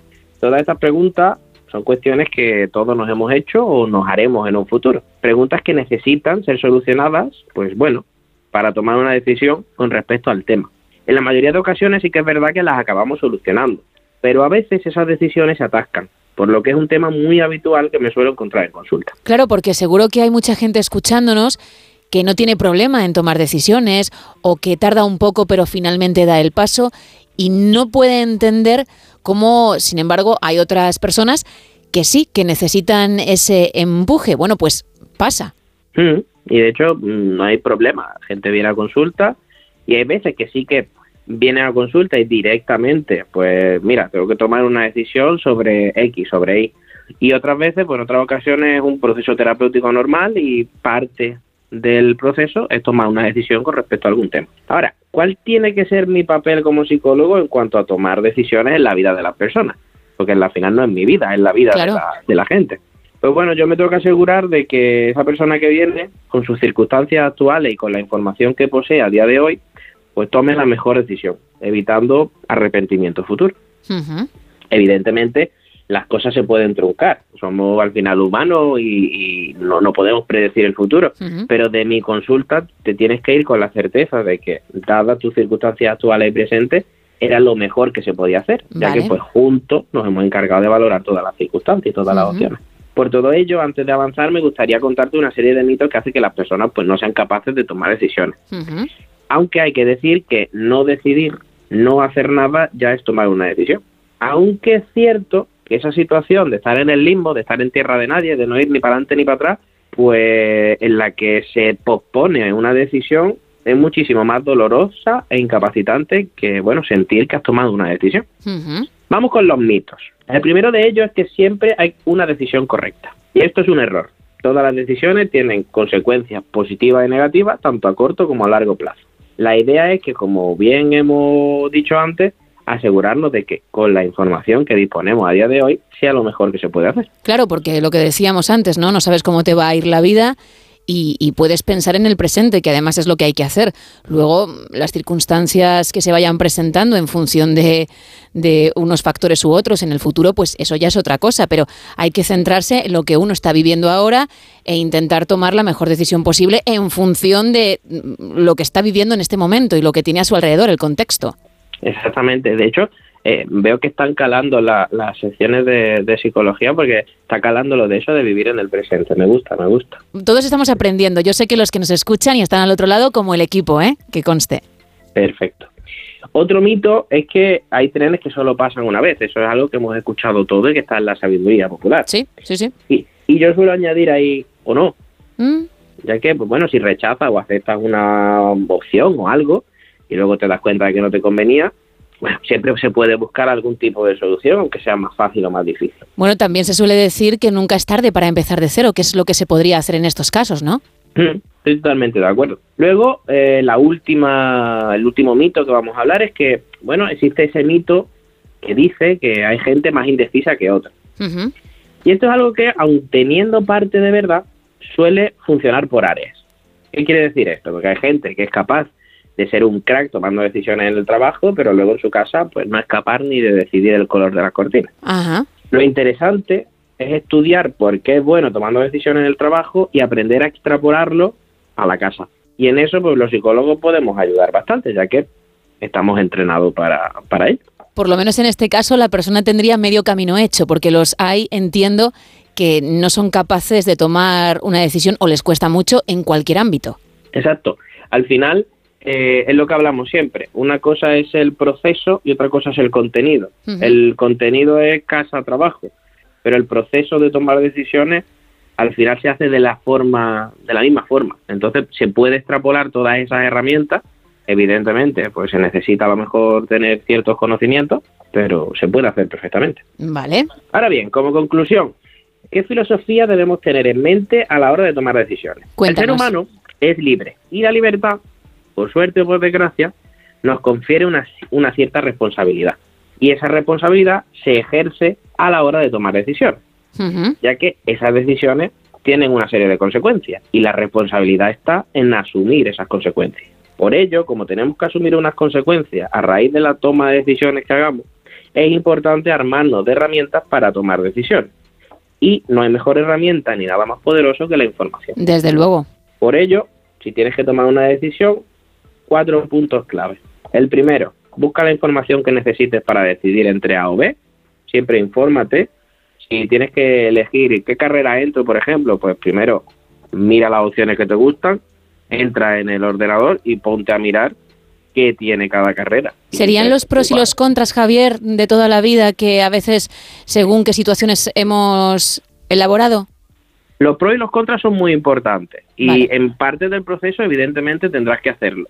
Todas estas preguntas son cuestiones que todos nos hemos hecho o nos haremos en un futuro. Preguntas que necesitan ser solucionadas, pues bueno, para tomar una decisión con respecto al tema. En la mayoría de ocasiones sí que es verdad que las acabamos solucionando, pero a veces esas decisiones se atascan, por lo que es un tema muy habitual que me suelo encontrar en consulta. Claro, porque seguro que hay mucha gente escuchándonos que no tiene problema en tomar decisiones o que tarda un poco pero finalmente da el paso y no puede entender cómo, sin embargo, hay otras personas que sí, que necesitan ese empuje. Bueno, pues pasa. Y de hecho, mm, no hay problema. La gente viene a consulta y hay veces que sí que viene a consulta y directamente, pues mira, tengo que tomar una decisión sobre X, sobre Y. Y otras veces, pues en otras ocasiones es un proceso terapéutico normal y parte del proceso es tomar una decisión con respecto a algún tema. Ahora, ¿cuál tiene que ser mi papel como psicólogo en cuanto a tomar decisiones en la vida de las personas? Porque en la final no es mi vida, es la vida Claro. de, la, de la gente. Pues bueno, yo me tengo que asegurar de que esa persona que viene, con sus circunstancias actuales y con la información que posee a día de hoy, pues tome la mejor decisión, evitando arrepentimiento futuro. Evidentemente, las cosas se pueden truncar. Somos al final humanos y, y no, no podemos predecir el futuro. Pero de mi consulta te tienes que ir con la certeza de que, dadas tus circunstancias actuales y presentes, era lo mejor que se podía hacer, ya Vale. que pues juntos nos hemos encargado de valorar todas las circunstancias y todas las opciones. Por todo ello, antes de avanzar, me gustaría contarte una serie de mitos que hacen que las personas pues no sean capaces de tomar decisiones. Aunque hay que decir que no decidir, no hacer nada, ya es tomar una decisión. Aunque es cierto que esa situación de estar en el limbo, de estar en tierra de nadie, de no ir ni para adelante ni para atrás, pues en la que se pospone una decisión es muchísimo más dolorosa e incapacitante que, bueno, sentir que has tomado una decisión. Vamos con los mitos. El primero de ellos es que siempre hay una decisión correcta. Y esto es un error. Todas las decisiones tienen consecuencias positivas y negativas, tanto a corto como a largo plazo. La idea es que, como bien hemos dicho antes, asegurarnos de que con la información que disponemos a día de hoy sea lo mejor que se puede hacer. Claro, porque lo que decíamos antes, ¿no? No sabes cómo te va a ir la vida y, y puedes pensar en el presente, que además es lo que hay que hacer. Luego, las circunstancias que se vayan presentando en función de, unos factores u otros en el futuro, pues eso ya es otra cosa, pero hay que centrarse en lo que uno está viviendo ahora e intentar tomar la mejor decisión posible en función de mm, lo que está viviendo en este momento y lo que tiene a su alrededor, el contexto. Exactamente. De hecho, eh, veo que están calando la- las secciones de, de psicología porque está calando lo de eso de vivir en el presente. Me gusta, me gusta. Todos estamos aprendiendo. Yo sé que los que nos escuchan y están al otro lado, como el equipo, ¿eh? Que conste. Perfecto. Otro mito es que hay trenes que solo pasan una vez. Eso es algo que hemos escuchado todo y que está en la sabiduría popular. Sí, sí, sí. Y, y yo suelo añadir ahí, o no, Mm, ya que, pues bueno, si rechazas o aceptas una opción o algo y luego te das cuenta de que no te convenía, bueno, siempre se puede buscar algún tipo de solución, aunque sea más fácil o más difícil. Bueno, también se suele decir que nunca es tarde para empezar de cero, que es lo que se podría hacer en estos casos, ¿no? Mm, Estoy totalmente de acuerdo. Luego, eh, la última, el último mito que vamos a hablar es que, bueno, existe ese mito que dice que hay gente más indecisa que otra. Y esto es algo que, aun teniendo parte de verdad, suele funcionar por áreas. ¿Qué quiere decir esto? Porque hay gente que es capaz de ser un crack tomando decisiones en el trabajo, pero luego en su casa pues no es capaz ni de decidir el color de las cortinas. Ajá. Lo interesante es estudiar por qué es bueno tomando decisiones en el trabajo y aprender a extrapolarlo a la casa. Y en eso pues los psicólogos podemos ayudar bastante, ya que estamos entrenados para, para ello. Por lo menos en este caso la persona tendría medio camino hecho, porque los hay, entiendo, que no son capaces de tomar una decisión o les cuesta mucho en cualquier ámbito. Exacto. Al final eh, es lo que hablamos siempre. Una cosa es el proceso y otra cosa es el contenido. El contenido es casa-trabajo, pero el proceso de tomar decisiones al final se hace de la forma, de la misma forma. Entonces se puede extrapolar todas esas herramientas. Evidentemente, pues se necesita a lo mejor tener ciertos conocimientos, pero se puede hacer perfectamente. Vale. Ahora bien, como conclusión, ¿qué filosofía debemos tener en mente a la hora de tomar decisiones? El ser humano es libre y la libertad, por suerte o por desgracia, nos confiere una, una cierta responsabilidad. Y esa responsabilidad se ejerce a la hora de tomar decisiones, ya que esas decisiones tienen una serie de consecuencias y la responsabilidad está en asumir esas consecuencias. Por ello, como tenemos que asumir unas consecuencias a raíz de la toma de decisiones que hagamos, es importante armarnos de herramientas para tomar decisiones. Y no hay mejor herramienta ni nada más poderoso que la información. Desde luego. Por ello, si tienes que tomar una decisión, cuatro puntos clave. El primero, busca la información que necesites para decidir entre A o B. Siempre infórmate. Si tienes que elegir qué carrera entro, por ejemplo, pues primero mira las opciones que te gustan, entra en el ordenador y ponte a mirar qué tiene cada carrera. ¿Serían los pros y los contras, Javier, de toda la vida que a veces, según qué situaciones hemos elaborado? Los pros y los contras son muy importantes y Vale. en parte del proceso evidentemente tendrás que hacerlo,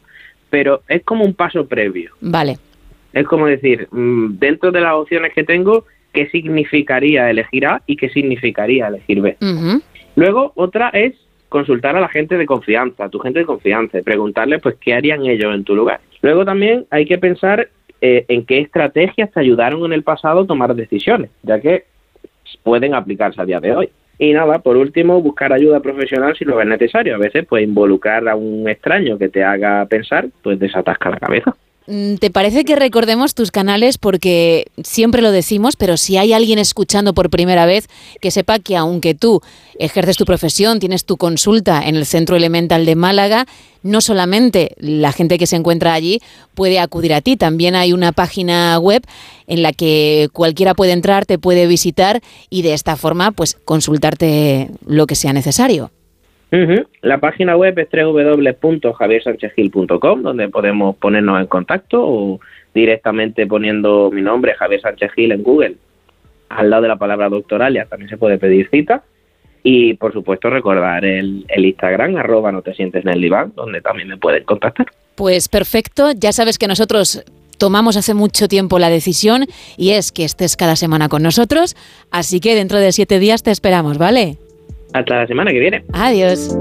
pero es como un paso previo. Vale. Es como decir, mm, dentro de las opciones que tengo, ¿qué significaría elegir A y qué significaría elegir B? Luego, otra es consultar a la gente de confianza, a tu gente de confianza, y preguntarle pues qué harían ellos en tu lugar. Luego también hay que pensar eh, en qué estrategias te ayudaron en el pasado a tomar decisiones, ya que pueden aplicarse a día de hoy. Y nada, por último, buscar ayuda profesional si lo ves necesario. A veces, pues involucrar a un extraño que te haga pensar, pues desatasca la cabeza. Mm, ¿Te parece que recordemos tus canales? Porque siempre lo decimos, pero si hay alguien escuchando por primera vez, que sepa que aunque tú ejerces tu profesión, tienes tu consulta en el Centro Elemental de Málaga, no solamente la gente que se encuentra allí puede acudir a ti, también hay una página web en la que cualquiera puede entrar, te puede visitar y de esta forma pues consultarte lo que sea necesario. La página web es www.javiersanchezgil.com, donde podemos ponernos en contacto o directamente poniendo mi nombre, Javier Sánchez Gil, en Google. al lado de la palabra doctoralia también se puede pedir cita. Y por supuesto recordar el, el Instagram, arroba no te sientes en el diván, donde también me pueden contactar. Pues perfecto, ya sabes que nosotros tomamos hace mucho tiempo la decisión y es que estés cada semana con nosotros, así que dentro de siete días te esperamos, ¿vale? Hasta la semana que viene. Adiós.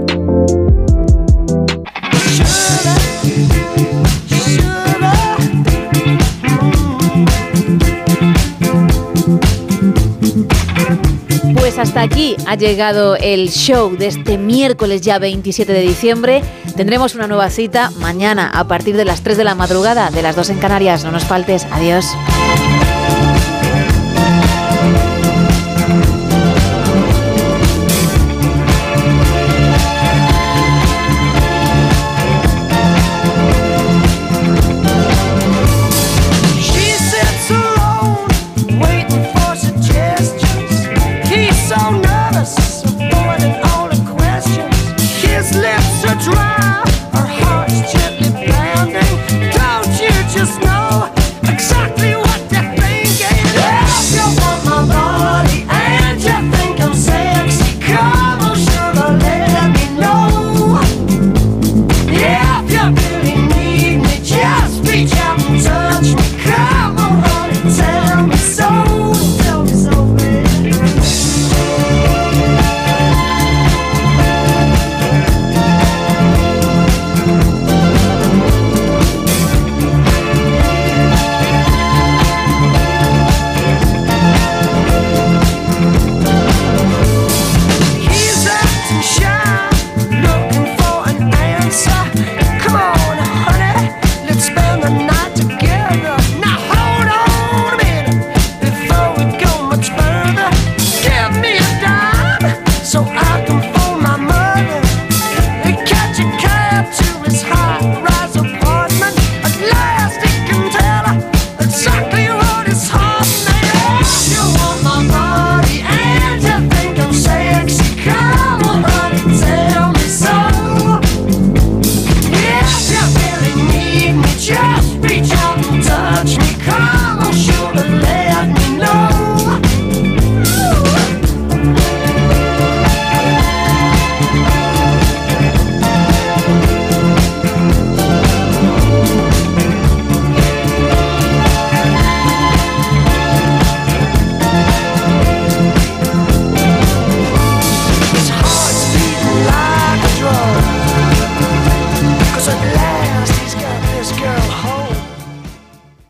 Pues hasta aquí ha llegado el show de este miércoles ya 27 de diciembre. Tendremos una nueva cita mañana a partir de las 3 de la madrugada, de las 2 en Canarias. No nos faltes. Adiós.